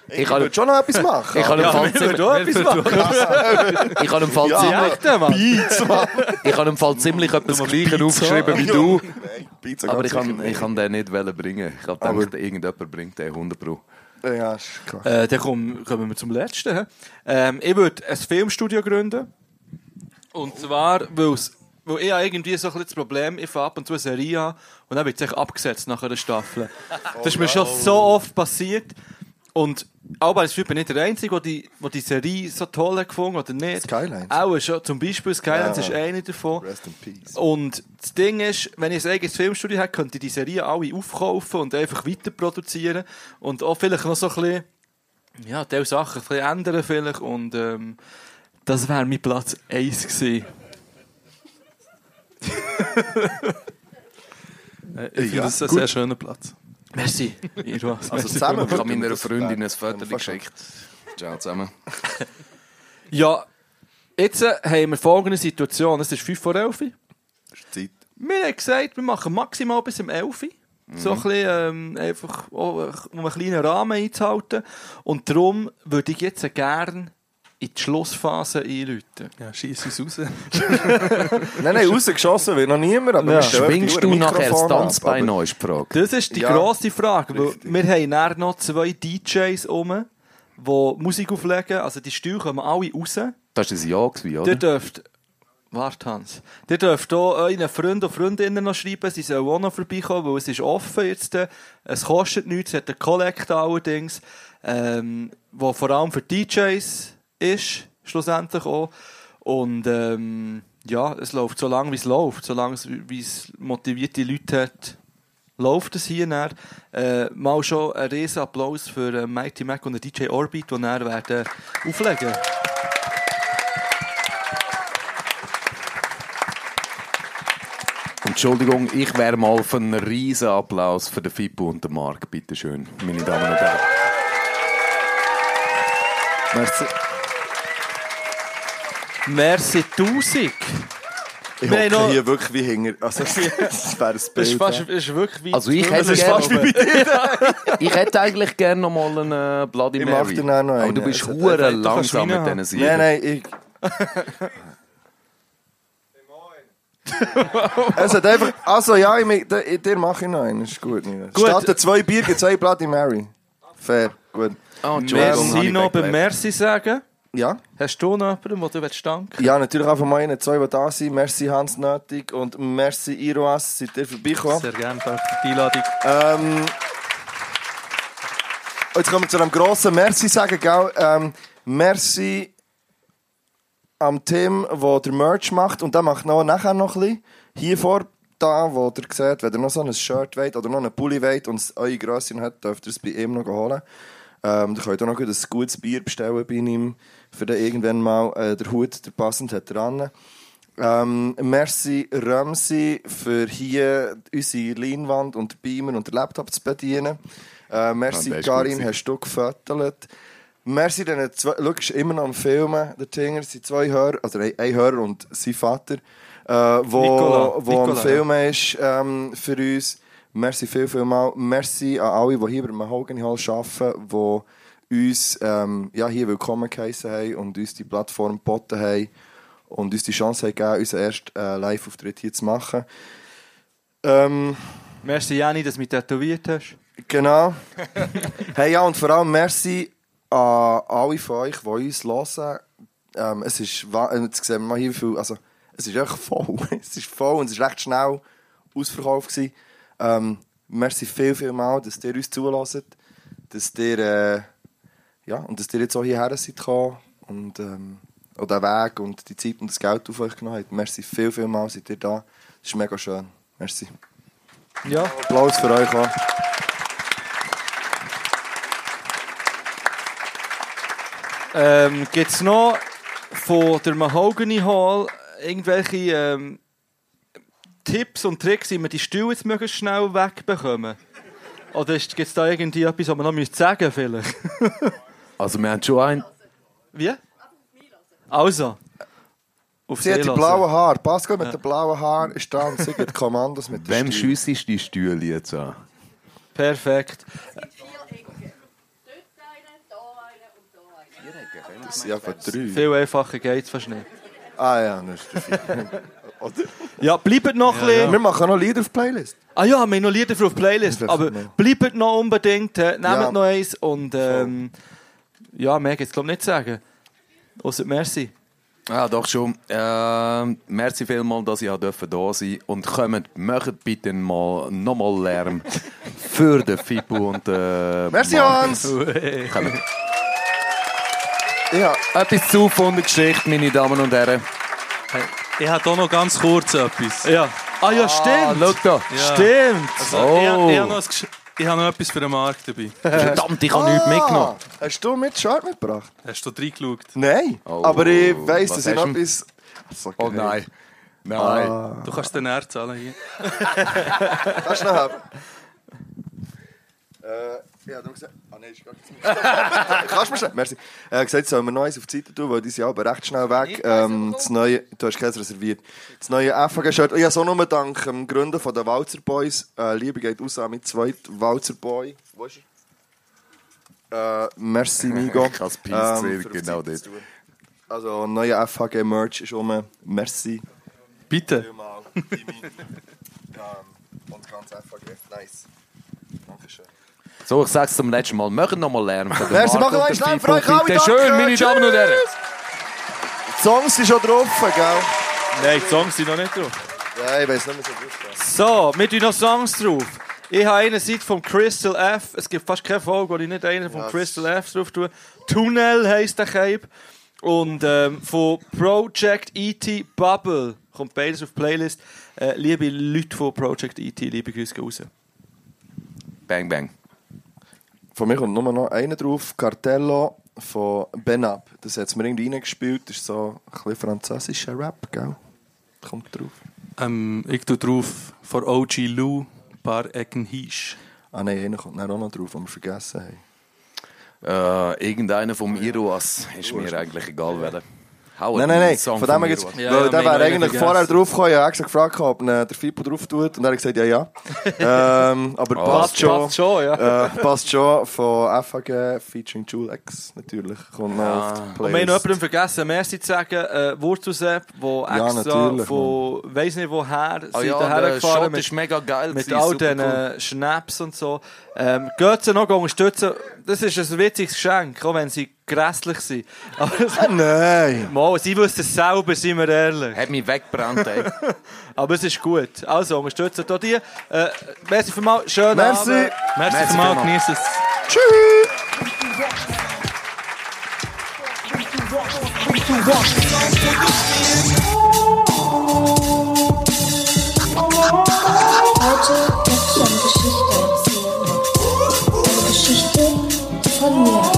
Ich,
Ich kann-
würde schon noch etwas machen.
Ich kann im Fall ziemlich,
etwas machen.
ich kann im Fall ziemlich, ich habe im Fall ziemlich etwas Gleiches aufgeschrieben wie du. Aber ich kann, ich kann den nicht bringen. Ich habe
Aber-
gedacht, irgendjemand bringt den 100 Pro.
nicht. Ja, ist klar.
Äh, dann kommen, kommen wir zum letzten. Ähm, ich würde ein Filmstudio gründen. Und zwar, weil's, weil ich habe irgendwie so ein bisschen das Problem, ich fange ab und zu eine Serie an und dann wird es abgesetzt nach einer Staffel. Das ist mir schon so oft passiert. Und aber ich bin nicht der Einzige, der die, der die Serie so toll hat gefunden oder nicht.
Skylines.
Auch schon, zum Beispiel Skylines
Ja.
ist eine davon.
Rest in peace.
Und das Ding ist, wenn ich ein eigenes Filmstudio hätte, könnte ich die Serie alle aufkaufen und einfach weiter produzieren. Und auch vielleicht noch so ein bisschen, ja, diese Sachen ein bisschen ändern vielleicht. Und ähm, das wäre mein Platz 1 gewesen.
Äh, Ich finde das ein
gut.
sehr schöner Platz.
Merci. Was.
Also
Merci
zusammen
Ich habe meiner Freundin ein. Foto geschickt. Ciao zusammen.
Ja, jetzt äh, haben wir folgende Situation. Es ist 5 vor 11 Uhr.
Ist Zeit.
Wir haben gesagt, wir machen maximal bis um 11 Uhr. So
Mhm.
ein bisschen, ähm, einfach, auch, um einen kleinen Rahmen einzuhalten. Und darum würde ich jetzt gerne in die Schlussphase einläuten.
Ja, schieß uns raus.
Nein, nein, rausgeschossen wird noch niemand. Aber
Ja.
Schwingst
die
du nachher das Tanzbein Frage.
Das ist die
Ja,
grosse Frage. Weil wir haben dann noch zwei DJs um, die Musik auflegen. Also die Stühle kommen alle raus.
Das war ein Ja, gewesen,
Ihr
oder?
dürft... Warte, Hans. Ihr dürft auch euren Freunden und Freundinnen noch schreiben, sie sollen auch noch vorbeikommen, weil es ist offen jetzt. Es kostet nichts, es hat einen Collect allerdings, ähm, wo vor allem für DJs ist, schlussendlich auch. Und ähm, ja, es läuft so lange, wie es läuft. Solange es, wie es motivierte Leute hat, läuft es hier. Äh, mal schon ein riesen Applaus für äh, Mighty Mac und DJ Orbit, die dann werden auflegen
Entschuldigung, ich wäre mal für einen riesen Applaus für den Fippo und den Marc. Bitte schön, meine Damen und Herren.
Merci.
Merci tausend.
Ich hocke
noch-
hier wirklich wie hinger. Also, das wäre ein Bild.
Das ist, fast, das ist wirklich wie
Also ich hätte
das ist
gerne-
fast wie bei dir.
Ich hätte eigentlich gerne noch mal einen äh, Bloody
Ich
Mary.
mach dir dann noch
Aber
einen.
du bist
Also,
hure langsam mit diesen Siegen.
Nein, nein, ich. es hat einfach. Also ja, ich, der- dir mache ich noch einen. Ist gut.
Gut.
Statt der zwei Bier gibt es ein Bloody Mary. Fair, gut.
Oh,
Merci
ich
noch beim. Merci sagen.
Ja?
Hast du noch jemanden, den du willst danken
Ja, natürlich auch von meinen zwei, die da sind. Merci Hans Nötig und merci Iroas, seid ihr vorbeigekommen.
Sehr gerne, danke für die Einladung.
Ähm, jetzt kommen wir zu einem grossen Merci sagen, gell? Ähm, merci am Tim, der der Merch macht. Und der macht noch, nachher noch ein bisschen. Hier vor, da, wo ihr seht, wenn ihr noch so ein Shirt wollt oder noch einen Pulli wollt und es eure Grösse hat, dürft ihr es bei ihm noch holen. Ähm, ihr könnt auch noch ein gutes Bier bestellen bei ihm, für den irgendwann mal äh, der Hut, der passend hat dran. Ähm, merci Ramsi für hier unsere Leinwand und den Beamer und den Laptop zu bedienen. Äh, merci
ist
Karin, hast du gefüttert. Merci den zwei, schau, immer noch am Filmen, der Tinger, sind zwei Hörer, also ein ein Hörer und sein Vater, äh, wo,
Nicola,
wo am
Nicola,
Filmen ist ähm, für uns. Merci viel, viel mal. Merci an alle, die hier beim Mahogany Hall arbeiten, die uns ähm, ja, hier willkommen geheissen haben und uns die Plattform geboten haben und uns die Chance haben gegeben, unseren ersten äh, Live-Auftritt hier zu machen. Ähm,
Merci, Jenny, dass du mich tätowiert hast.
Genau. hey, ja, und vor allem merci an alle von euch, die uns hören. Ähm, es ist, äh, jetzt sehen wir mal hier, viel, also, es ist echt voll. es ist voll und es ist recht schnell ausverkauft gewesen. Ähm, merci viel, viel mal, dass ihr uns zulässt, dass ihr, äh, ja, und dass ihr jetzt auch hierher seid gekommen und, ähm, auch den Weg und die Zeit und das Geld auf euch genommen habt. Merci viel, viel mal, seid ihr da. Das ist mega schön. Merci.
Ja.
Applaus für euch auch.
Ähm, Gibt es noch von der Mahogany Hall irgendwelche ähm, Tipps und Tricks, wie wir die Stühle jetzt möglichst schnell wegbekommen? Oder gibt es da irgendwie etwas, was man noch müsste sagen vielleicht?
Also wir haben schon ein...
Wie? Also. Auf
Sie hat die blauen. Haare. Pascal mit den blauen Haaren ist da und sie gibt Kommandos mit
Wem
den
schiessest die Stühle jetzt an?
Perfekt.
Das sind einfach drei.
Viel einfacher geht es fast nicht.
Ah ja, das ist. Oder?
Ja, bleibt noch ein bisschen.
Wir machen noch Lieder auf die Playlist.
Ah ja, wir haben noch Lieder für auf die Playlist. Aber bleibt noch unbedingt, äh, nehmt
Ja.
noch eins und ähm, ja, mehr gibt es glaube ich nicht zu sagen. Ausser merci.
Ja, doch schon. Ähm, merci vielmals, dass ich hier da sein Und kommt, macht bitte mal nochmal Lärm für den Fippo und den
Merci,
Markus.
Hans.
Kommt.
Ja.
Etwas zu von der Geschichte, meine Damen und Herren.
Ich habe auch noch ganz kurz etwas.
Ja. Ah ja, stimmt.
schau da.
Ja.
Stimmt.
Also,
Oh.
ich, ich, ich habe noch etwas für den Markt dabei.
Verdammt, ich habe nichts mitgenommen.
Ah, Hast du mit Shirt mitgebracht?
Hast du reingeschaut?
Nein.
Oh,
aber ich weiss, dass ich noch etwas. So
Oh nein. Nein.
Ah.
Du kannst den Nerv zahlen hier.
Kannst du noch haben? Äh, ja, du hast gesagt. Ah, nein, ist gar nichts. Kannst du mir schnell? Merci. Er hat gesagt, sollen wir noch eins auf die Seite tun, weil die sind aber recht schnell weg. Ähm, das neue, du hast keins reserviert. Das neue FAG-Shirt. Ich habe so nur dank dem Gründer von den Walzer Boys. Äh, Liebe geht aus an mit zweiten Walzer Boy. Wo ist er? Äh, merci, Migo.
Ich habe es
Ähm,
ähm, genau dort.
tun. Also, neuer FHG-Merch ist um. Merci.
Bitte.
Vielmal, Jimmy. ähm, und ganz FHG. Nice.
So, ich sag's zum letzten Mal. Machen noch mal Lärm.
Merci, machen wir Lärm für euch alle.
Bitte schön, meine Damen und Herren.
Die Songs sind schon drauf, gell?
Nein, die Songs sind noch nicht drauf.
Ja, ich weiß nicht mehr so drauf.
So, wir tun noch Songs drauf. Ich habe eine Seite vom Crystal F. Es gibt fast keine Folge, wo ich nicht einen vom
Ja,
Crystal F drauf tue. Tunnel heisst der Cape. Und ähm, von Project E.T. Bubble kommt beides auf die Playlist. Äh, liebe Leute von Project E.T., liebe Grüße raus.
Bang, bang.
Von mir kommt nur noch einer drauf. Cartello von Benab. Das hat mir irgendwie reingespielt. Das ist so ein bisschen französischer Rap, gell? Kommt drauf.
Ähm, ich tue drauf von OG Lou, paar Ecken Hisch.
Ah nein, einer kommt dann auch noch drauf, den wir vergessen haben.
Äh, irgendeiner vom Iroas ist mir eigentlich egal, wer. Hau
Nein, nein, nein.
Song
Von dem gibt's,
Iroas.
Ja,
weil
ja,
der wäre eigentlich
vergessen.
vorher draufgekommen. Ich habe extra gefragt, ob ihn, der Fipo drauf tut. Und er hat gesagt, ja, ja. ähm, aber
Oh,
passt schon.
Passt schon, ja.
Äh, passt schon von FAG featuring Jule X natürlich. Kommt noch auf die
Und wir haben noch
Playlist.
jemanden vergessen, Merci zu sagen, äh, Wurzelsepp, der
Ja,
extra
natürlich,
von, weiss nicht woher,
Ah
sind
ja,
daher
der
gefahren
Shot
mit,
ist mega geil.
mit all diesen Schnaps und so. Ähm, geht sie noch unterstützen. Das ist ein witziges Geschenk, auch wenn sie grässlich sind.
ah, nein!
Mal, sie wissen es selber, seien wir ehrlich.
Hat mich weggebrannt, ey.
Aber es ist gut. Also, unterstützen auch die. Äh, merci für mal.
Schönen.
Abend.
Merci.
Merci
für
mal.
Genieß es.
Tschüss!
Hơn.